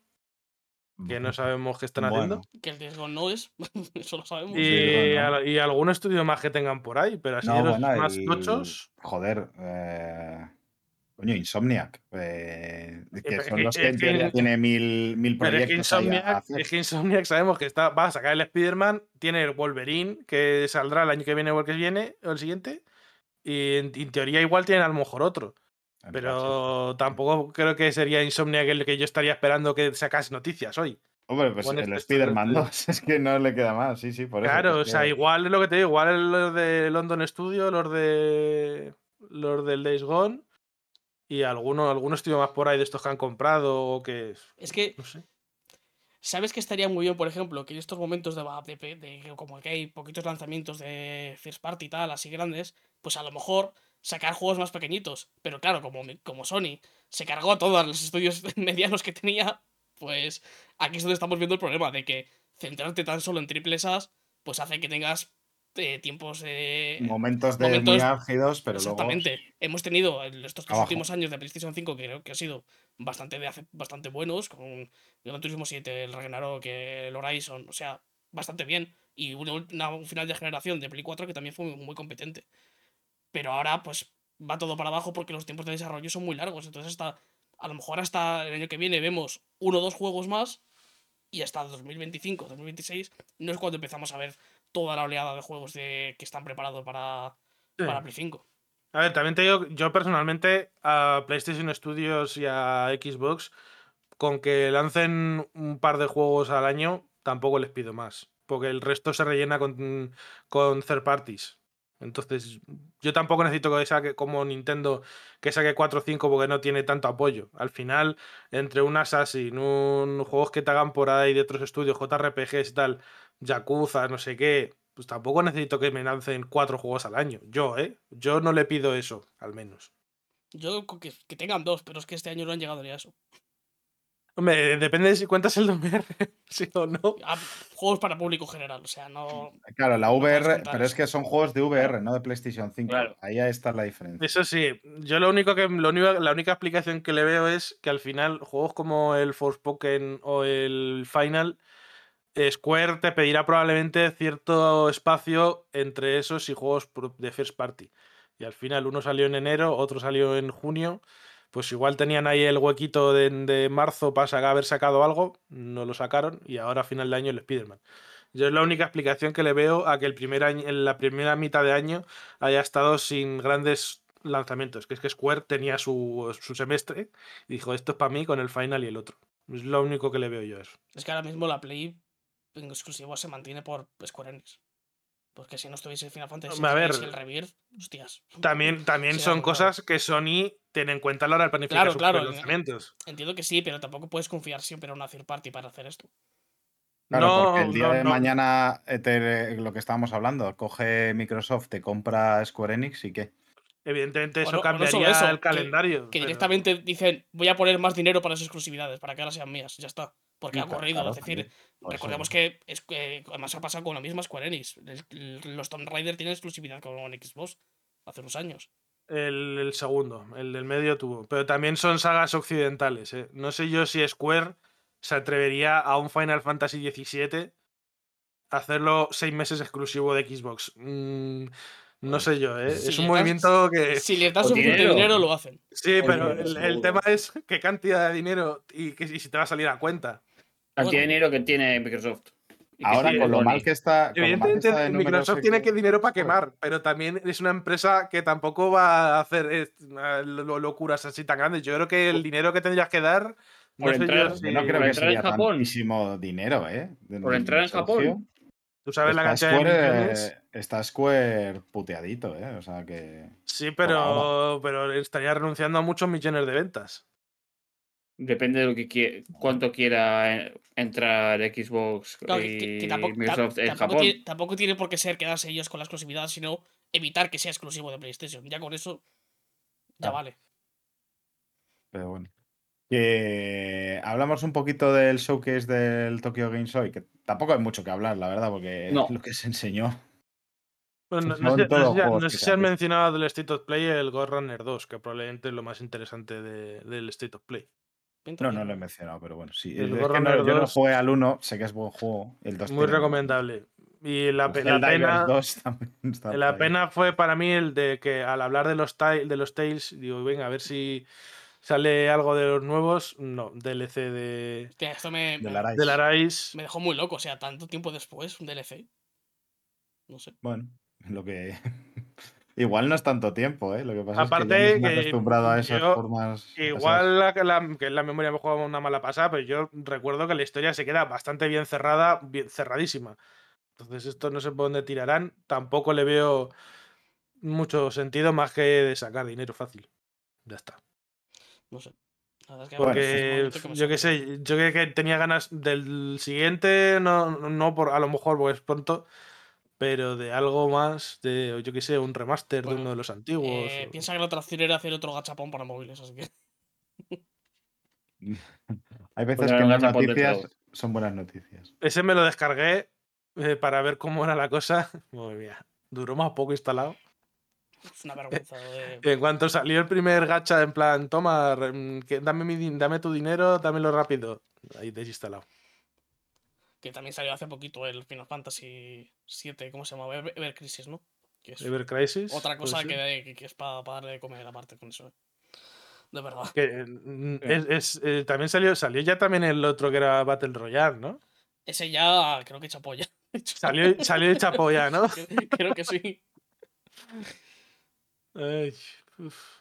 que no sabemos qué están haciendo. Que el riesgo no es, eso lo sabemos. Y, y algún estudio más que tengan por ahí, pero así No, de los bueno, más el- tochos. Joder, eh, coño, Insomniac. eh, que son los que tiene mil, mil Pero es que, proyectos ahí a Insomniac, es que Insomniac sabemos que está, va a sacar el Spider-Man, tiene el Wolverine, que saldrá el año que viene o el que viene, o el siguiente. Y en, en teoría igual tienen a lo mejor otro. Pero tampoco creo que sería Insomnia que el que yo estaría esperando que sacase noticias hoy. Hombre, pues el este- Spider-Man este- 2, es que no le queda más, sí, sí, por eso. Claro, o sea, igual es lo que te digo, igual los de London Studio, los de los del Days Gone y algunos algunos tío más por ahí de estos que han comprado o que Es que, no sé. ¿sabes que estaría muy bien, por ejemplo, que en estos momentos de, de, de- de- como que hay poquitos lanzamientos de First Party y tal, así grandes, pues a lo mejor sacar juegos más pequeñitos. Pero claro, como, como Sony se cargó a todos los estudios medianos que tenía, pues aquí es donde estamos viendo el problema de que centrarte tan solo en triples A's, pues hace que tengas eh, tiempos de... momentos de momentos- muy álgidos, pero luego. Exactamente. Hemos tenido en estos tres últimos años de PlayStation 5 que creo que han sido bastante, de bastante buenos, con Gran Turismo 7, el Ragnarok, el Horizon, o sea, bastante bien. Y una, una- un final de generación de Play 4 que también fue muy competente. Pero ahora, pues, va todo para abajo porque los tiempos de desarrollo son muy largos. Entonces, hasta, a lo mejor hasta el año que viene vemos uno o dos juegos más y hasta 2025, 2026 no es cuando empezamos a ver toda la oleada de juegos de, que están preparados para, Sí. para Play 5. A ver, también te digo, yo personalmente a PlayStation Studios y a Xbox, con que lancen un par de juegos al año, tampoco les pido más. Porque el resto se rellena con, con third parties. Entonces, yo tampoco necesito que saque como Nintendo que saque 4 o 5 porque no tiene tanto apoyo. Al final, entre un Assassin, un juegos que te hagan por ahí de otros estudios, JRPGs y tal, Yakuza, no sé qué, pues tampoco necesito que me lancen cuatro juegos al año. Yo, ¿eh? Yo no le pido eso, al menos. Yo que, que tengan dos, pero es que este año no han llegado ni eso. Hombre, depende de si cuentas el VR, sí o no. Ah, juegos para público general, o sea, no. Claro, la VR, pero es que son juegos de VR, no de PlayStation 5. Claro. Ahí está la diferencia. Eso sí, yo lo único que lo único- la única explicación que le veo es que al final juegos como el Forspoken o el Final eh, Square te pedirá probablemente cierto espacio entre esos y juegos de first party. Y al final uno salió en enero, otro salió en junio. Pues igual tenían ahí el huequito de, de marzo para haber sacado algo, no lo sacaron y ahora a final de año el Spider-Man. Yo es la única explicación que le veo a que el primer año, en la primera mitad de año haya estado sin grandes lanzamientos. Que es que Square tenía su, su semestre y dijo, esto es para mí con el final y el otro. Es lo único que le veo yo a eso. Es que ahora mismo la Play en exclusivo se mantiene por Square Enix. Porque si no estuviese el Final Fantasy a ver. XVI y el Rebirth, hostias. También, también Sí, son claro. cosas que Sony tiene en cuenta a la hora de planificar Claro, sus claro, lanzamientos. Entiendo que sí, pero tampoco puedes confiar siempre en una third party para hacer esto. Claro, no, porque el día no, de no. mañana, eh, te- lo que estábamos hablando, coge Microsoft, te compra Square Enix y qué. Evidentemente eso Bueno, cambiaría eso, el calendario. Que pero- directamente dicen, voy a poner más dinero para esas exclusividades, para que ahora sean mías. Ya está. Porque ha ocurrido. claro, es decir, recordemos que, es, que además ha pasado con la misma Square Enix. Los Tomb Raider tienen exclusividad con Xbox hace unos años. El, el segundo, el del medio tuvo. Pero también son sagas occidentales. ¿eh? No sé yo si Square se atrevería a un Final Fantasy XVII a hacerlo seis meses exclusivo de Xbox. Mm, no sé yo, ¿eh? Si es un das- movimiento que... Si les das suficiente dinero. dinero, lo hacen. Sí, pero el, tema es qué cantidad de dinero y, que, y si te va a salir a cuenta. Cantidad Bueno. de dinero que tiene Microsoft. Ahora, tiene con lo mal que está. Evidentemente, está de Microsoft tiene que dinero para quemar, pero también es una empresa que tampoco va a hacer lo- locuras así tan grandes. Yo creo que el dinero que tendrías que dar. No Por entrar- yo Yo si- no creo Por que entrar en Japón. tantísimo dinero, ¿eh? De- Por entrar en. Japón. Tú sabes la Está cantidad de Square, millones. eh, está Square puteadito, ¿eh? O sea que. Sí, pero, pero estaría renunciando a muchos millones de ventas. Depende de lo que quie- cuánto quiera eh, entrar Xbox Claro, y que, que- que tampoco, ta- Microsoft en tampoco Japón. tiene, tampoco tiene por qué ser quedarse ellos con la exclusividad, sino evitar que sea exclusivo de PlayStation. Ya con eso, ya vale. Pero bueno. Hablamos un poquito del showcase del Tokyo Game Show, que tampoco hay mucho que hablar, la verdad, porque No. lo que se enseñó. Bueno, no, sé, no sé no sé se si han mencionado del State of Play el Ghost Runner 2, que probablemente es lo más interesante de- del State of Play. Pinta No, bien. no lo he mencionado, pero bueno, sí. El es que Ghost no- Runner yo no 2 jugué al 1, sé que es buen juego. El 2 Muy tiene- recomendable. Y la, el pe- la pena, 2 también está la ahí. pena fue para mí el de que al hablar de los, de los Tales, digo, venga, a ver si sale algo de los nuevos. No, DLC de, Hostia, esto me, me- Arise. de la Rise. me dejó muy loco. O sea, tanto tiempo después, un DLC. No sé. Bueno, lo que. Igual no es tanto tiempo, ¿eh? Lo que pasa Aparte es que, ya acostumbrado a esas yo- formas. esas- Igual la, la- que en la memoria me juega una mala pasada, pero yo recuerdo que la historia se queda bastante bien cerrada, bien cerradísima. Entonces, esto no sé por dónde tirarán. Tampoco le veo mucho sentido más que de sacar dinero fácil. Ya está. No sé. La verdad es que es Porque momento que yo qué sé, yo que, que tenía ganas del siguiente, no, no por a lo mejor porque es pronto, pero de algo más, de yo qué sé, un remaster Bueno, de uno de los antiguos. Eh, o- piensa que la otra opción era hacer otro gachapón para móviles, así que. Hay veces que de noticias son buenas noticias. Ese me lo descargué eh, para ver cómo era la cosa. Madre mía, duró más poco instalado. Es una vergüenza. de- En cuanto salió el primer gacha, en plan, toma, mm, que dame, mi, dame tu dinero, dámelo rápido. Ahí desinstalado. Que también salió hace poquito el Final Fantasy VII, ¿cómo se llama? Ever, Ever Crisis, ¿no? Que es Ever Crisis. otra cosa que, que- que es para darle de comer aparte con eso. ¿eh? De verdad. Que, mm, es, es, eh, también salió, salió ya también el otro que era Battle Royale, ¿no? Ese ya creo que echa polla. Salió, salió el chapo ya, ¿no? creo que sí. Ay, uf.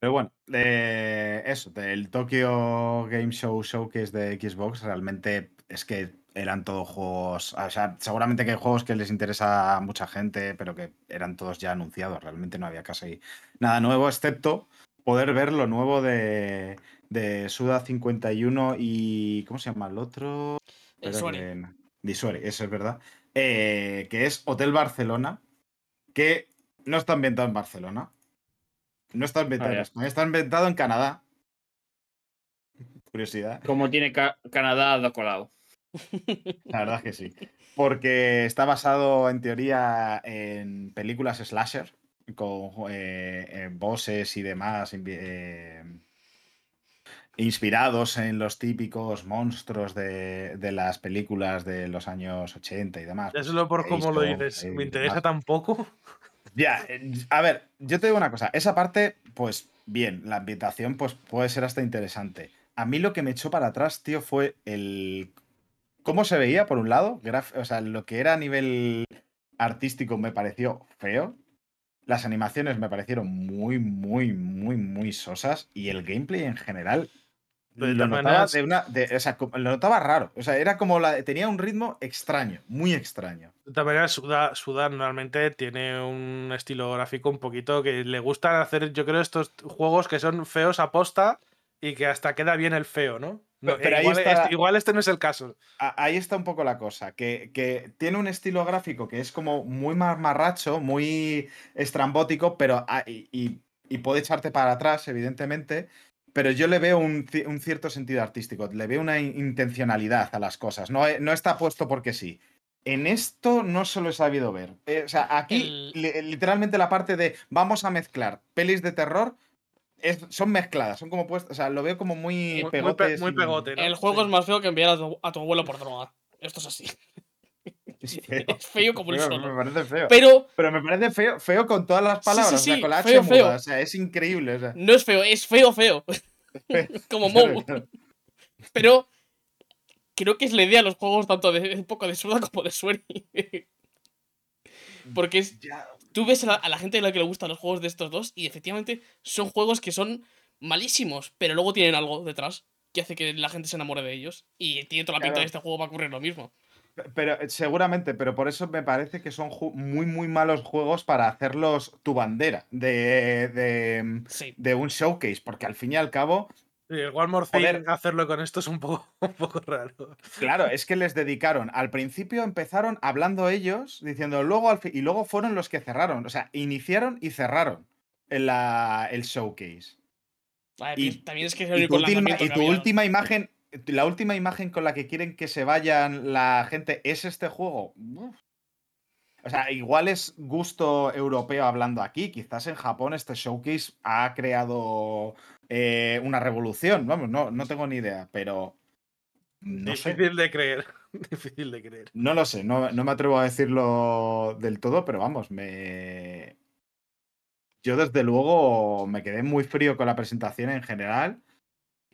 Pero bueno, de eso, del Tokyo Game Show Showcase de Xbox, realmente es que eran todos juegos. O sea, seguramente que hay juegos que les interesa a mucha gente, pero que eran todos ya anunciados. Realmente no había casi nada nuevo, excepto poder ver lo nuevo de, de Suda 51 y. ¿Cómo se llama el otro? El Espera Suari. que- Di Suari, eso es verdad. Eh, que es Hotel Barcelona, que no está ambientado en Barcelona. No está ambientado Ah, en ya. España, está ambientado en Canadá. Curiosidad. Como tiene Ca- Canadá de colado. La verdad es que sí. Porque está basado, en teoría, en películas slasher, con eh, eh, bosses y demás, eh, inspirados en los típicos monstruos de, de las películas de los años 80 y demás. Ya pues, solo por cómo lo dices. Me interesa demás. tan poco. Ya, eh, a ver, yo te digo una cosa, esa parte, pues bien, la ambientación pues puede ser hasta interesante. A mí lo que me echó para atrás, tío, fue el cómo se veía, por un lado, o sea, lo que era a nivel artístico me pareció feo. Las animaciones me parecieron muy, muy, muy, muy sosas. Y el gameplay en general de lo notaba, maneras- de una, de- o sea, co- lo notaba raro. O sea, era como la, tenía un ritmo extraño, muy extraño. De todas maneras, Suda, Suda normalmente tiene un estilo gráfico un poquito que le gustan hacer, yo creo, estos juegos que son feos a posta y que hasta queda bien el feo, ¿no? No, Pero- pero ahí igual, está- este, igual este no es el caso. a- ahí está un poco la cosa, que, que tiene un estilo gráfico que es como muy mamarracho, muy estrambótico, pero a- y, y- y puede echarte para atrás, evidentemente, pero yo le veo un, un cierto sentido artístico, le veo una in- intencionalidad a las cosas, no, e- no está puesto porque sí. En esto no se lo he sabido ver. Eh, o sea, aquí El- li- literalmente la parte de vamos a mezclar pelis de terror es- son mezcladas, son como puestas, o sea, lo veo como muy Muy- pegote, ¿no? El juego Sí. es más feo que enviar a tu, a tu abuelo por droga. Esto es así. es feo. Es feo como el solo. Me parece feo. Pero Pero me parece feo, feo con todas las Sí, sí, palabras, o sí, sea, con la H feo, muda, feo. o sea, es increíble. o sea. no es feo, es feo, feo. como Mou. Pero creo que es la idea de los juegos tanto de un poco de Suda como de Sueri. Porque es, Ya, tú ves a la, a la gente a la que le gustan los juegos de estos dos y efectivamente son juegos que son malísimos, pero luego tienen algo detrás que hace que la gente se enamore de ellos. Y tiene toda la pinta Claro. de este juego va a ocurrir lo mismo. Pero eh, seguramente, pero por eso me parece que son muy, muy malos juegos para hacerlos tu bandera de, de, Sí. de un showcase, porque al fin y al cabo, el One More Thing, Joder. hacerlo con esto es un poco, un poco raro. claro, es que les dedicaron. Al principio empezaron hablando ellos, diciendo luego al fi- y luego fueron los que cerraron. O sea, iniciaron y cerraron el, la- el showcase. Y- también es que Y tu, última, y tu última imagen, la última imagen con la que quieren que se vayan la gente es este juego. Uf. O sea, igual es gusto europeo hablando aquí. Quizás en Japón este showcase ha creado eh, una revolución. Vamos, no, no tengo ni idea, pero no sé. Difícil de creer. Difícil de creer. No lo sé, no, no me atrevo a decirlo del todo, pero vamos, me. Yo desde luego me quedé muy frío con la presentación en general.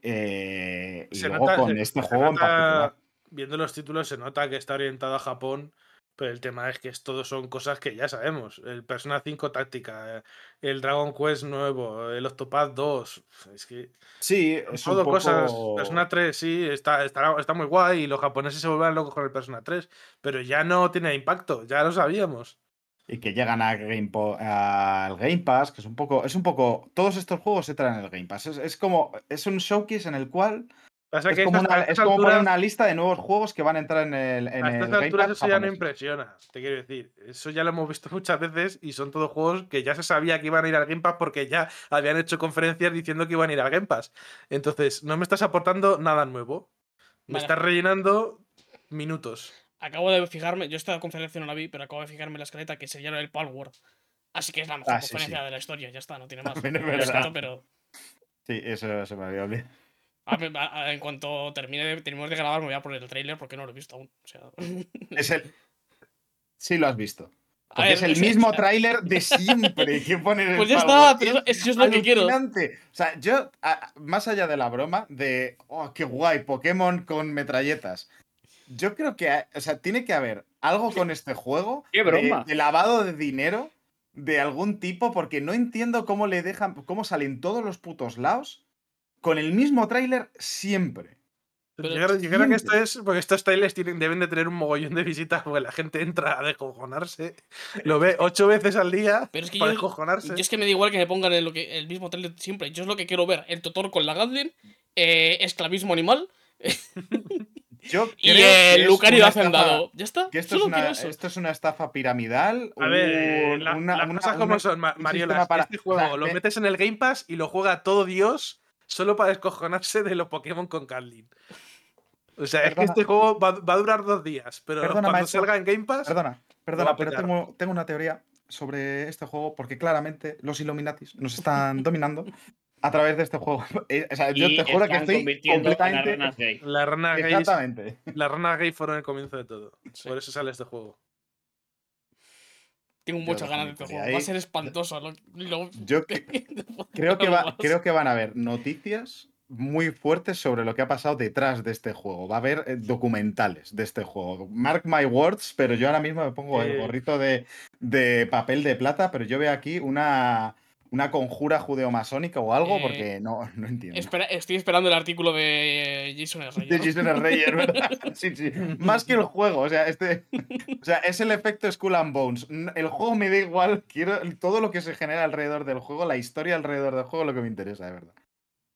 eh, y Se luego nota- con se- este se juego en particular. Viendo los títulos se nota que está orientado a Japón Pero el tema es que esto son cosas que ya sabemos. El Persona 5 táctica, el Dragon Quest nuevo, el Octopath 2. Es que Sí, es un todo cosas. Persona 3 sí, está, está, está muy guay y los japoneses se vuelven locos con el Persona 3. Pero ya no tiene impacto, ya lo sabíamos. Y que llegan a Game al Game Pass, que es un poco. Es un poco. Todos estos juegos se traen en el Game Pass. Es, es como. Es un showcase en el cual. Pasa Es que como, una- es como poner una lista de nuevos juegos que van a entrar en el, en A el estas Game alturas Pass eso ya no impresiona, te quiero decir. Eso ya lo hemos visto muchas veces y son todos juegos que ya se sabía que iban a ir al Game Pass porque ya habían hecho conferencias diciendo que iban a ir al Game Pass. Entonces, no me estás aportando nada nuevo. Me Vale. estás rellenando minutos. Acabo de fijarme, yo esta conferencia no la vi, pero acabo de fijarme en la escaleta que sería el Palworld. Así que es la mejor Ah, sí, conferencia sí. de la historia, ya está, no tiene más. Siento, pero Sí, eso se me había olvidado. A ver, a- a- en cuanto termine de, terminemos de grabar me voy a poner el trailer porque no lo he visto aún. O sea, Es el. Sí, lo has visto. a Porque ver, es el mismo tráiler de siempre que ponen Pues ya está, pero eso es lo que quiero. O sea, yo, a- más allá de la broma, de, oh, qué guay, Pokémon con metralletas. Yo creo que, o sea, tiene que haber algo con este juego ¡Qué de- broma! De, lavado de dinero de algún tipo, porque no entiendo cómo le dejan, cómo salen todos los putos lados con el mismo tráiler siempre. Pero yo, creo, yo creo que esto es porque estos trailers tienen, deben de tener un mogollón de visitas porque la gente entra a descojonarse. Lo ve ocho veces al día Pero es que para yo- descojonarse. Yo es que me da igual que me pongan el, lo que, el mismo trailer siempre. Yo es lo que quiero ver. El Totor con la Gatling, eh, esclavismo animal Yo y creo que el es Lucario hacendado. estafa- Ya está. Que esto es, una, esto es una estafa piramidal. A ver, un- la- una- las una- cosas como una- son, Mariola. para- Este o juego sea, lo me- metes en el Game Pass y lo juega todo Dios solo para descojonarse de los Pokémon con Carlin. O sea, es que este juego va, va a durar dos días, pero Perdona, cuando maestro. salga en Game Pass, Perdona, perdona, pero tengo, tengo una teoría sobre este juego porque claramente los Illuminatis nos están dominando a través de este juego. Eh, O sea, yo Y te juro que estoy completamente. la rana gay, Exactamente. la rana gay fueron el comienzo de todo. Sí. Por eso sale este juego. Tengo muchas ganas de este juego. Va a ser espantoso. lo- lo- Yo que- creo que, va, creo que van a haber noticias muy fuertes sobre lo que ha pasado detrás de este juego. Va a haber eh, documentales de este juego. Mark my words, pero yo ahora mismo me pongo el Eh. gorrito de, de papel de plata, pero yo veo aquí una, una conjura judeomasónica o algo Eh, porque no, no entiendo. Espera- estoy esperando el artículo de Jason R. De Jason R. Reyer, ¿verdad? Sí, sí. Más que el juego, o sea, este. O sea, es el efecto Skull and Bones. El juego me da igual, quiero todo lo que se genera alrededor del juego, la historia alrededor del juego, lo que me interesa, de verdad.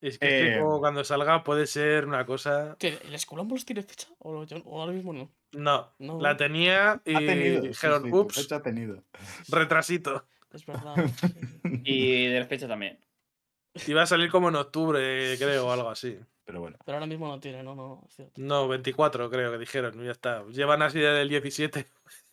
Es que este Eh, juego cuando salga puede ser una cosa. ¿Qué, ¿El Skull and Bones tiene fecha? ¿O, lo- yo- o ahora mismo no? No, No. la tenía y Ha tenido. sí, dijeron, sí, tu ups, fecha ha tenido. retrasito. Es verdad. Y de la fecha también. Iba a salir como en octubre, creo, o algo así. Pero bueno. Pero ahora mismo no tiene, no, no. es cierto. No, 24 creo que dijeron, ya está. Llevan así desde el 17.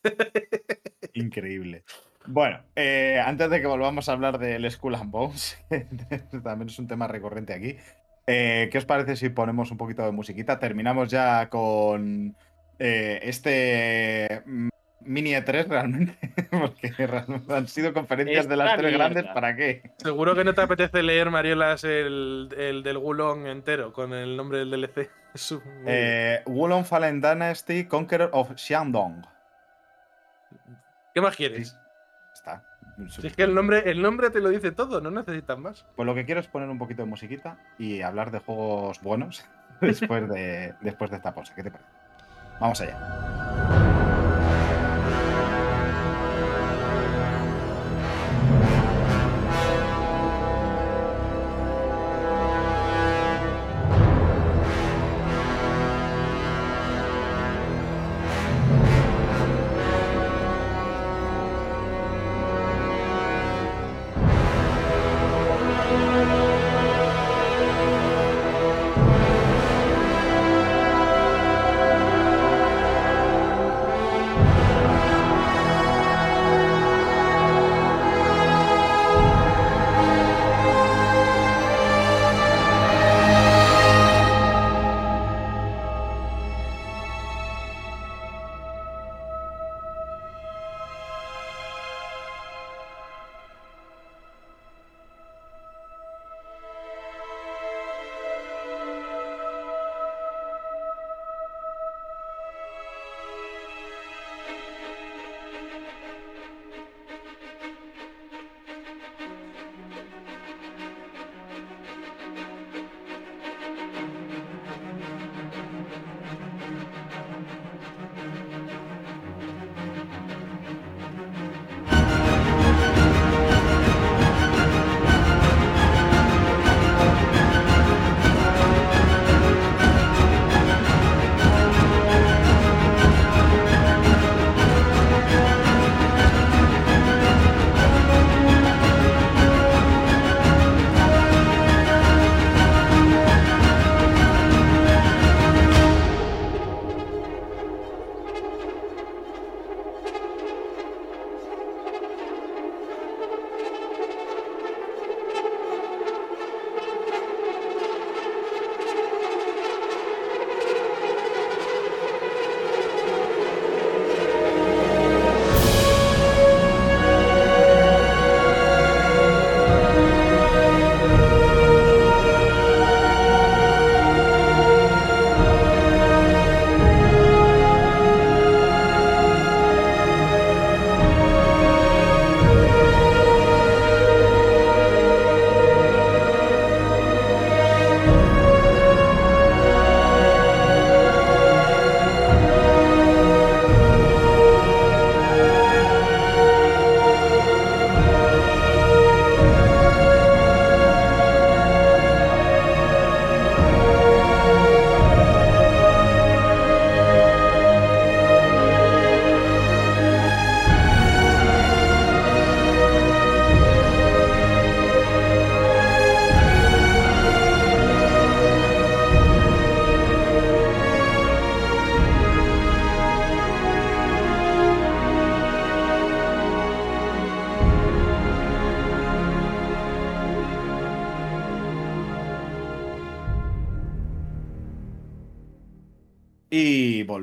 Increíble. Bueno, eh, antes de que volvamos a hablar del Skull and Bones, también es un tema recurrente aquí, eh, ¿qué os parece si ponemos un poquito de musiquita? Terminamos ya con eh, este mm, mini E3 realmente, porque realmente han sido conferencias de las tres grandes. ¿para qué? Seguro que no te apetece leer, Mariolas, el, el del Gulong entero con el nombre del DLC. Eh, Wulong Fallen Dynasty, Conqueror of Xiandong. ¿Qué más quieres? Está. Si es que el nombre, el nombre te lo dice todo, no necesitas más. Pues lo que quiero es poner un poquito de musiquita y hablar de juegos buenos después de, después de esta pausa. ¿Qué te parece? Vamos allá.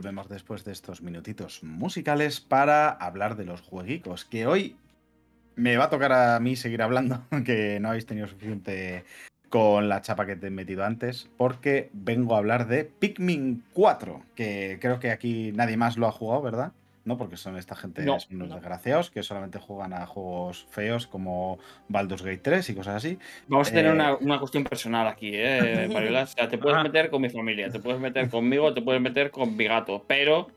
Volvemos después de estos minutitos musicales para hablar de los jueguicos, que hoy me va a tocar a mí seguir hablando, que no habéis tenido suficiente con la chapa que te he metido antes, porque vengo a hablar de Pikmin 4, que creo que aquí nadie más lo ha jugado, ¿verdad? No, porque son esta gente, No, son unos no. desgraciados que solamente juegan a juegos feos como Baldur's Gate 3 y cosas así. Vamos a tener Eh, una, una cuestión personal aquí, ¿eh, Mariola? O sea, te puedes Ah. meter con mi familia, te puedes meter conmigo, te puedes meter con mi gato, pero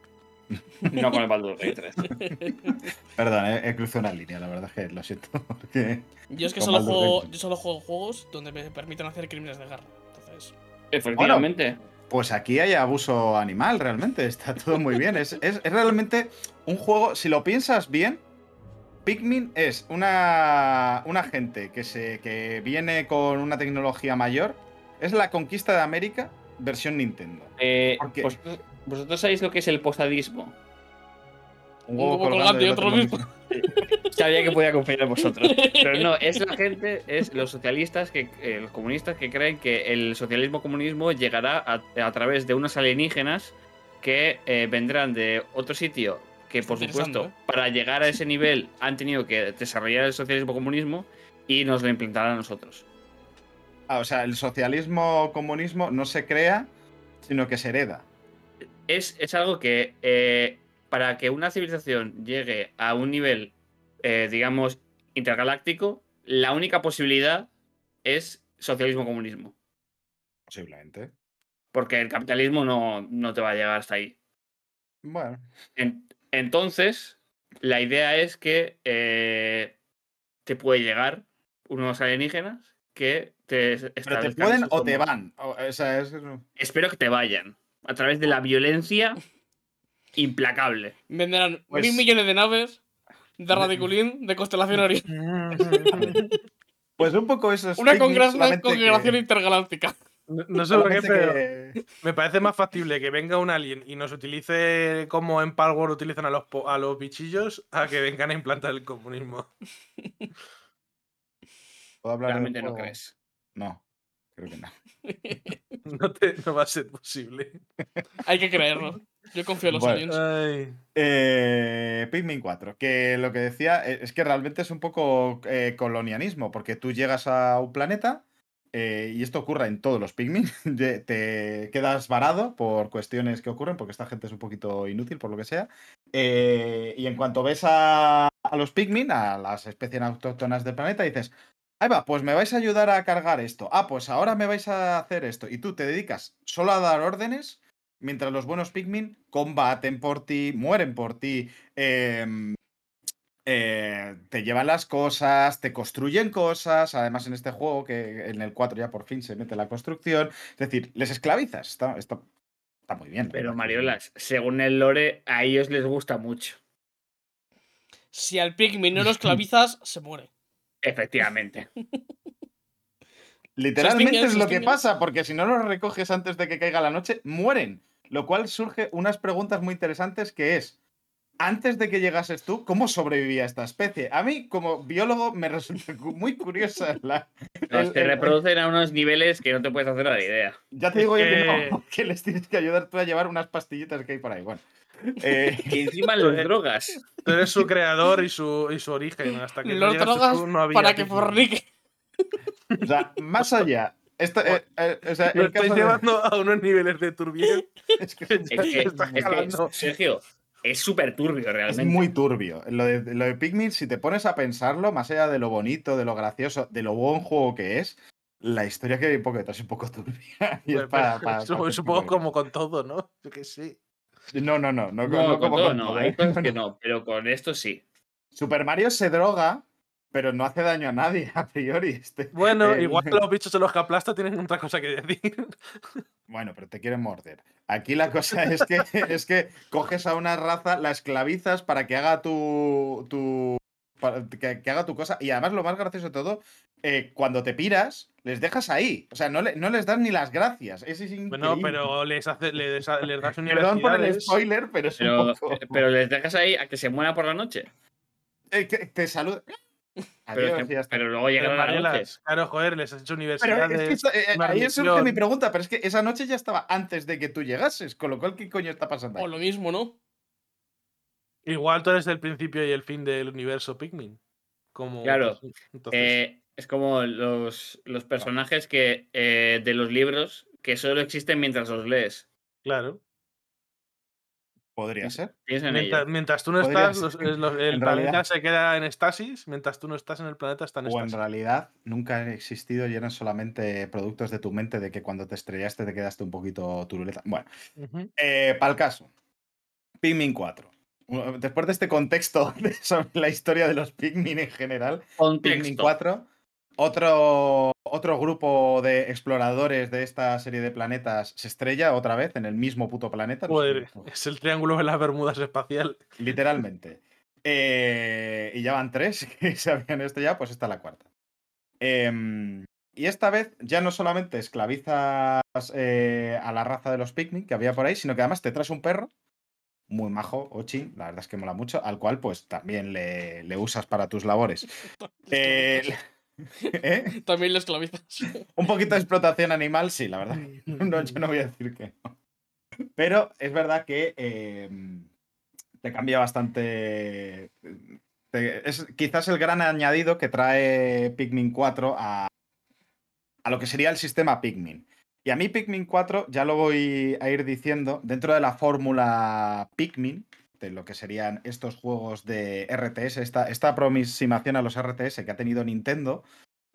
no con el Baldur's Gate 3. Perdón, he, he cruzado una línea, la verdad es que lo siento. porque- Yo es que solo Baldur's juego, Gate. yo solo juego juegos donde me permiten hacer crímenes de guerra. Entonces, Efectivamente. Pues aquí hay abuso animal, realmente. Está todo muy bien. Es, es- es realmente un juego, si lo piensas bien, Pikmin es una, una gente que, se, que viene con una tecnología mayor. Es la conquista de América versión Nintendo. Eh, vosotros, vosotros sabéis lo que es el postadismo. Un huevo colgante y otro mismo. Sabía que podía confiar en vosotros. Pero no, es la gente, es los socialistas, que, eh, los comunistas que creen que el socialismo-comunismo llegará a, a través de unos alienígenas que eh, vendrán de otro sitio que, por supuesto, ¿eh? para llegar a ese nivel han tenido que desarrollar el socialismo-comunismo y nos lo implantarán a nosotros. Ah, o sea, el socialismo comunismo no se crea, sino que se hereda. es, es algo que eh, para que una civilización llegue a un nivel, eh, digamos, intergaláctico, la única posibilidad es socialismo-comunismo. Posiblemente. Porque el capitalismo no, no te va a llegar hasta ahí. Bueno. En- entonces, la idea es que eh, te puede llegar unos alienígenas que te Pero te pueden o te van. O, o sea, es- Espero que te vayan. A través de la violencia implacable. venderán Pues- mil millones de naves de radiculín de constelación Orión. Pues un poco eso es Una solamente que- congregación intergaláctica. No, no sé por qué, pero que- me parece más factible que venga un alien y nos utilice como en Palworld utilizan a los, po- a los bichillos a que vengan a implantar el comunismo. ¿Puedo hablar Realmente no crees. No, creo que no. No, te- no va a ser posible. Hay que creerlo. Yo confío en los Bueno. aliens. Eh, Pikmin 4, que lo que decía eh, es que realmente es un poco eh, colonialismo, porque tú llegas a un planeta eh, y esto ocurre en todos los Pikmin, te quedas varado por cuestiones que ocurren, porque esta gente es un poquito inútil por lo que sea, eh, y en cuanto ves a, a los Pikmin, a las especies autóctonas del planeta, dices, ahí va, pues me vais a ayudar a cargar esto, ah, pues ahora me vais a hacer esto, y tú te dedicas solo a dar órdenes mientras los buenos Pikmin combaten por ti, mueren por ti, em, eh, te llevan las cosas, te construyen cosas, además en este juego, que en el 4 ya por fin se mete la construcción, es decir, les esclavizas, está, está, está muy bien. Pero Mariolas, según el lore, a ellos les gusta mucho. Si al Pikmin no lo esclavizas, se muere. Efectivamente. Literalmente es lo que pasa, porque si no los recoges antes de que caiga la noche, mueren. Lo cual surge unas preguntas muy interesantes que es, antes de que llegases tú, ¿cómo sobrevivía esta especie? A mí, como biólogo, me resulta muy curiosa la... Los reproducen a unos niveles que no te puedes hacer la idea. Ya te Es digo yo que que- no, que les tienes que ayudar tú a llevar unas pastillitas que hay por ahí. Bueno, eh, Y encima los drogas. Tú eres su creador y su, y su origen. Hasta que no Los llegaste drogas tú, no había para que fornique. o sea, más allá. Esto, eh, eh, o sea, Lo estáis de- llevando a unos niveles de turbidez. es que Es que, es que. Sergio, es súper turbio Es realmente. muy turbio. Lo de, lo de Pikmin, si te pones a pensarlo, más allá de lo bonito, de lo gracioso, de lo buen juego que es, la historia que hay un poco detrás es un poco turbia. Y es Pero- para- pero para- supongo- como con todo, ¿no? Yo que sí. No, no, no. No, No, no con como todo con no. todo, Hay ¿eh? cosas que no, pero con esto sí. Super Mario se droga, pero no hace daño a nadie a priori. Este, Bueno, el- igual los bichos en los que aplasta tienen otra cosa que decir. Bueno, pero te quieren morder. Aquí la cosa es que, es que coges a una raza, la esclavizas para que haga tu. tu para que, que haga tu cosa. Y además, lo más gracioso de todo, eh, cuando te piras, les dejas ahí. O sea, no, le- no les das ni las gracias. Eso es Bueno, increíble. pero les, hace, les, les das Perdón por el spoiler, pero es Pero, un poco. pero les dejas ahí a que se muera por la noche. Eh, que te saluda. Pero, es que- pero luego Pero llegaron las Mariela, noches. claro, joder, les has hecho Pero universidades. es que eh, una ahí surge mi pregunta, pero es que esa noche ya estaba antes de que tú llegases, con lo cual, ¿qué coño está pasando? O ahí? lo mismo, ¿no? Igual tú eres el principio y el fin del universo Pikmin. Como, Claro, pues, entonces, Eh, es como los, los personajes que eh, de los libros que solo existen mientras los lees. claro. Podría ser. En Mientras, tú no Podría estás, los- los- el En planeta realidad. se queda en estasis. Mientras tú no estás en el planeta, está en O en estasis. realidad nunca han existido y eran solamente productos de tu mente de que cuando te estrellaste te quedaste un poquito turuleta. Bueno, Ujú. para el caso. Pikmin 4. Uh, Después de este contexto de- sobre la historia de los Pikmin en general, Pikmin Contexto. 4, otro, otro grupo de exploradores de esta serie de planetas se estrella otra vez en el mismo puto planeta. no sé Joder, es el triángulo de las Bermudas espacial. Literalmente. Eh, y ya van tres que se habían estrellado, pues esta es la cuarta. Em, y esta vez ya no solamente esclavizas eh, a la raza de los Pikmin que había por ahí, sino que además te traes un perro muy majo, Ochi, la verdad es que mola mucho, al cual pues también le, le usas para tus labores. Eh, ¿eh? También lo esclavizas. Un poquito de explotación animal, sí, la verdad. No, yo no voy a decir que no. Pero es verdad que eh, te cambia bastante. te- es quizás el gran añadido que trae Pikmin 4 a, a lo que sería el sistema Pikmin. Y a mí Pikmin 4, ya lo voy a ir diciendo, dentro de la fórmula Pikmin, lo que serían estos juegos de RTS, esta, esta aproximación a los RTS que ha tenido Nintendo,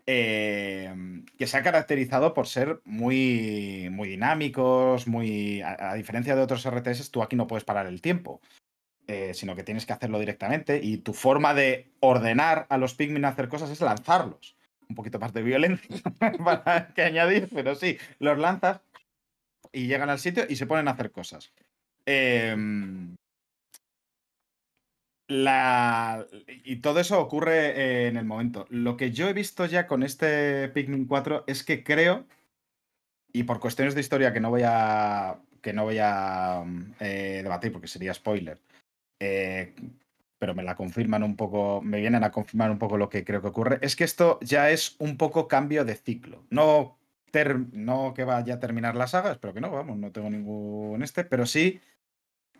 eh, que se ha caracterizado por ser muy, muy dinámicos, muy. A, diferencia de otros RTS, tú aquí no puedes parar el tiempo. eh, sino que tienes que hacerlo directamente. Y tu forma de ordenar a los Pikmin a hacer cosas es lanzarlos. Un poquito más de violencia para que añadir, pero sí, los lanzas y llegan al sitio y se ponen a hacer cosas. Em, la... Y todo eso ocurre en el momento. Lo que yo he visto ya con este Pikmin 4 es que creo, y por cuestiones de historia que no voy a, que no voy a mm, eh, debatir porque sería spoiler, eh, pero me la confirman un poco, me vienen a confirmar un poco lo que creo que ocurre, es que esto ya es un poco cambio de ciclo. No, ter- no que vaya a terminar la saga, espero que no, vamos, no tengo ningún este, pero sí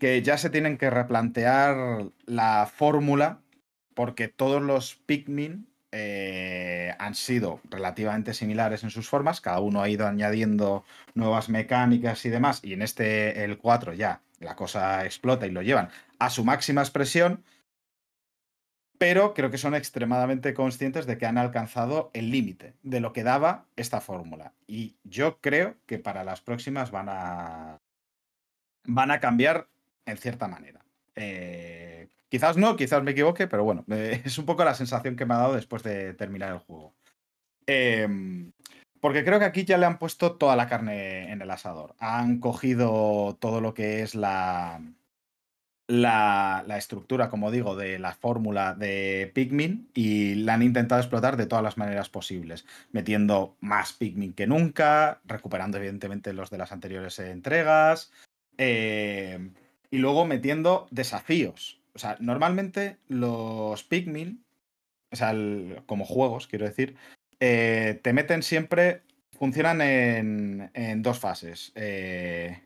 que ya se tienen que replantear la fórmula porque todos los Pikmin eh, han sido relativamente similares en sus formas, cada uno ha ido añadiendo nuevas mecánicas y demás, y en este, el 4 ya, la cosa explota y lo llevan a su máxima expresión, pero creo que son extremadamente conscientes de que han alcanzado el límite de lo que daba esta fórmula. Y yo creo que para las próximas van a, van a cambiar en cierta manera. Eh, quizás no, quizás me equivoque, pero bueno, es un poco la sensación que me ha dado después de terminar el juego. Em, porque creo que aquí ya le han puesto toda la carne en el asador. Han cogido todo lo que es la, la, estructura, como digo, de la fórmula de Pikmin y la han intentado explotar de todas las maneras posibles, metiendo más Pikmin que nunca, recuperando evidentemente los de las anteriores entregas, eh, y luego metiendo desafíos. O sea, normalmente los Pikmin, o sea, como juegos, quiero decir, eh, te meten siempre, funcionan en, en dos fases. Eh,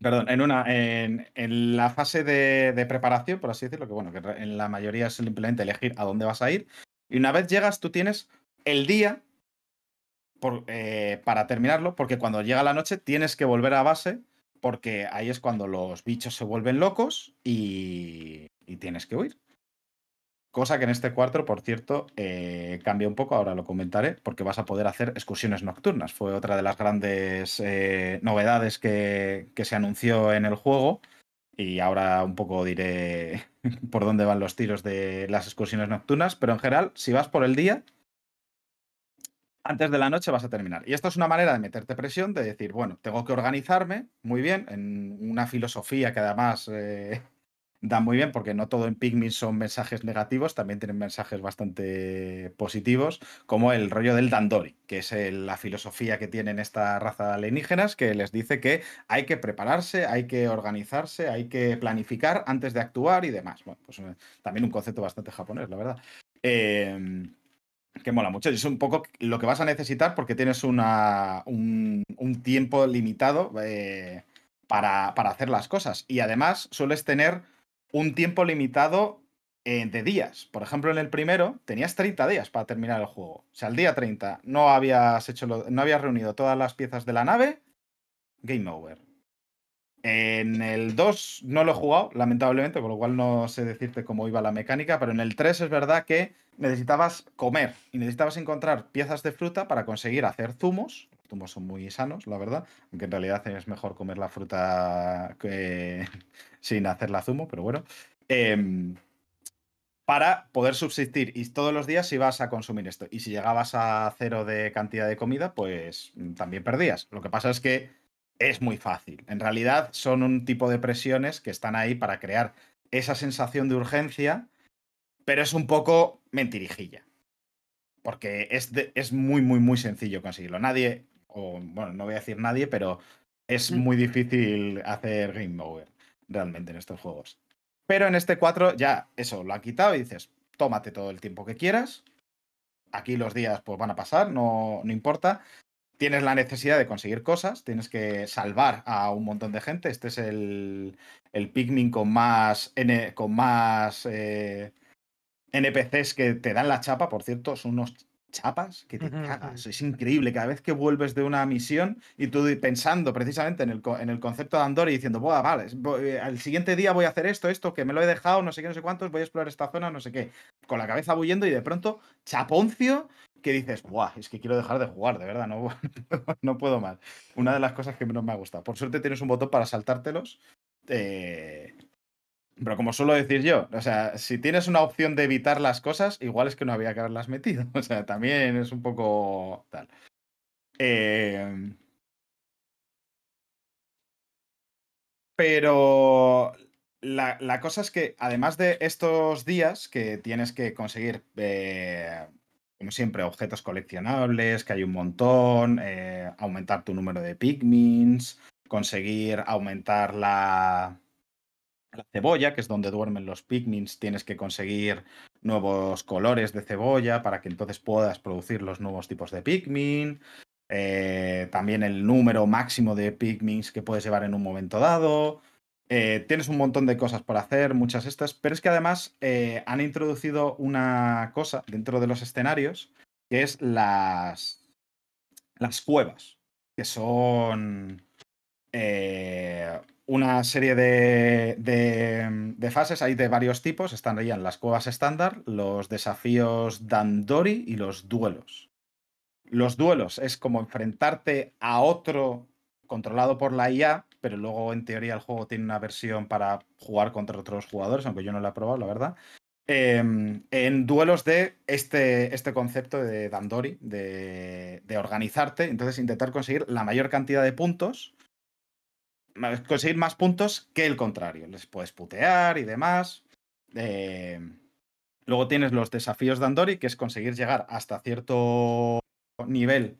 perdón, en una, en, la fase de, preparación, por así decirlo, que bueno, que en la mayoría es simplemente elegir a dónde vas a ir. Y una vez llegas, tú tienes el día por- eh, para terminarlo, porque cuando llega la noche tienes que volver a base, porque ahí es cuando los bichos se vuelven locos y, tienes que huir. Cosa que en este cuarto, por cierto, eh, cambia un poco, ahora lo comentaré, porque vas a poder hacer excursiones nocturnas. Fue otra de las grandes eh, novedades que se anunció en el juego. Y ahora un poco diré por dónde van los tiros de las excursiones nocturnas. Pero en general, si vas por el día, antes de la noche vas a terminar. Y esto es una manera de meterte presión, de decir, bueno, tengo que organizarme muy bien, en una filosofía que además eh, da muy bien, porque no todo en Pikmin son mensajes negativos, también tienen mensajes bastante positivos, como el rollo del Dandori, que es la filosofía que tienen esta raza de alienígenas, que les dice que hay que prepararse, hay que organizarse, hay que planificar antes de actuar y demás. Bueno, pues eh, también un concepto bastante japonés, la verdad. em, que mola mucho. Es un poco lo que vas a necesitar porque tienes una, un, un tiempo limitado eh, para, para hacer las cosas. Y además sueles tener un tiempo limitado eh, de días. Por ejemplo, en el primero tenías 30 días para terminar el juego. O sea, al día 30 no habías hecho lo- no habías reunido todas las piezas de la nave, game over. En el 2 no lo he jugado, lamentablemente, con lo cual no sé decirte cómo iba la mecánica, pero en el 3 es verdad que necesitabas comer y necesitabas encontrar piezas de fruta para conseguir hacer zumos. Los zumos son muy sanos, la verdad, aunque en realidad es mejor comer la fruta que sin hacerla zumo, pero bueno. Em, para poder subsistir y todos los días ibas a consumir esto. Y si llegabas a cero de cantidad de comida, pues mm, también perdías. Lo que pasa es que es muy fácil. En realidad son un tipo de presiones que están ahí para crear esa sensación de urgencia, pero es un poco mentirijilla. Porque es, de- es muy, muy, muy sencillo conseguirlo. Nadie, o bueno, no voy a decir nadie, pero es Mm. muy difícil hacer game over realmente en estos juegos. Pero en este 4 ya eso lo han quitado y dices, tómate todo el tiempo que quieras. Aquí los días pues van a pasar, no, no importa. Tienes la necesidad de conseguir cosas, tienes que salvar a un montón de gente. Este es el, el Pikmin con más, N- con más eh, NPCs que te dan la chapa, por cierto, son unos chapas que te cagas. Es increíble. Cada vez que vuelves de una misión y tú pensando precisamente en el, en el concepto de Andor y diciendo, Buah, vale, voy- eh, al siguiente día voy a hacer esto, esto, que me lo he dejado, no sé qué, no sé cuántos, voy a explorar esta zona, no sé qué. Con la cabeza bullendo y de pronto, chaponcio, que dices, Buah, es que quiero dejar de jugar, de verdad, no, no puedo más. Una de las cosas que menos me ha gustado. Por suerte tienes un botón para saltártelos. eh, pero como suelo decir yo, o sea, si tienes una opción de evitar las cosas, igual es que no había que haberlas metido. O sea, también es un poco tal. Eh, Pero la, la cosa es que, además de estos días que tienes que conseguir, eh, como siempre, objetos coleccionables, que hay un montón, eh, aumentar tu número de pigmins, conseguir aumentar la, la cebolla, que es donde duermen los pigmins, tienes que conseguir nuevos colores de cebolla para que entonces puedas producir los nuevos tipos de pigmin. eh, también el número máximo de pigmins que puedes llevar en un momento dado. Eh, tienes un montón de cosas por hacer, muchas estas, pero es que además eh, han introducido una cosa dentro de los escenarios, que es las, las cuevas, que son eh, una serie de, de- fases, hay de varios tipos, están ahí en las cuevas estándar, los desafíos Dandori y los duelos. Los duelos es como enfrentarte a otro controlado por la IA, pero luego en teoría el juego tiene una versión para jugar contra otros jugadores, aunque yo no la he probado, la verdad. Em, en duelos de este, este concepto de Dandori, de, organizarte, entonces intentar conseguir la mayor cantidad de puntos, conseguir más puntos que el contrario. Les puedes putear y demás. Em, luego tienes los desafíos de Andori, que es conseguir llegar hasta cierto nivel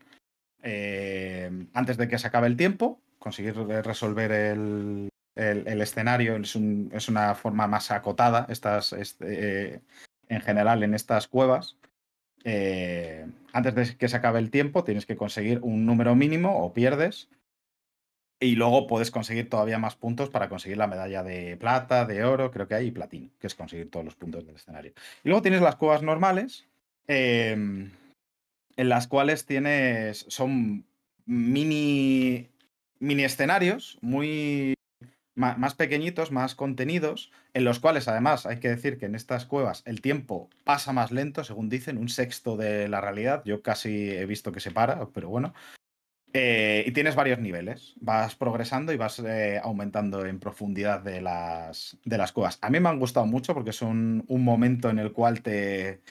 eh, antes de que se acabe el tiempo, conseguir eh, resolver el, el- escenario. Es, un- es una forma más acotada, estas, este, eh, en general, en estas cuevas. Eh, antes de que se acabe el tiempo, tienes que conseguir un número mínimo o pierdes. Y luego puedes conseguir todavía más puntos para conseguir la medalla de plata, de oro, creo que hay, y platino, que es conseguir todos los puntos del escenario. Y luego tienes las cuevas normales, en las cuales tienes. son mini. Mini escenarios muy. más pequeñitos, más contenidos, en los cuales además hay que decir que en estas cuevas el tiempo pasa más lento, según dicen, un sexto de la realidad. Yo casi he visto que se para, pero bueno. Eh, y tienes varios niveles. Vas progresando y vas eh, aumentando en profundidad de las, de las cuevas. A mí me han gustado mucho porque es un, un momento en el cual te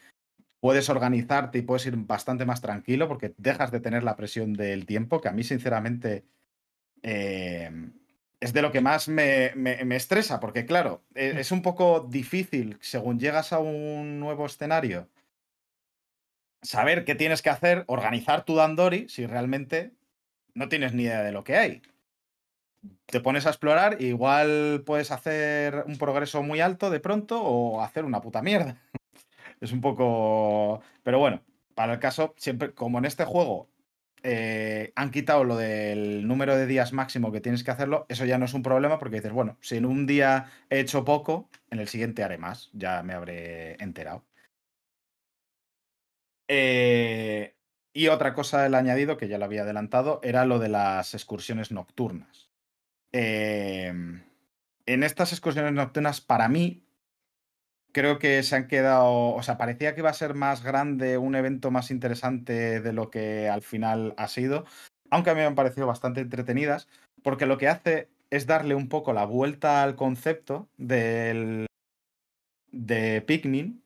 puedes organizarte y puedes ir bastante más tranquilo porque dejas de tener la presión del tiempo, que a mí sinceramente eh, es de lo que más me, me- me estresa, porque claro, e- es un poco difícil según llegas a un nuevo escenario saber qué tienes que hacer, organizar tu Dandori si realmente no tienes ni idea de lo que hay. Te pones a explorar, igual puedes hacer un progreso muy alto de pronto o hacer una puta mierda. Es un poco. Pero bueno, para el caso, siempre, como en este juego eh, han quitado lo del número de días máximo que tienes que hacerlo, eso ya no es un problema porque dices, bueno, si en un día he hecho poco, en el siguiente haré más, ya me habré enterado. Eh, y otra cosa del añadido, que ya lo había adelantado, era lo de las excursiones nocturnas. Em, en estas excursiones nocturnas, para mí, creo que se han quedado, o sea, parecía que iba a ser más grande, un evento más interesante de lo que al final ha sido, aunque a mí me han parecido bastante entretenidas, porque lo que hace es darle un poco la vuelta al concepto del, de Pikmin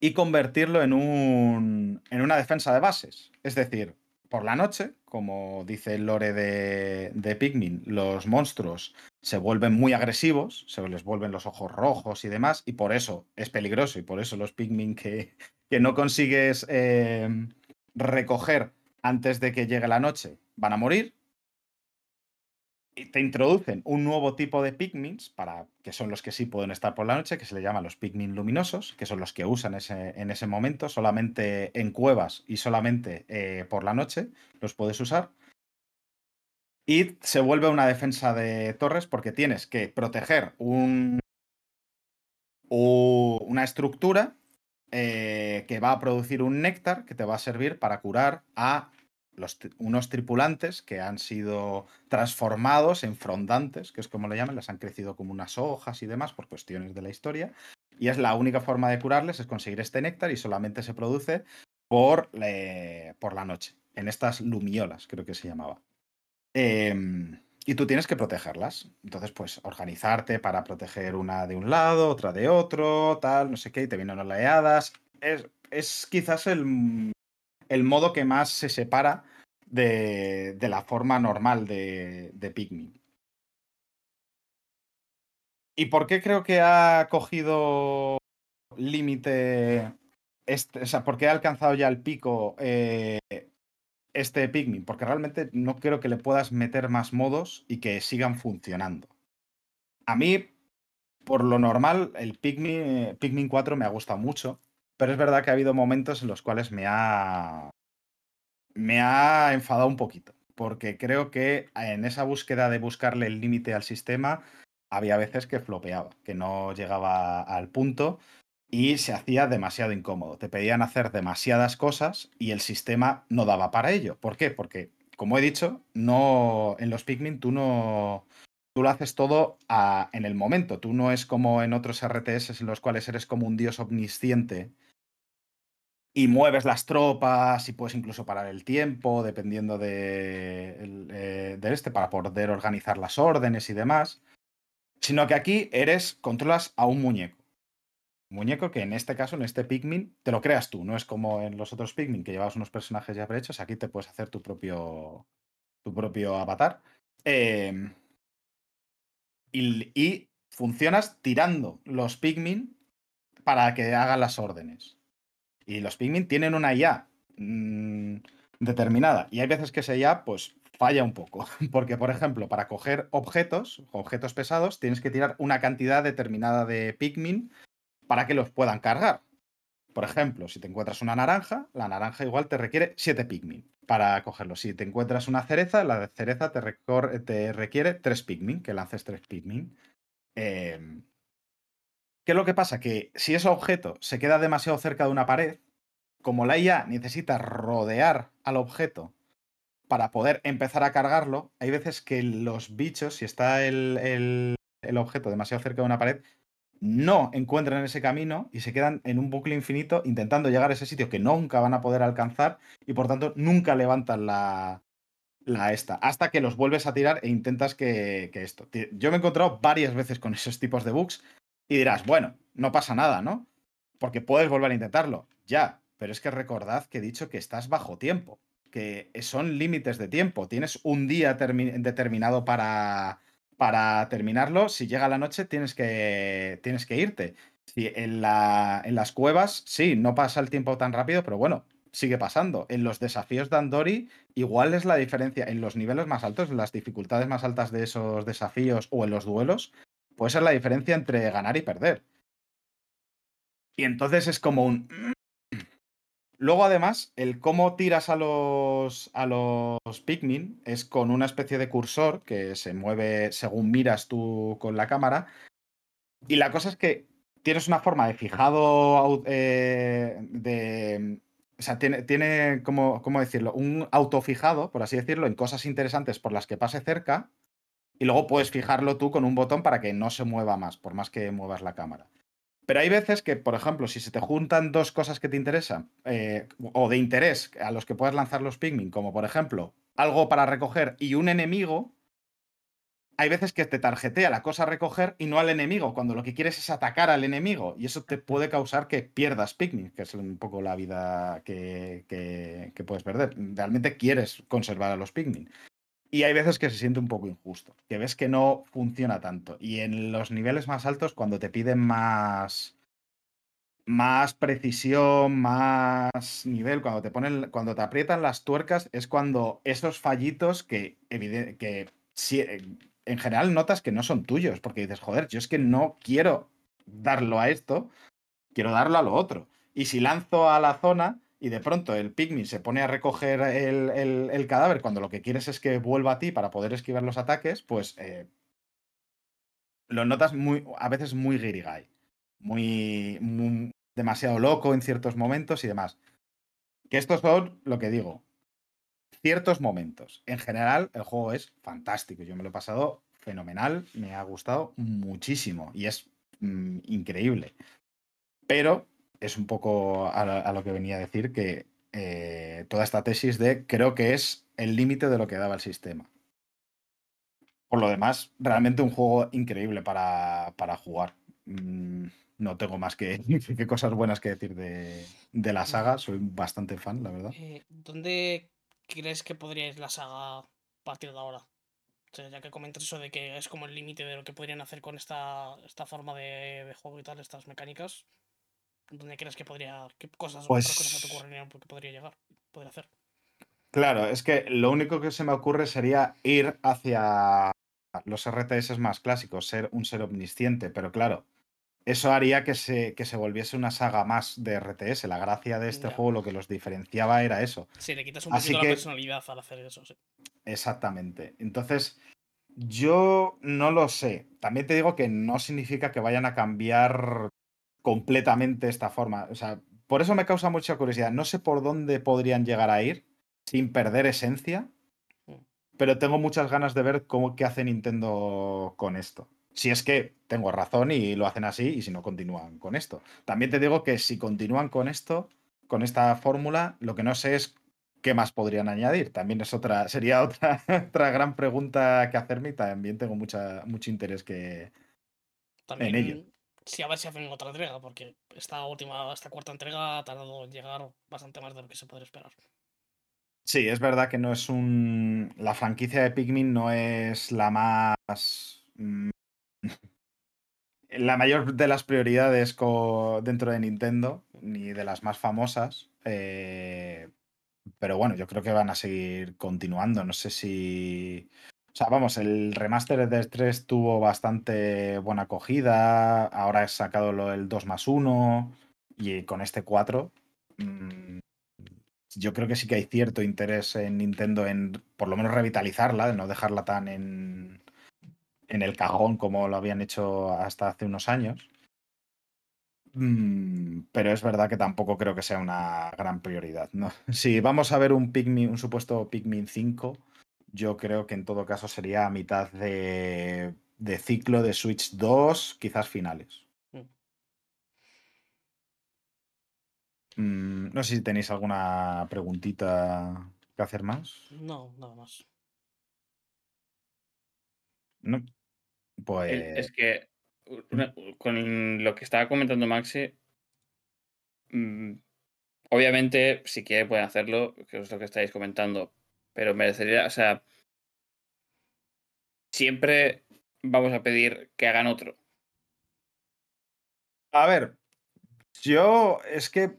y convertirlo en, un, en una defensa de bases. Es decir, por la noche, como dice el lore de, de Pikmin, los monstruos se vuelven muy agresivos, se les vuelven los ojos rojos y demás, y por eso es peligroso, y por eso los Pikmin que, que no consigues eh, recoger antes de que llegue la noche van a morir. Te introducen un nuevo tipo de Pikmins, para, que son los que sí pueden estar por la noche, que se le llaman los Pikmin luminosos, que son los que usan ese, en ese momento, solamente en cuevas y solamente eh, por la noche los puedes usar. Y se vuelve una defensa de torres porque tienes que proteger un, una estructura eh, que va a producir un néctar que te va a servir para curar a unos tripulantes que han sido transformados en frondantes, que es como le llaman, les han crecido como unas hojas y demás por cuestiones de la historia. Y es la única forma de curarles, es conseguir este néctar y solamente se produce por, por la noche, en estas lumiolas, creo que se llamaba. Em, y tú tienes que protegerlas. Entonces, pues, organizarte para proteger una de un lado, otra de otro, tal, no sé qué, y te vienen oleadas. Es, es quizás el, el modo que más se separa de, la forma normal de, Pikmin. ¿Y por qué creo que ha cogido límite? Este, o sea, ¿por qué ha alcanzado ya el pico eh, este Pikmin? Porque realmente no creo que le puedas meter más modos y que sigan funcionando. A mí, por lo normal, el Pikmin, Pikmin 4 me ha gustado mucho. Pero es verdad que ha habido momentos en los cuales me ha. me ha enfadado un poquito. Porque creo que en esa búsqueda de buscarle el límite al sistema, había veces que flopeaba, que no llegaba al punto y se hacía demasiado incómodo. Te pedían hacer demasiadas cosas y el sistema no daba para ello. ¿Por qué? Porque, como he dicho, no en los Pikmin tú no tú lo haces todo en el momento. Tú no es como en otros RTS en los cuales eres como un dios omnisciente y mueves las tropas y puedes incluso parar el tiempo dependiendo de, eh, este para poder organizar las órdenes y demás, sino que aquí eres controlas a un muñeco. Un muñeco que en este caso, en este Pikmin, te lo creas tú, no es como en los otros Pikmin que llevas unos personajes ya prehechos, aquí te puedes hacer tu propio, tu propio avatar. Em, y, y funcionas tirando los Pikmin para que hagan las órdenes. Y los Pikmin tienen una IA mm, determinada. Y hay veces que esa IA, pues, falla un poco. Porque, por ejemplo, para coger objetos, objetos pesados, tienes que tirar una cantidad determinada de Pikmin para que los puedan cargar. Por ejemplo, si te encuentras una naranja, la naranja igual te requiere 7 Pikmin para cogerlo. Si te encuentras una cereza, la cereza te, te requiere 3 Pikmin, que lances 3 Pikmin. Eh, ¿Qué es lo que pasa? Que si ese objeto se queda demasiado cerca de una pared, como la IA necesita rodear al objeto para poder empezar a cargarlo, hay veces que los bichos, si está el, objeto demasiado cerca de una pared, no encuentran ese camino y se quedan en un bucle infinito intentando llegar a ese sitio que nunca van a poder alcanzar y por tanto nunca levantan la, la esta, hasta que los vuelves a tirar e intentas que, que, esto. Yo me he encontrado varias veces con esos tipos de bugs y dirás, bueno, no pasa nada, ¿no? Porque puedes volver a intentarlo. Ya, pero es que recordad que he dicho que estás bajo tiempo, que son límites de tiempo. Tienes un día determinado para, para terminarlo. Si llega la noche, tienes que, tienes que irte. Si en, la, en las cuevas, sí, no pasa el tiempo tan rápido, pero bueno, sigue pasando. En los desafíos de Andori, igual es la diferencia. En los niveles más altos, en las dificultades más altas de esos desafíos o en los duelos, puede ser la diferencia entre ganar y perder. Y entonces es como un. Luego, además, el cómo tiras a los, a los Pikmin es con una especie de cursor que se mueve según miras tú con la cámara. Y la cosa es que tienes una forma de fijado eh, de. O sea, tiene, tiene ¿cómo, ¿cómo decirlo? Un autofijado, por así decirlo, en cosas interesantes por las que pase cerca. Y luego puedes fijarlo tú con un botón para que no se mueva más, por más que muevas la cámara. Pero hay veces que, por ejemplo, si se te juntan dos cosas que te interesan, eh, o de interés a los que puedes lanzar los Pikmin, como por ejemplo algo para recoger y un enemigo, hay veces que te tarjetea la cosa a recoger y no al enemigo, cuando lo que quieres es atacar al enemigo. Y eso te puede causar que pierdas Pikmin, que es un poco la vida que, que- que puedes perder. Realmente quieres conservar a los Pikmin. Y hay veces que se siente un poco injusto, que ves que no funciona tanto. Y en los niveles más altos, cuando te piden más, más precisión, más nivel, cuando te ponen, cuando te aprietan las tuercas, es cuando esos fallitos que, evide- que sí, eh, en general notas que no son tuyos, porque dices, joder, yo es que no quiero darlo a esto, quiero darlo a lo otro. Y si lanzo a la zona y de pronto el Pikmin se pone a recoger el, el- el cadáver cuando lo que quieres es que vuelva a ti para poder esquivar los ataques, pues eh, lo notas muy, a veces muy guirigay, muy, muy- demasiado loco en ciertos momentos y demás. Que estos son, lo que digo, ciertos momentos. En general, el juego es fantástico. Yo me lo he pasado fenomenal, me ha gustado muchísimo y es mm, increíble. Pero es un poco a, la- a lo que venía a decir que eh, toda esta tesis de creo que es el límite de lo que daba el sistema. Por lo demás, realmente un juego increíble para, para jugar. Mm, no tengo más que, que cosas buenas que decir de, de la saga. Soy bastante fan, la verdad. Eh, ¿Dónde crees que podría ir la saga a partir de ahora? O sea, ya que comentas eso de que es como el límite de lo que podrían hacer con esta, esta forma de, de juego y tal, estas mecánicas. ¿Dónde crees que podría. ¿Qué cosas o otras cosas te Pues- ocurrirían que podría llegar? Podría hacer. Claro, es que lo único que se me ocurre sería ir hacia los RTS más clásicos, ser un ser omnisciente, pero claro, eso haría que se, que se volviese una saga más de RTS. La gracia de este Ya. juego, lo que los diferenciaba era eso. Sí, le quitas un Así poquito que- la personalidad al hacer eso, sí. Exactamente. Entonces, yo no lo sé. También te digo que no significa que vayan a cambiar completamente esta forma. O sea, por eso me causa mucha curiosidad. No sé por dónde podrían llegar a ir sin perder esencia, Mm. pero tengo muchas ganas de ver cómo qué hace Nintendo con esto. Si es que tengo razón y lo hacen así, y si no continúan con esto. También te digo que si continúan con esto, con esta fórmula, lo que no sé es qué más podrían añadir. También es otra, sería otra, otra gran pregunta que hacerme y también tengo mucha, mucho interés que. También, ello. Sí, a ver si hacen otra entrega, porque esta última, esta cuarta entrega ha tardado en llegar bastante más de lo que se podría esperar. Sí, es verdad que no es un. La franquicia de Pikmin no es la más. mm, La mayor de las prioridades dentro de Nintendo, ni de las más famosas. eh, Pero bueno, yo creo que van a seguir continuando. No sé si. O sea, vamos, el remaster de 3 tuvo bastante buena acogida. Ahora he sacado lo del 2 más 1. Y con este 4. mm, yo creo que sí que hay cierto interés en Nintendo en por lo menos revitalizarla, de no dejarla tan en, en el cajón como lo habían hecho hasta hace unos años. Mm, pero es verdad que tampoco creo que sea una gran prioridad. ¿no? Si vamos a ver un Pikmin, un supuesto Pikmin 5, yo creo que en todo caso sería a mitad de, de ciclo de Switch 2, quizás finales. Mm. Mm, no sé si tenéis alguna preguntita que hacer más. No, nada más. No. Pues. Es que una- con lo que estaba comentando Maxi, mm, obviamente, si quiere pueden hacerlo, que es lo que estáis comentando, pero merecería, o sea, siempre vamos a pedir que hagan otro. A ver, yo es que.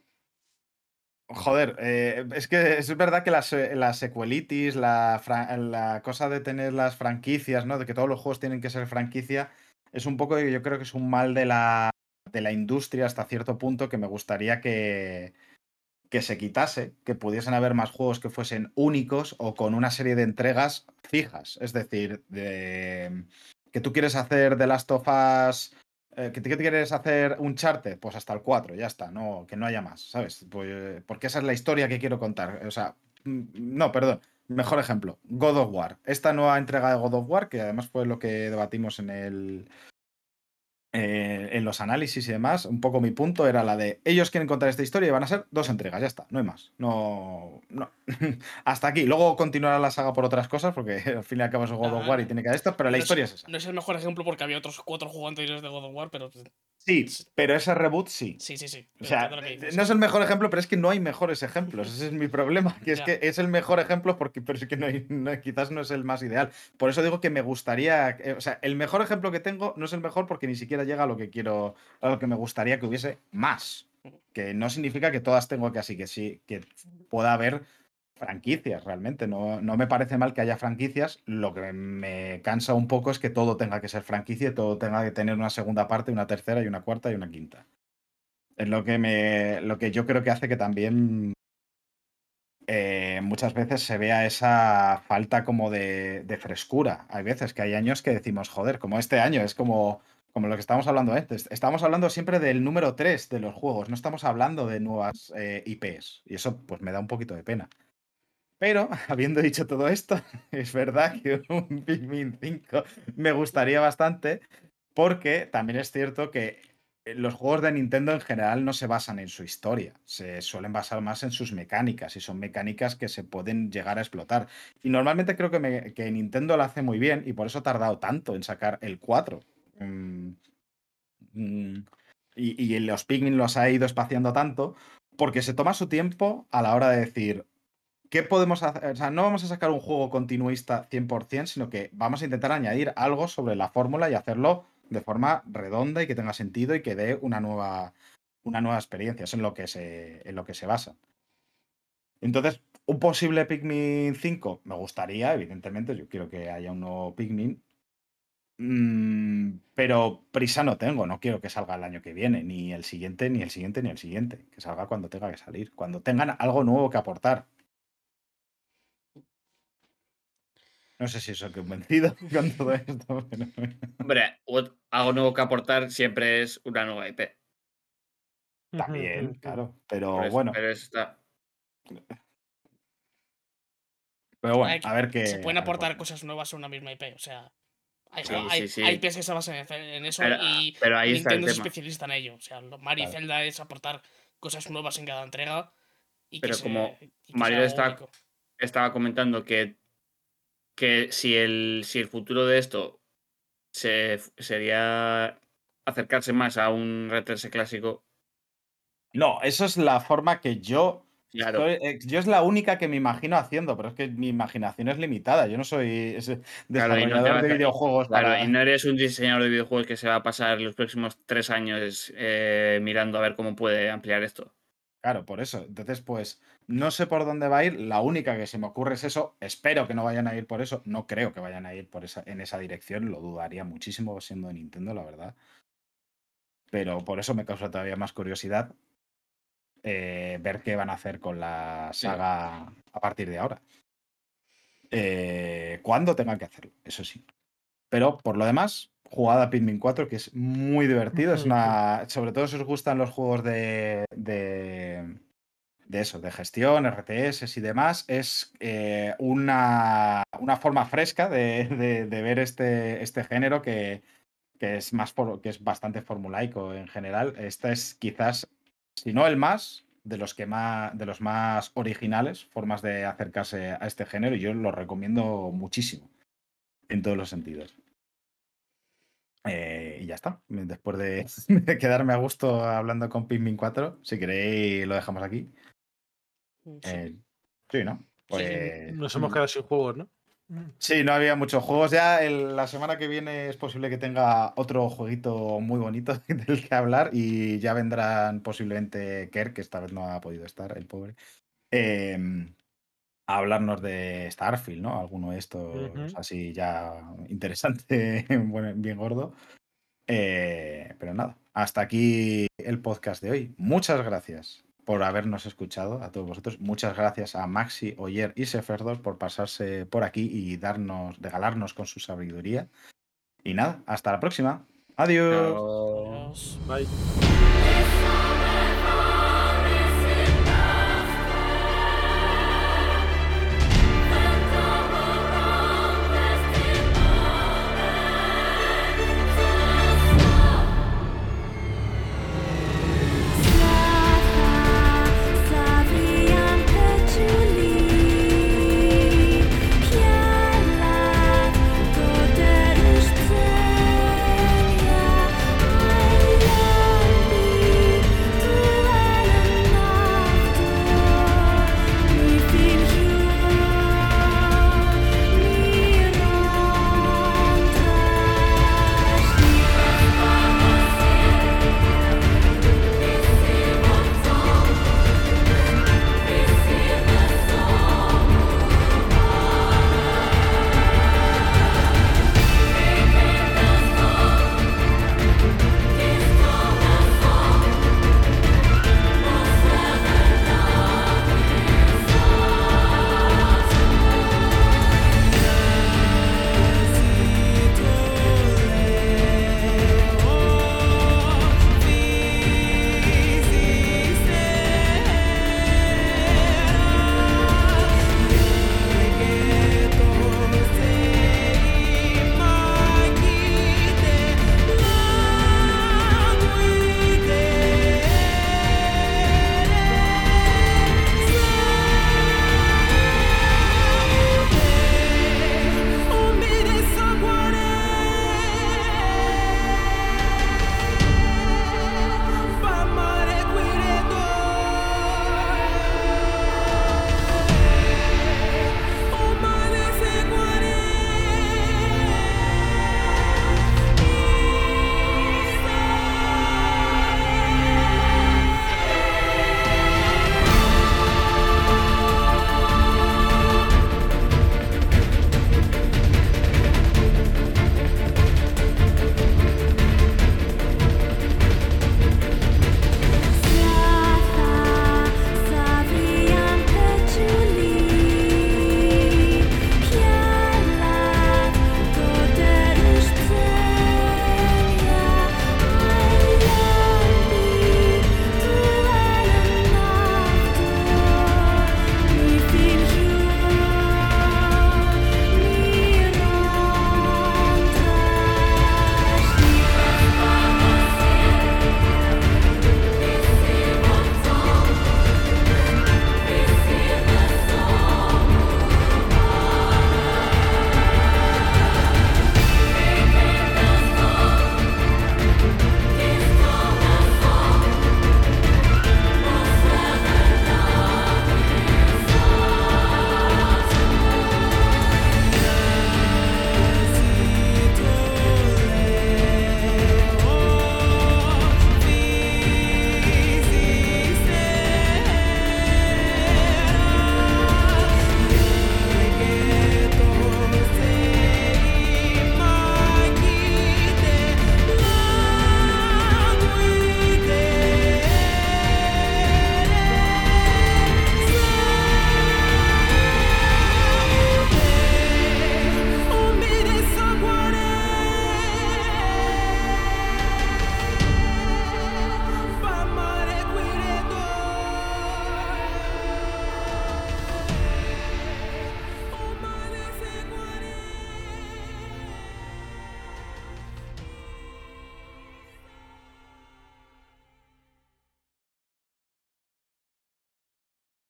Joder, eh, es que es verdad que las, eh, las sequelitis, la, la cosa de tener las franquicias, ¿no? De que todos los juegos tienen que ser franquicia, es un poco, yo creo que es un mal de la, de la industria hasta cierto punto que me gustaría que, que se quitase, que pudiesen haber más juegos que fuesen únicos o con una serie de entregas fijas. Es decir, de, que tú quieres hacer The Last of Us. eh, que tú quieres hacer un charter, pues hasta el 4, ya está, no, que no haya más, ¿sabes? Pues, porque esa es la historia que quiero contar. O sea, mm, no, perdón. Mejor ejemplo, God of War. Esta nueva entrega de God of War, que además fue lo que debatimos en el, eh, en los análisis y demás, un poco mi punto era la de ellos quieren contar esta historia y van a ser dos entregas, ya está, no hay más. No, no. Hasta aquí. Luego continuará la saga por otras cosas, porque al fin y al cabo es God of War y tiene que haber esto, pero la no historia es esa. No es el mejor ejemplo porque había otros cuatro juegos anteriores de God of War, pero Sí, pero ese reboot sí. sí, sí, sí. O sea, dices. no es el mejor ejemplo, pero es que no hay mejores ejemplos. Ese es mi problema. Que es Ya. que es el mejor ejemplo, porque, pero es que no hay- no- quizás no es el más ideal. Por eso digo que me gustaría. eh, O sea, el mejor ejemplo que tengo no es el mejor porque ni siquiera llega a lo que quiero, a lo que me gustaría que hubiese más. Que no significa que todas tengo que así, que sí, que pueda haber franquicias realmente. No, no me parece mal que haya franquicias. Lo que me cansa un poco es que todo tenga que ser franquicia y todo tenga que tener una segunda parte, una tercera y una cuarta y una quinta. Es lo que me. lo que yo creo que hace que también eh, muchas veces se vea esa falta como de, de frescura. Hay veces que hay años que decimos, joder, como este año, es como, como lo que estábamos hablando antes. Estamos hablando siempre del número 3 de los juegos, no estamos hablando de nuevas eh, IPs. Y eso pues me da un poquito de pena. Pero, habiendo dicho todo esto, es verdad que un Pikmin 5 me gustaría bastante, porque también es cierto que eh, los juegos de Nintendo en general no se basan en su historia, se suelen basar más en sus mecánicas y son mecánicas que se pueden llegar a explotar. Y normalmente creo que, Nintendo lo hace muy bien y por eso ha tardado tanto en sacar el 4. Mm, mm, y, los Pikmin los ha ido espaciando tanto porque se toma su tiempo a la hora de decir, ¿qué podemos hacer? O sea, no vamos a sacar un juego continuista 100%, sino que vamos a intentar añadir algo sobre la fórmula y hacerlo de forma redonda y que tenga sentido y que dé una nueva, una nueva experiencia. Es en lo que se, en lo que se basa. Entonces, un posible Pikmin 5 me gustaría, evidentemente, yo quiero que haya un nuevo Pikmin. Mm, pero prisa no tengo, no quiero que salga el año que viene, ni el siguiente, ni el siguiente, ni el siguiente. Que salga cuando tenga que salir, cuando tengan algo nuevo que aportar. No sé si os he convencido con todo esto, pero... Hombre, algo nuevo que aportar siempre es una nueva IP. También, claro. Pero eso- bueno, Pero está. pero bueno, Hay que- a ver qué. se pueden a ver aportar cosas nuevas en una misma IP. O sea, hay, Sí, hay, sí, sí. hay IPs que se basan en, eso Pero, y pero ahí Nintendo es tema. especialista en ello. O sea, Mario y Claro. Zelda es aportar cosas nuevas en cada entrega. Y que Pero se- como y que Mario está-. Estaba comentando que, que si, el, si el futuro de esto se, sería acercarse más a un RTS clásico, No, eso es la forma que yo. Claro. soy- eh, yo es la única que me imagino haciendo, pero es que mi imaginación es limitada. Yo no soy Claro, no desarrollador de videojuegos Claro, para. y no eres un diseñador de videojuegos que se va a pasar los próximos tres años eh, mirando a ver cómo puede ampliar esto. Claro, por eso. Entonces, pues, no sé por dónde va a ir. La única que se me ocurre es eso. Espero que no vayan a ir por eso. No creo que vayan a ir por esa, en esa dirección. Lo dudaría muchísimo siendo de Nintendo, la verdad. Pero por eso me causa todavía más curiosidad eh, ver qué van a hacer con la saga a partir de ahora. Eh, cuando tengan que hacerlo, eso sí. Pero por lo demás, jugada a Pikmin 4, que es muy divertido. Es una. Sobre todo si os gustan los juegos de. de, de eso, de gestión, RTS y demás. Es eh, una, una forma fresca de, de- de ver este, este género que, que es más que es bastante formulaico en general. Esta es quizás, si no el más, de los que más, de los más originales, formas de acercarse a este género, y yo lo recomiendo muchísimo. En todos los sentidos. Eh, y ya está. Después de, de quedarme a gusto hablando con Pikmin 4, si queréis lo dejamos aquí. Sí. Eh, sí, ¿no? Pues, Nos hemos quedado sin juegos, ¿no? Sí, no había muchos juegos. Ya el- la semana que viene es posible que tenga otro jueguito muy bonito del que hablar y ya vendrán posiblemente Kerr, que esta vez no ha podido estar, el pobre, em, a hablarnos de Starfield, ¿no? Alguno de estos así ya interesante, bueno, bien gordo. Eh, pero nada, hasta aquí el podcast de hoy. Muchas gracias por habernos escuchado a todos vosotros. Muchas gracias a Maxi, Oyer y Seferdos por pasarse por aquí y darnos, regalarnos con su sabiduría. Y nada, hasta la próxima. Adiós. Adiós. Bye.